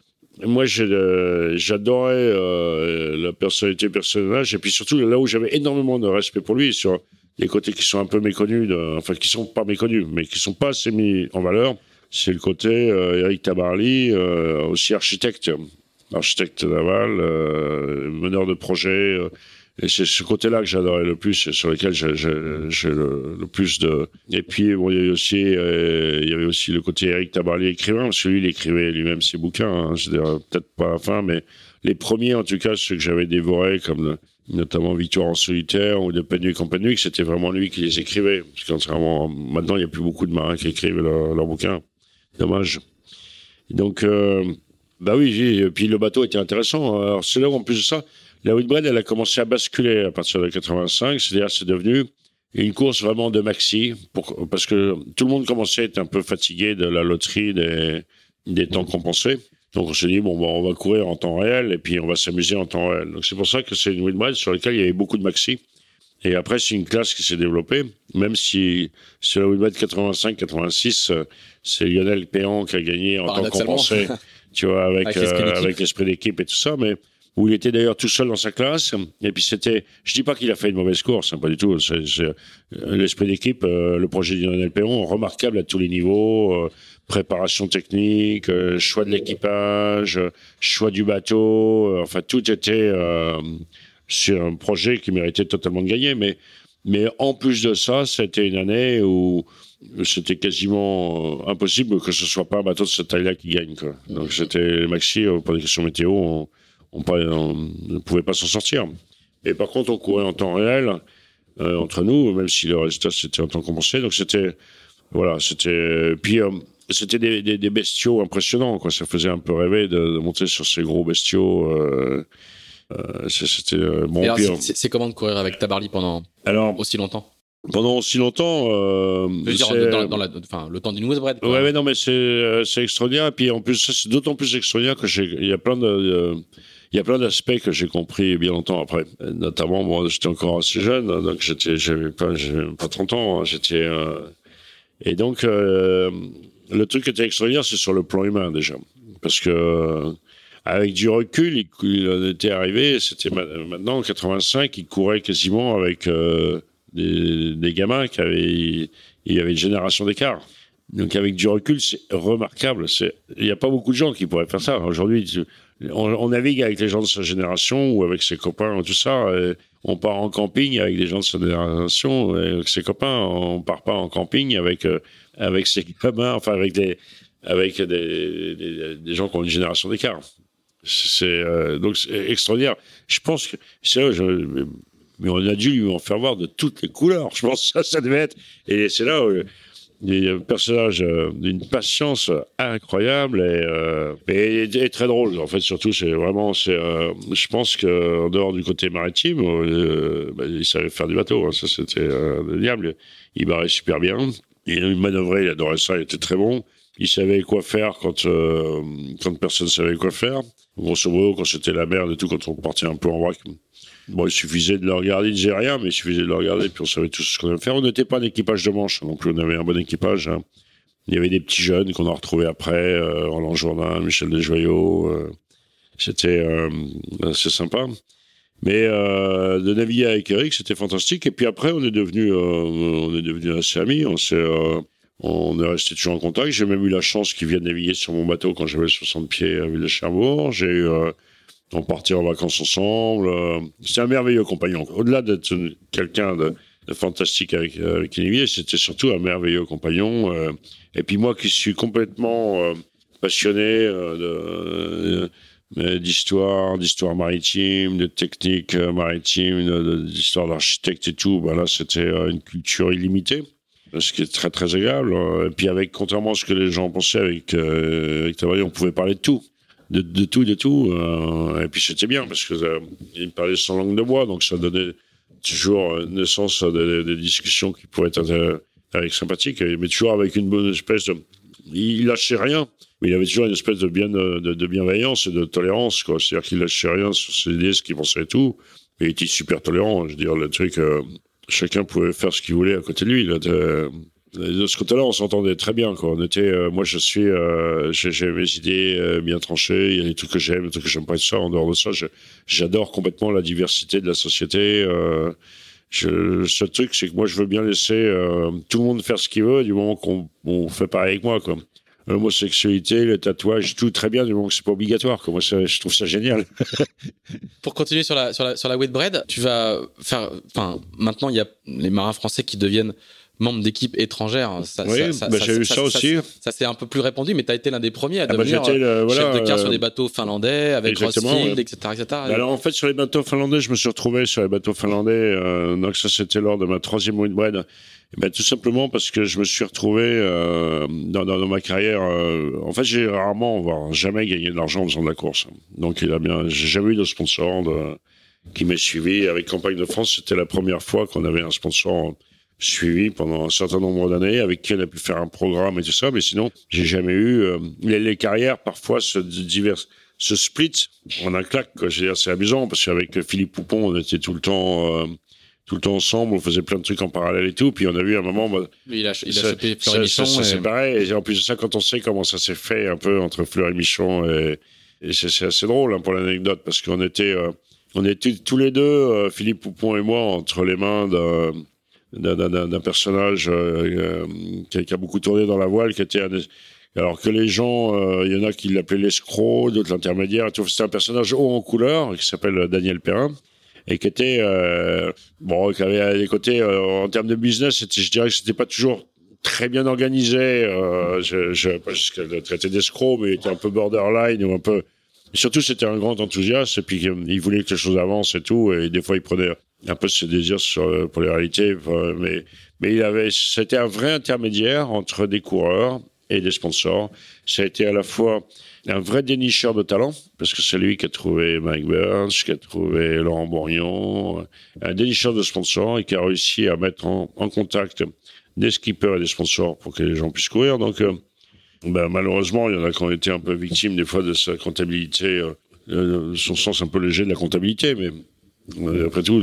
moi, j'adorais euh, la personnalité personnage, et puis surtout là où j'avais énormément de respect pour lui, sur les côtés qui sont un peu méconnus, enfin qui sont pas méconnus, mais qui sont pas assez mis en valeur, c'est le côté euh, Eric Tabarly, euh, aussi architecte, architecte naval, meneur de projet et c'est ce côté-là que j'adorais le plus, sur lequel j'ai le, plus de. Et puis bon, il y avait aussi, euh, il y avait aussi le côté Eric Tabarly écrivain, parce que lui, il écrivait lui-même ses bouquins. Hein, C'est-à-dire peut-être pas à la fin, mais les premiers, en tout cas, ceux que j'avais dévorés, comme notamment Victoire en solitaire ou de Pennuik en Pennuik, c'était vraiment lui qui les écrivait. Parce que contrairement, maintenant, il n'y a plus beaucoup de marins qui écrivent leurs bouquins. Dommage. Donc, euh, bah oui, et puis le bateau était intéressant. Alors c'est là où en plus de ça la Whitbread, elle a commencé à basculer à partir de 85, c'est-à-dire c'est devenu une course vraiment de maxi, pour, parce que tout le monde commençait à être un peu fatigué de la loterie des, des temps compensés. Donc on s'est dit, bon, on va courir en temps réel et puis on va s'amuser en temps réel. Donc c'est pour ça que c'est une Whitbread sur laquelle il y avait beaucoup de maxi. Et après, c'est une classe qui s'est développée, même si sur la Whitbread 85-86, c'est Lionel Péan qui a gagné en temps compensé, tu vois, avec, avec l'esprit d'équipe et tout ça, mais où il était d'ailleurs tout seul dans sa classe. Et puis c'était, je dis pas qu'il a fait une mauvaise course, hein, pas du tout. C'est, euh, l'esprit d'équipe, euh, le projet de Lionel Perron, remarquable à tous les niveaux. Euh, préparation technique, choix de l'équipage, choix du bateau. enfin, tout était sur un projet qui méritait totalement de gagner. Mais, mais en plus de ça, c'était une année où c'était quasiment impossible que ce soit pas un bateau de cette taille-là qui gagne. Quoi. Donc c'était maxi pour des questions météo ne pouvait pas s'en sortir. Et par contre, on courait en temps réel euh, entre nous, même si le résultat c'était en temps compensé. Donc c'était, voilà, c'était. Puis euh, c'était des, des, bestiaux impressionnants, quoi. Ça faisait un peu rêver de, monter sur ces gros bestiaux. Euh, c'était bon. C'est comment de courir avec Tabarly pendant alors, aussi longtemps? pendant aussi longtemps. Euh, dire, dans, la, enfin, le temps d'une Westbred. Ouais, mais non, mais c'est, c'est extraordinaire. Et puis en plus, c'est d'autant plus extraordinaire que j'ai, il y a plein de, il y a plein d'aspects que j'ai compris bien longtemps après. Notamment, moi, j'étais encore assez jeune, donc j'étais, j'avais pas, j'avais pas 30 ans. Hein. J'étais, euh, Et donc, le truc qui était extraordinaire, c'est sur le plan humain déjà. Parce que avec du recul, il, était arrivé, c'était maintenant en 85, il courait quasiment avec des, des, gamins qui avaient, il y avait une génération d'écart. Donc avec du recul, c'est remarquable. Il n'y a pas beaucoup de gens qui pourraient faire ça. Aujourd'hui, on, navigue avec les gens de sa génération ou avec ses copains, tout ça. on part en camping avec des gens de sa génération, avec ses copains. On part pas en camping avec euh, avec ses copains, enfin avec des avec des, gens qui ont une génération d'écart. C'est euh, donc extraordinaire. Je pense que c'est mais on a dû lui en faire voir de toutes les couleurs. Je pense que ça, ça devait être. Et c'est là où des personnages euh, d'une patience incroyable et, euh, et, très drôle. En fait, surtout, c'est vraiment, c'est, euh, je pense que en dehors du côté maritime, euh, bah, il savait faire du bateau. Hein. Ça, c'était euh, diable. Il barrait super bien. Il manœuvrait, il adorait ça, il était très bon. Il savait quoi faire quand quand personne savait quoi faire. Grosso modo, quand c'était la merde et tout, quand on partait un peu en vrac, Bon, il suffisait de le regarder, il disait rien, mais il suffisait de le regarder, puis on savait tout ce qu'on devait faire. On n'était pas un équipage de manche non plus, on avait un bon équipage. Hein. Il y avait des petits jeunes qu'on a retrouvés après, euh, Roland Jourdain, Michel Desjoyaux. Euh, c'était euh, assez sympa. Mais euh, de naviguer avec Eric, c'était fantastique. Et puis après, on est devenu, euh, on est devenu assez amis. On s'est, euh, on est resté toujours en contact. J'ai même eu la chance qu'il vienne naviguer sur mon bateau quand j'avais 60 pieds à Ville de Cherbourg. J'ai eu on partait en vacances ensemble. Euh, c'est un merveilleux compagnon. Au-delà d'être quelqu'un de, fantastique avec, euh, avec Olivier, c'était surtout un merveilleux compagnon. Euh. et puis moi qui suis complètement passionné d'histoire, d'histoire maritime, de technique maritime, d'histoire d'architecte et tout, ben là c'était une culture illimitée ce qui est très très agréable. Et puis avec, contrairement à ce que les gens pensaient avec, avec on pouvait parler de tout de, de, tout, de tout. Euh, et puis c'était bien parce que euh, il parlait sans langue de bois, donc ça donnait toujours naissance à des, discussions qui pouvaient être euh, avec sympathiques, mais toujours avec une bonne espèce de. Il lâchait rien, mais il avait toujours une espèce de, bien, de, bienveillance et de tolérance, quoi. C'est-à-dire qu'il lâchait rien sur ses idées, ce qu'il pensait et tout. Et il était super tolérant. Je veux dire, le truc, chacun pouvait faire ce qu'il voulait à côté de lui. Là, de ce côté-là, on s'entendait très bien. Quoi. On était, euh, moi, je suis, euh, j'ai mes idées euh, bien tranchées. Il y a des trucs que j'aime, des trucs que j'aime pas. Et ça, en dehors de ça, j'adore complètement la diversité de la société. Je, ce truc, c'est que moi, je veux bien laisser tout le monde faire ce qu'il veut, du moment qu'on on fait pareil avec moi. L'homosexualité, le tatouage, tout très bien, du moment que c'est pas obligatoire. Quoi. Moi, je trouve ça génial. Pour continuer sur la sur la sur la Whitbread, tu vas faire. Enfin, maintenant, il y a les marins français qui deviennent membre d'équipe étrangère. Ça, oui, ça, bah, j'ai eu ça, aussi. Ça, c'est un peu plus répandu, mais tu as été l'un des premiers à ah bah, devenir euh, chef de quart sur des bateaux finlandais avec Rossfield, etc., etc. Bah, alors en fait, sur les bateaux finlandais, je me suis retrouvé sur les bateaux finlandais. Euh, donc ça, c'était lors de ma troisième windbread. Eh ben, tout simplement parce que je me suis retrouvé euh, dans, dans, ma carrière. Euh, en fait, j'ai rarement, voire jamais gagné de l'argent en faisant de la course. Donc, il a bien, j'ai jamais eu de sponsor de, qui m'a suivi. Avec Campagne de France, c'était la première fois qu'on avait un sponsor suivi pendant un certain nombre d'années, avec qui on a pu faire un programme et tout ça, mais sinon, j'ai jamais eu... Euh, les, carrières, parfois, se diverses se split en un claque. C'est amusant parce qu'avec Philippe Poupon, on était tout le temps, euh, tout le temps ensemble, on faisait plein de trucs en parallèle et tout. Puis on a vu un moment, bah, il a, il a chopé Fleury Michon. Ça, c'est pareil. Et en plus de ça, quand on sait comment ça s'est fait un peu entre Fleury Michon et, et c'est assez drôle hein, pour l'anecdote parce qu'on était, euh, on était tous les deux, Philippe Poupon et moi, entre les mains d'un d'un personnage euh, euh, qui, a, beaucoup tourné dans la voile, qui était alors que les gens, euh, il y en a qui l'appelaient l'escroc, d'autres l'intermédiaire. C'était un personnage haut en couleur qui s'appelle Daniel Perrin et qui était bon, qui avait des côtés en termes de business. Je dirais que c'était pas toujours très bien organisé. je, je pas jusqu'à le traiter d'escroc, mais il était un peu borderline ou un peu. Surtout, c'était un grand enthousiaste et puis il voulait que les choses avancent et tout. Et des fois, il prenait un peu ses désirs sur, pour les réalités, mais, mais il avait, c'était un vrai intermédiaire entre des coureurs et des sponsors. Ça a été à la fois un vrai dénicheur de talent, parce que c'est lui qui a trouvé Mike Burns, qui a trouvé Laurent Bourgnon, un dénicheur de sponsors et qui a réussi à mettre en, en contact des skippers et des sponsors pour que les gens puissent courir. Donc, euh, ben, malheureusement, il y en a qui ont été un peu victimes des fois de sa comptabilité, euh, euh son sens un peu léger de la comptabilité, mais après tout,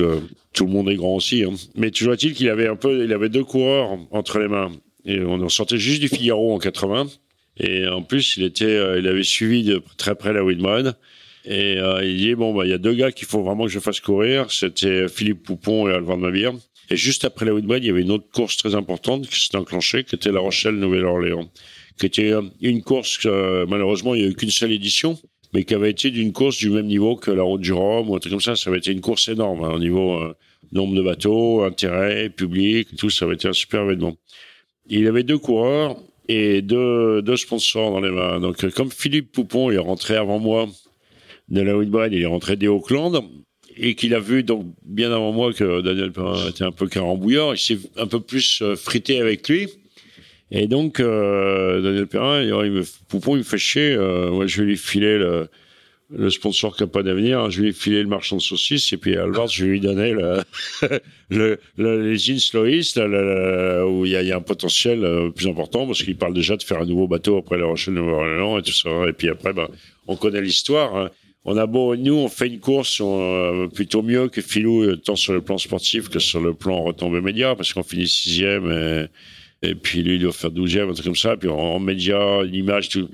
tout le monde est grand aussi. Hein. Mais toujours est-il qu'il avait un peu, il avait deux coureurs entre les mains. Et on en sortait juste du Figaro en 80. Et en plus, il était, euh, il avait suivi de très près la Widman. Et euh, il dit bon bah il y a deux gars qu'il faut vraiment que je fasse courir. C'était Philippe Poupon et Alvan Mavir. Et juste après la Widman, il y avait une autre course très importante qui s'est enclenchée, qui était La Rochelle Nouvelle-Orléans, qui était euh, une course malheureusement il y a eu qu'une seule édition, mais qui avait été d'une course du même niveau que la Route du Rhum ou un truc comme ça. Ça avait été une course énorme hein, au niveau nombre de bateaux, intérêt, public, tout. Ça avait été un super événement. Il avait deux coureurs et deux, deux sponsors dans les mains. Donc, euh, comme Philippe Poupon est rentré avant moi de la Whitbread, il est rentré des Auckland et qu'il a vu donc bien avant moi que Daniel Perrin était un peu carambouillard, il s'est un peu plus euh, frité avec lui. Et donc, euh, Daniel Perrin, il me, Poupon, il me fait chier. moi, je vais lui filer le, le sponsor qui n'a pas d'avenir, hein, je lui ai filé le marchand de saucisses et puis Albert, je lui ai donné le, le, le les jeans Loïs, où il y a, y a, un potentiel euh, plus important parce qu'il parle déjà de faire un nouveau bateau après la Rochelle Nouvelle-Orléans et tout ça. Et puis après, ben, on connaît l'histoire. Hein. On a beau, nous, on fait une course euh, plutôt mieux que Philou, euh, tant sur le plan sportif que sur le plan retombée média, parce qu'on finit sixième et, et puis lui, il doit faire douzième, un truc comme ça. Puis en, en média, l'image, tout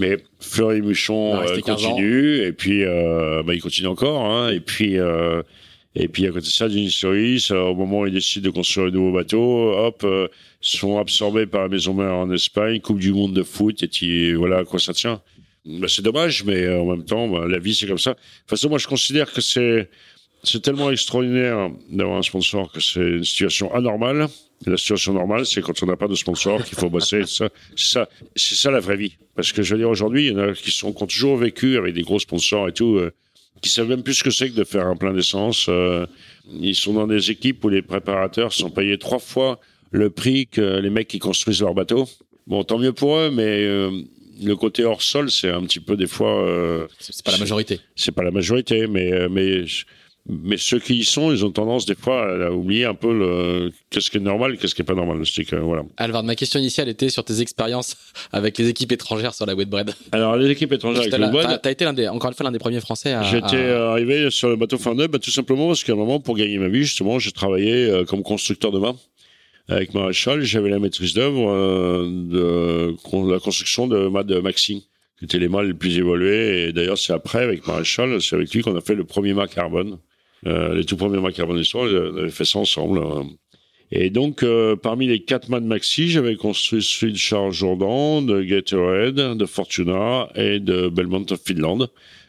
mais Fleury Muchon euh, continue et puis euh, bah, il continue encore. Hein, et puis euh, et puis à côté de ça, Denis Suisse, au moment où il décide de construire un nouveau bateau, hop, sont absorbés par la maison mère en Espagne, Coupe du Monde de foot et voilà à quoi ça tient. Bah, c'est dommage, mais en même temps, bah, la vie c'est comme ça. De toute façon, moi je considère que c'est c'est tellement extraordinaire d'avoir un sponsor que c'est une situation anormale. La situation normale, c'est quand on n'a pas de sponsor qu'il faut bosser. C'est ça, c'est ça la vraie vie. Parce que je veux dire, aujourd'hui, il y en a qui sont qui ont toujours vécu avec des gros sponsors et tout, euh, qui savent même plus ce que c'est que de faire un plein d'essence. Euh, ils sont dans des équipes où les préparateurs sont payés trois fois le prix que les mecs qui construisent leur bateau. Bon, tant mieux pour eux, mais euh, le côté hors sol, c'est un petit peu des fois. Euh, c'est pas la majorité. C'est pas la majorité, mais mais mais ceux qui y sont, ils ont tendance des fois à oublier un peu le qu'est-ce qui est normal, qu'est-ce qui est pas normal. Stick, euh, voilà. Alvard, ma question initiale était sur tes expériences avec les équipes étrangères sur la Whitbread. Alors les équipes étrangères avec la Whitbread. T'as été l'un des, encore une fois l'un des premiers Français à. J'étais arrivé sur le bateau Farneux, bah, tout simplement parce qu'à un moment, pour gagner ma vie, justement, j'ai travaillé euh, comme constructeur de mâts avec Maréchal. J'avais la maîtrise d'œuvre euh, de, la construction de mâts de Maxi qui étaient les mâts les plus évolués. Et d'ailleurs, c'est après, avec Maréchal, c'est avec lui qu'on a fait le premier mât carbone. Euh, les tout premiers Mac Carbone Histoire, on avait fait ça ensemble. Hein. Et donc, euh, parmi les quatre de Maxi, j'avais construit celui de Charles Jourdan, de Gatorade, de Fortuna et de Belmont of Finland.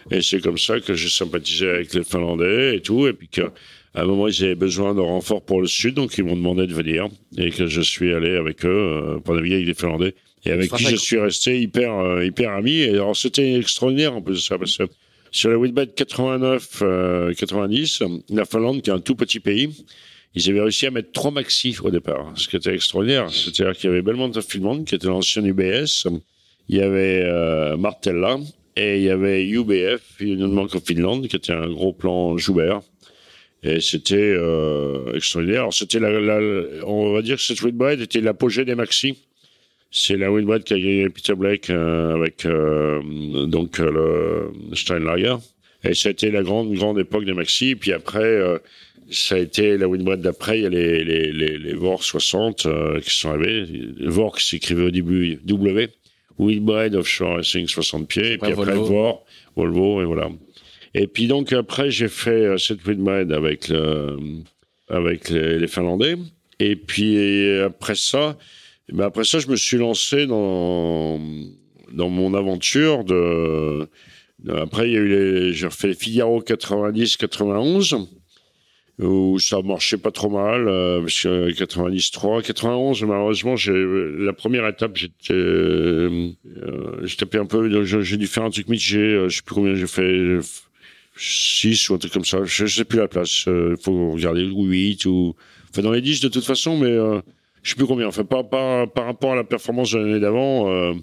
Et c'est comme ça que j'ai sympathisé avec les Finlandais et tout. Et puis qu'à un moment, ils avaient besoin de renfort pour le Sud, donc ils m'ont demandé de venir. Et que je suis allé avec eux euh, pour naviguer avec les Finlandais. Et avec qui je suis resté hyper, euh, hyper ami. Et alors, c'était extraordinaire en plus de ça, parce que sur la Whitbait 89-90, euh, la Finlande, qui est un tout petit pays, ils avaient réussi à mettre trois maxi au départ, ce qui était extraordinaire. C'est-à-dire qu'il y avait Belmont of Finland, qui était l'ancien UBS, il y avait euh, Martella, et il y avait UBF, Union Bank of Finland, qui était un gros plan Joubert. Et c'était euh, extraordinaire. Alors, c'était la, on va dire que cette Whitbread était l'apogée des maxi. C'est la Winbrad qui a gagné Peter Blake euh, avec euh, donc euh, le Steinlager. Et ça a été la grande, grande époque des maxi. Puis après, ça a été la Winbrad d'après. Il y a les, les, les, les VOR 60 qui sont arrivés. VOR qui s'écrivait au début W. Winbrad Offshore Racing 60 pieds. Et puis après, Volvo. VOR, Volvo, et voilà. Et puis donc après, j'ai fait cette Winbrad avec, le, avec les, les Finlandais. Et puis après ça, ben après ça, je me suis lancé dans, dans mon aventure de. Après, il y a eu les, j'ai refait Figaro 90-91 où ça marchait pas trop mal euh, parce que 93, 91 malheureusement j'ai la première étape j'étais euh, j'ai tapé un peu j'ai dû faire un truc mitigé euh, je sais plus combien j'ai fait 6 ou un truc comme ça je, sais plus la place il faut regarder ou 8 ou enfin dans les 10 de toute façon mais je sais plus combien. Enfin, pas, pas par rapport à la performance de l'année d'avant. Euh,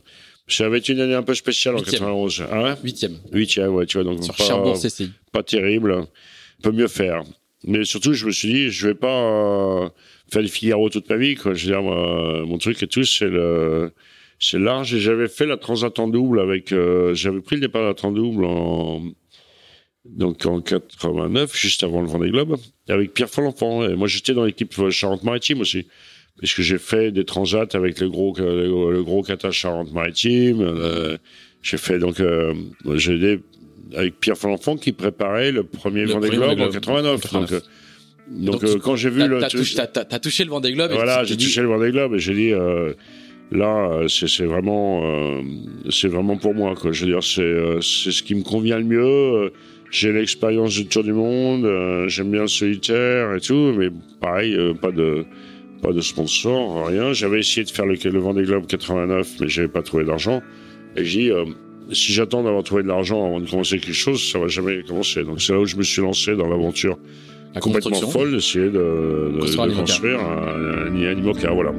ça avait été une année un peu spéciale en 91. Hein Huitième. Huitième, ouais, tu vois. Donc, Sur pas, Cherbourg, CCI. Pas terrible. On peut mieux faire. Mais surtout, je me suis dit, je vais pas euh, faire des Figaro toute ma vie, quoi. Je veux dire, moi, mon truc et tout, c'est le, c'est large. Et j'avais fait la Transat en double avec, euh, j'avais pris le départ de la Transat double en, donc en 89, juste avant le Vendée Globe, avec Pierre Follenfant. Et moi, j'étais dans l'équipe Charente-Maritime aussi puisque j'ai fait des transats avec le gros le, gros Qatar Charente-Maritime. Euh, j'ai fait donc euh, j'ai des avec Pierre Folenfant qui préparait le premier Vendée Globe en 89. Donc, euh, quand j'ai vu le t'as touché le Vendée Globe. Voilà, j'ai touché le Vendée Globe et j'ai dit là c'est vraiment c'est vraiment pour moi quoi. Je veux dire c'est c'est ce qui me convient le mieux. J'ai l'expérience du tour du monde, j'aime bien le solitaire et tout, mais pareil, pas de pas de sponsor, rien. J'avais essayé de faire le, le Vendée Globe 89, mais j'avais pas trouvé d'argent. Et j'ai dit, euh, si j'attends d'avoir trouvé de l'argent avant de commencer quelque chose, ça va jamais commencer. Donc c'est là où je me suis lancé dans l'aventure complètement folle d'essayer de, de, de construire un, un, IMOCA, voilà.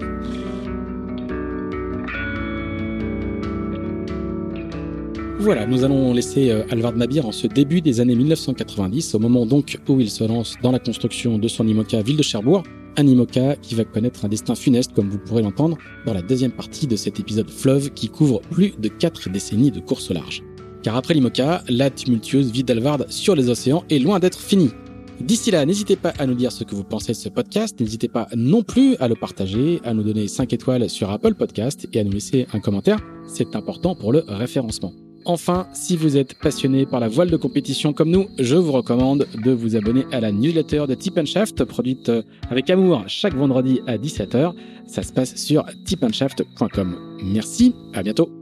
Voilà, nous allons laisser euh, Alvard Mabir en ce début des années 1990, au moment donc où il se lance dans la construction de son IMOCA Ville de Cherbourg, un IMOCA qui va connaître un destin funeste comme vous pourrez l'entendre dans la deuxième partie de cet épisode Fleuve qui couvre plus de quatre décennies de course au large. Car après l'IMOCA, la tumultueuse vie d'Alvard sur les océans est loin d'être finie. D'ici là, n'hésitez pas à nous dire ce que vous pensez de ce podcast, n'hésitez pas non plus à le partager, à nous donner 5 étoiles sur Apple Podcast et à nous laisser un commentaire, c'est important pour le référencement. Enfin, si vous êtes passionné par la voile de compétition comme nous, je vous recommande de vous abonner à la newsletter de Tip Shaft, produite euh, avec amour chaque vendredi à 17h. Ça se passe sur tipandshaft.com. Merci, à bientôt.